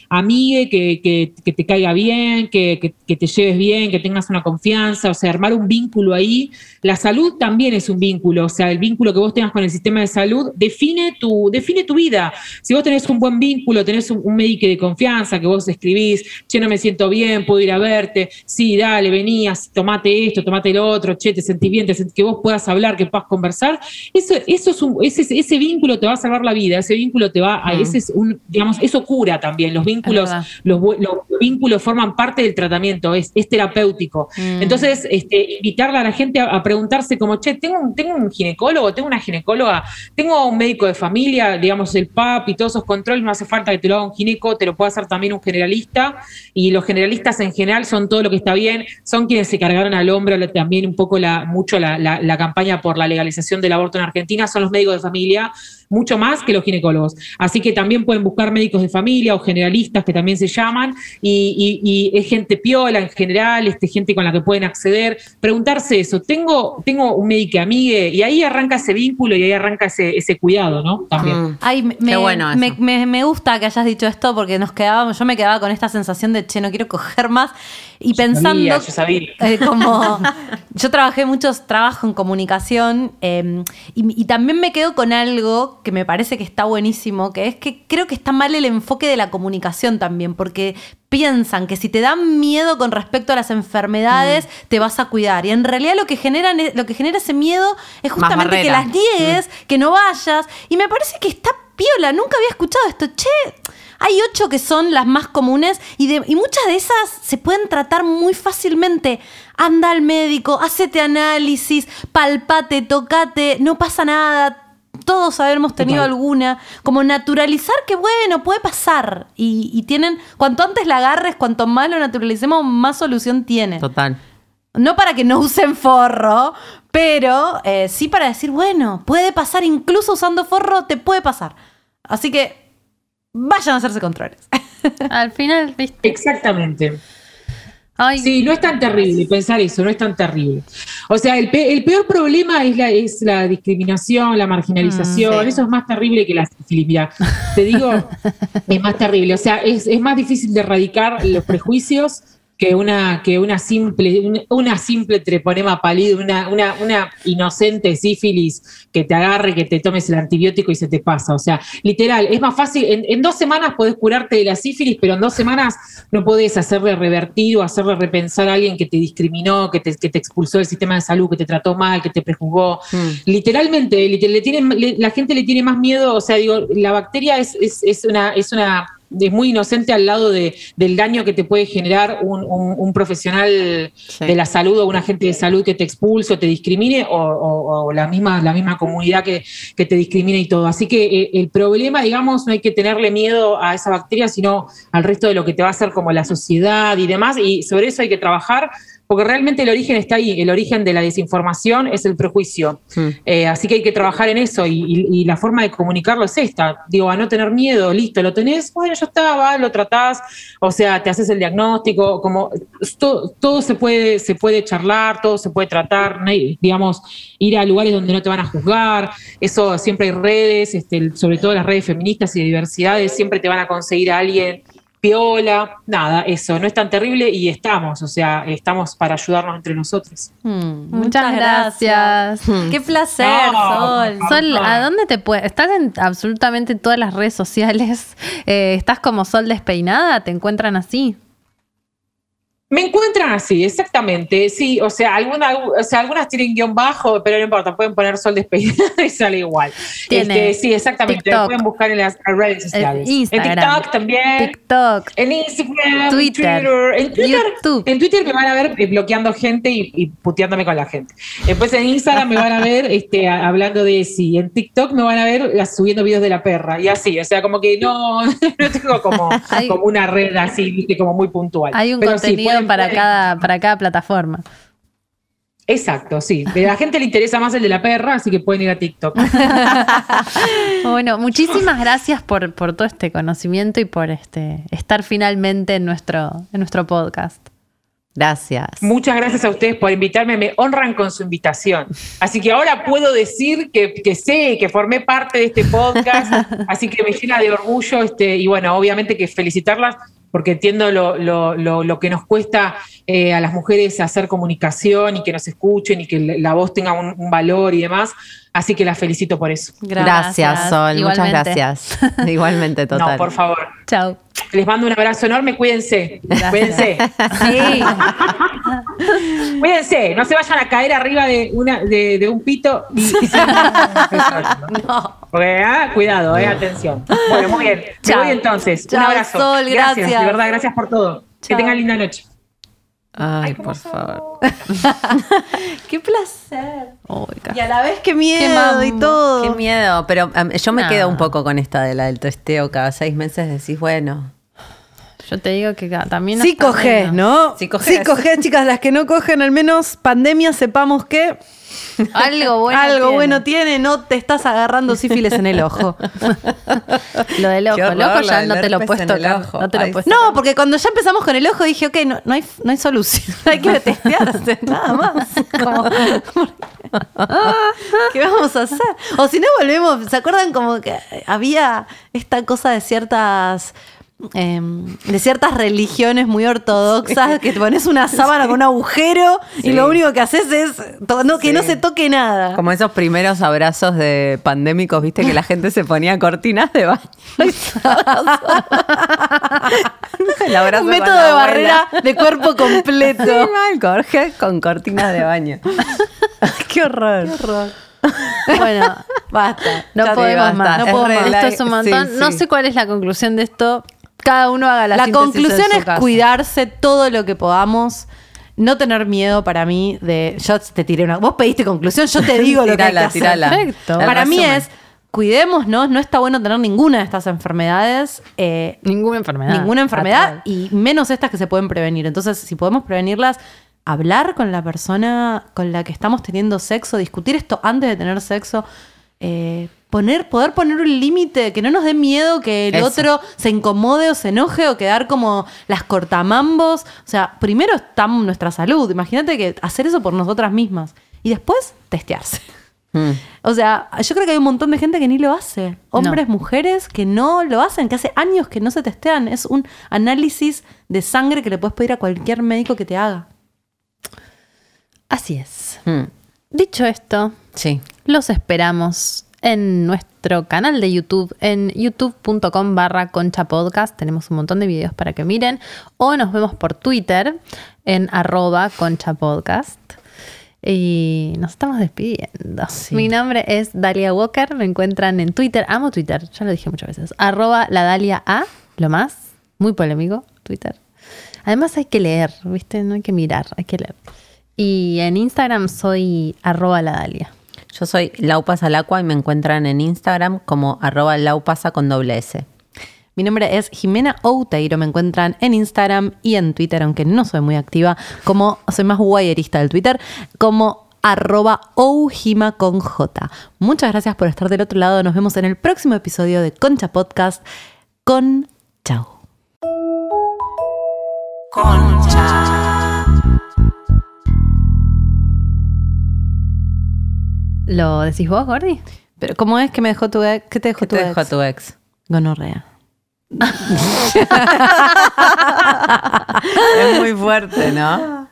amigue, que, que, que te caiga bien, que, que- que te lleves bien, que tengas una confianza, o sea, armar un vínculo ahí. La salud también es un vínculo, o sea, el vínculo que vos tengas con el sistema de salud define tu, define tu vida. Si vos tenés un buen vínculo, tenés un, un médico de confianza que vos escribís, che, no me siento bien, puedo ir a verte, sí, dale, venías, tomate esto, tomate lo otro, che, te sentís bien, te que vos puedas hablar, que puedas conversar, eso, eso es un, ese, ese vínculo te va a salvar la vida, ese vínculo te va a, Mm. ese es un, digamos, eso cura también, los vínculos, los, vínculos forman parte del tratamiento, es, es terapéutico. Mm. Entonces, este, invitarle a la gente a, a preguntarse como, che, tengo un, tengo un ginecólogo, tengo una ginecóloga, tengo un médico de familia, digamos, el PAP y todos esos controles, no hace falta que te lo haga un gineco, te lo puede hacer también un generalista, y los generalistas en general son todo lo que está bien, son quienes se cargaron al hombro también un poco la, mucho la- la campaña por la legalización del aborto en Argentina, son los médicos de familia, mucho más que los ginecólogos. Así que también pueden buscar médicos de familia o generalistas que también se llaman y, y- y es gente piola en general, este, gente con la que pueden acceder. Preguntarse eso, ¿tengo, tengo un médico amigue? Y ahí arranca ese vínculo y ahí arranca ese, ese cuidado, ¿no? También. Mm. Ay, me, Qué bueno me- me gusta que hayas dicho esto porque nos quedábamos, yo me quedaba con esta sensación de, che, no quiero coger más. Y pensando, Sabía, yo sabía. eh, como (laughs) yo trabajé muchos trabajo en comunicación eh, y, y también me quedo con algo que me parece que está buenísimo, que es que creo que está mal el enfoque de la comunicación también, porque piensan que si te dan miedo con respecto a las enfermedades, te vas a cuidar. Y en realidad lo que, generan, lo que genera ese miedo es justamente que las niegues, que no vayas. Y me parece que está piola, nunca había escuchado esto. Che, hay ocho que son las más comunes y, de- y muchas de esas se pueden tratar muy fácilmente. Anda al médico, hacete análisis, palpate, tocate, no pasa nada. Todos habremos tenido Total. alguna. Como naturalizar que, bueno, puede pasar. Y, y tienen, cuanto antes la agarres, cuanto más lo naturalicemos, más solución tiene. Total. No para que no usen forro, pero eh, sí para decir, bueno, puede pasar, incluso usando forro, te puede pasar. Así que vayan a hacerse controles. (laughs) Al final, ¿viste? Exactamente. Ay, Sí, no es tan terrible pensar eso, no es tan terrible. O sea, el, pe- el peor problema es la, es la discriminación, la marginalización, Mm, sí. eso es más terrible que la sífilis. Mira, te digo, (laughs) es más terrible. O sea, es, es más difícil de erradicar los prejuicios que una, que una simple, una, una simple treponema pálido, una, una, una inocente sífilis que te agarre, que te tomes el antibiótico y se te pasa. O sea, literal, es más fácil, en, en dos semanas podés curarte de la sífilis, pero en dos semanas no podés hacerle revertir o hacerle repensar a alguien que te discriminó, que te, que te expulsó del sistema de salud, que te trató mal, que te prejuzgó. Mm. Literalmente, le le- la gente le tiene más miedo, o sea, digo, la bacteria es, es, es una, es una es muy inocente al lado de, del daño que te puede generar un, un- un profesional Sí. de la salud o un agente de salud que te expulse o te discrimine o, o- o la, misma, la misma comunidad que, que te discrimine y todo. Así que eh, el problema, digamos, no hay que tenerle miedo a esa bacteria, sino al resto de lo que te va a hacer como la sociedad y demás, y sobre eso hay que trabajar. Porque realmente el origen está ahí, el origen de la desinformación es el prejuicio. Mm. Eh, así que hay que trabajar en eso y, y- y la forma de comunicarlo es esta. Digo, a no tener miedo, listo, lo tenés, bueno, ya está, va, lo tratás, o sea, te haces el diagnóstico, como to- todo se puede, se puede charlar, todo se puede tratar, no digamos, ir a lugares donde no te van a juzgar, eso siempre hay redes, este, sobre todo las redes feministas y de diversidades, siempre te van a conseguir a alguien piola, nada, eso, no es tan terrible y estamos, o sea, estamos para ayudarnos entre nosotros. Hmm, Muchas gracias. Qué (laughs) placer, No, Sol. Sol, ¿a dónde te puedes? Estás en absolutamente todas las redes sociales. (laughs) Eh, ¿Estás como Sol despeinada? ¿Te encuentran así? Me encuentran así, exactamente. Sí, o sea, alguna, o sea, algunas tienen guion bajo, pero no importa, pueden poner sol despeinado (laughs) y sale igual. Este, sí, exactamente. TikTok. Lo pueden buscar en las redes sociales. Instagram. En TikTok también. TikTok. En Instagram, Twitter, Twitter, en Twitter, YouTube. en Twitter me van a ver eh, bloqueando gente y, y puteándome con la gente. Después en Instagram me van a ver (laughs) este, hablando de sí. En TikTok me van a ver eh, subiendo videos de la perra y así. O sea, como que no, (laughs) no tengo como, una red así, como muy puntual. Hay un Pero sí, (laughs) para, cada, para cada plataforma. Exacto, sí. De la gente le interesa más el de la perra, así que pueden ir a TikTok. (laughs) Bueno, muchísimas gracias por, por todo este conocimiento y por este estar finalmente en nuestro, en nuestro podcast. Gracias. Muchas gracias a ustedes por invitarme, me honran con su invitación. Así que ahora puedo decir que, que sé, que formé parte de este podcast, (laughs) así que me llena de orgullo este, y bueno, obviamente que felicitarlas porque entiendo lo, lo- lo- lo que nos cuesta eh, a las mujeres hacer comunicación y que nos escuchen y que la voz tenga un, un valor y demás. Así que las felicito por eso. Gracias, Gracias. Sol. Muchas gracias. (laughs) Igualmente, total. No, por favor. Chao. Les mando un abrazo enorme, cuídense. Cuídense. Sí. (laughs) Cuídense, no se vayan a caer arriba de, una, de, de un pito y, y se- (laughs) Porque, ah, cuidado, eh, atención. Bueno, muy bien. Me Chao. voy entonces. Chao, un abrazo. Sol, gracias. De verdad, gracias por todo. Que tengan linda noche. Ay, por favor. (laughs) Qué placer. Y a la vez qué miedo Qué y todo. Qué miedo. Pero um, yo me No. quedo un poco con esta de la del testeo. Cada seis meses decís, bueno. Yo te digo que también. Sí menos. ¿no? Sí cogés. Sí cogés, chicas. Las que no cogen, al menos pandemia, sepamos que (laughs) Algo bueno. algo tiene. bueno tiene. No te estás agarrando sífilis en el ojo. (laughs) Lo del ojo. Horror, el ojo lo ya no te lo el tocar. ojo. No te lo Ay, puedes No, porque cuando ya empezamos con el ojo dije, ok, no, no, hay, no hay solución. (laughs) hay que testearse, nada más. Como- (laughs) ¿Qué vamos a hacer? O si no volvemos, ¿se acuerdan como que había esta cosa de ciertas... em, de ciertas religiones muy ortodoxas que te pones una sábana con un agujero y lo único que haces es no, que Sí. no se toque nada. Como esos primeros abrazos de pandémicos, viste que la gente se ponía cortinas de baño. (laughs) El un método de barrera de cuerpo completo. Sí, mal, Jorge, con cortinas de baño. (laughs) Qué horror. Bueno, Basta. No podemos basta. más. No Es puedo más. Esto es un montón. sí, No sé cuál es la conclusión de esto. Cada uno haga la La conclusión su es casa. cuidarse todo lo que podamos. No tener miedo para mí de. Yo te tiré una. Vos pediste conclusión, yo te (laughs) digo lo que hay que Tirala, hacer. tirala. Perfecto. Para mí es. Cuidémonos, no está bueno tener ninguna de estas enfermedades. eh, Ninguna enfermedad. ninguna enfermedad Fatal. y menos estas que se pueden prevenir. Entonces, si podemos prevenirlas, hablar con la persona con la que estamos teniendo sexo, discutir esto antes de tener sexo, eh, poner, poder poner un límite, que no nos dé miedo que el Eso. otro se incomode o se enoje o quedar como las cortamambos. O sea, primero está nuestra salud. Imagínate que hacer eso por nosotras mismas y después testearse. Mm. O sea, yo creo que hay un montón de gente que ni lo hace. Hombres, mujeres que no lo hacen, que hace años que no se testean. Es un análisis de sangre que le puedes pedir a cualquier médico que te haga. Así es. Mm. Dicho esto, Sí. los esperamos en nuestro canal de YouTube, en youtube.com barra concha podcast. Tenemos un montón de videos para que miren. O nos vemos por Twitter en arroba concha podcast. Y nos estamos despidiendo. Mi nombre es Dalia Walker. Me encuentran en Twitter. Amo Twitter, ya lo dije muchas veces. Arroba la Dalia A, lo más. Muy polémico, Twitter. Además hay que leer, ¿viste? No hay que mirar, hay que leer. Y en Instagram soy arroba la Dalia. Yo soy Laupasalacua y me encuentran en Instagram como arroba laupasa con doble S. Mi nombre es Jimena Outeiro. Me encuentran en Instagram y en Twitter, aunque no soy muy activa, como soy más guayerista del Twitter, como arroba oujima con J. Muchas gracias por estar del otro lado. Nos vemos en el próximo episodio de Concha Podcast. Con chao. ¿Lo decís vos, Gordi? Pero ¿cómo es que me dejó tu ex? ¿Qué te dejó ¿Qué tu te ex? dejó tu ex? Gonorrea. (laughs) Es muy fuerte, ¿no?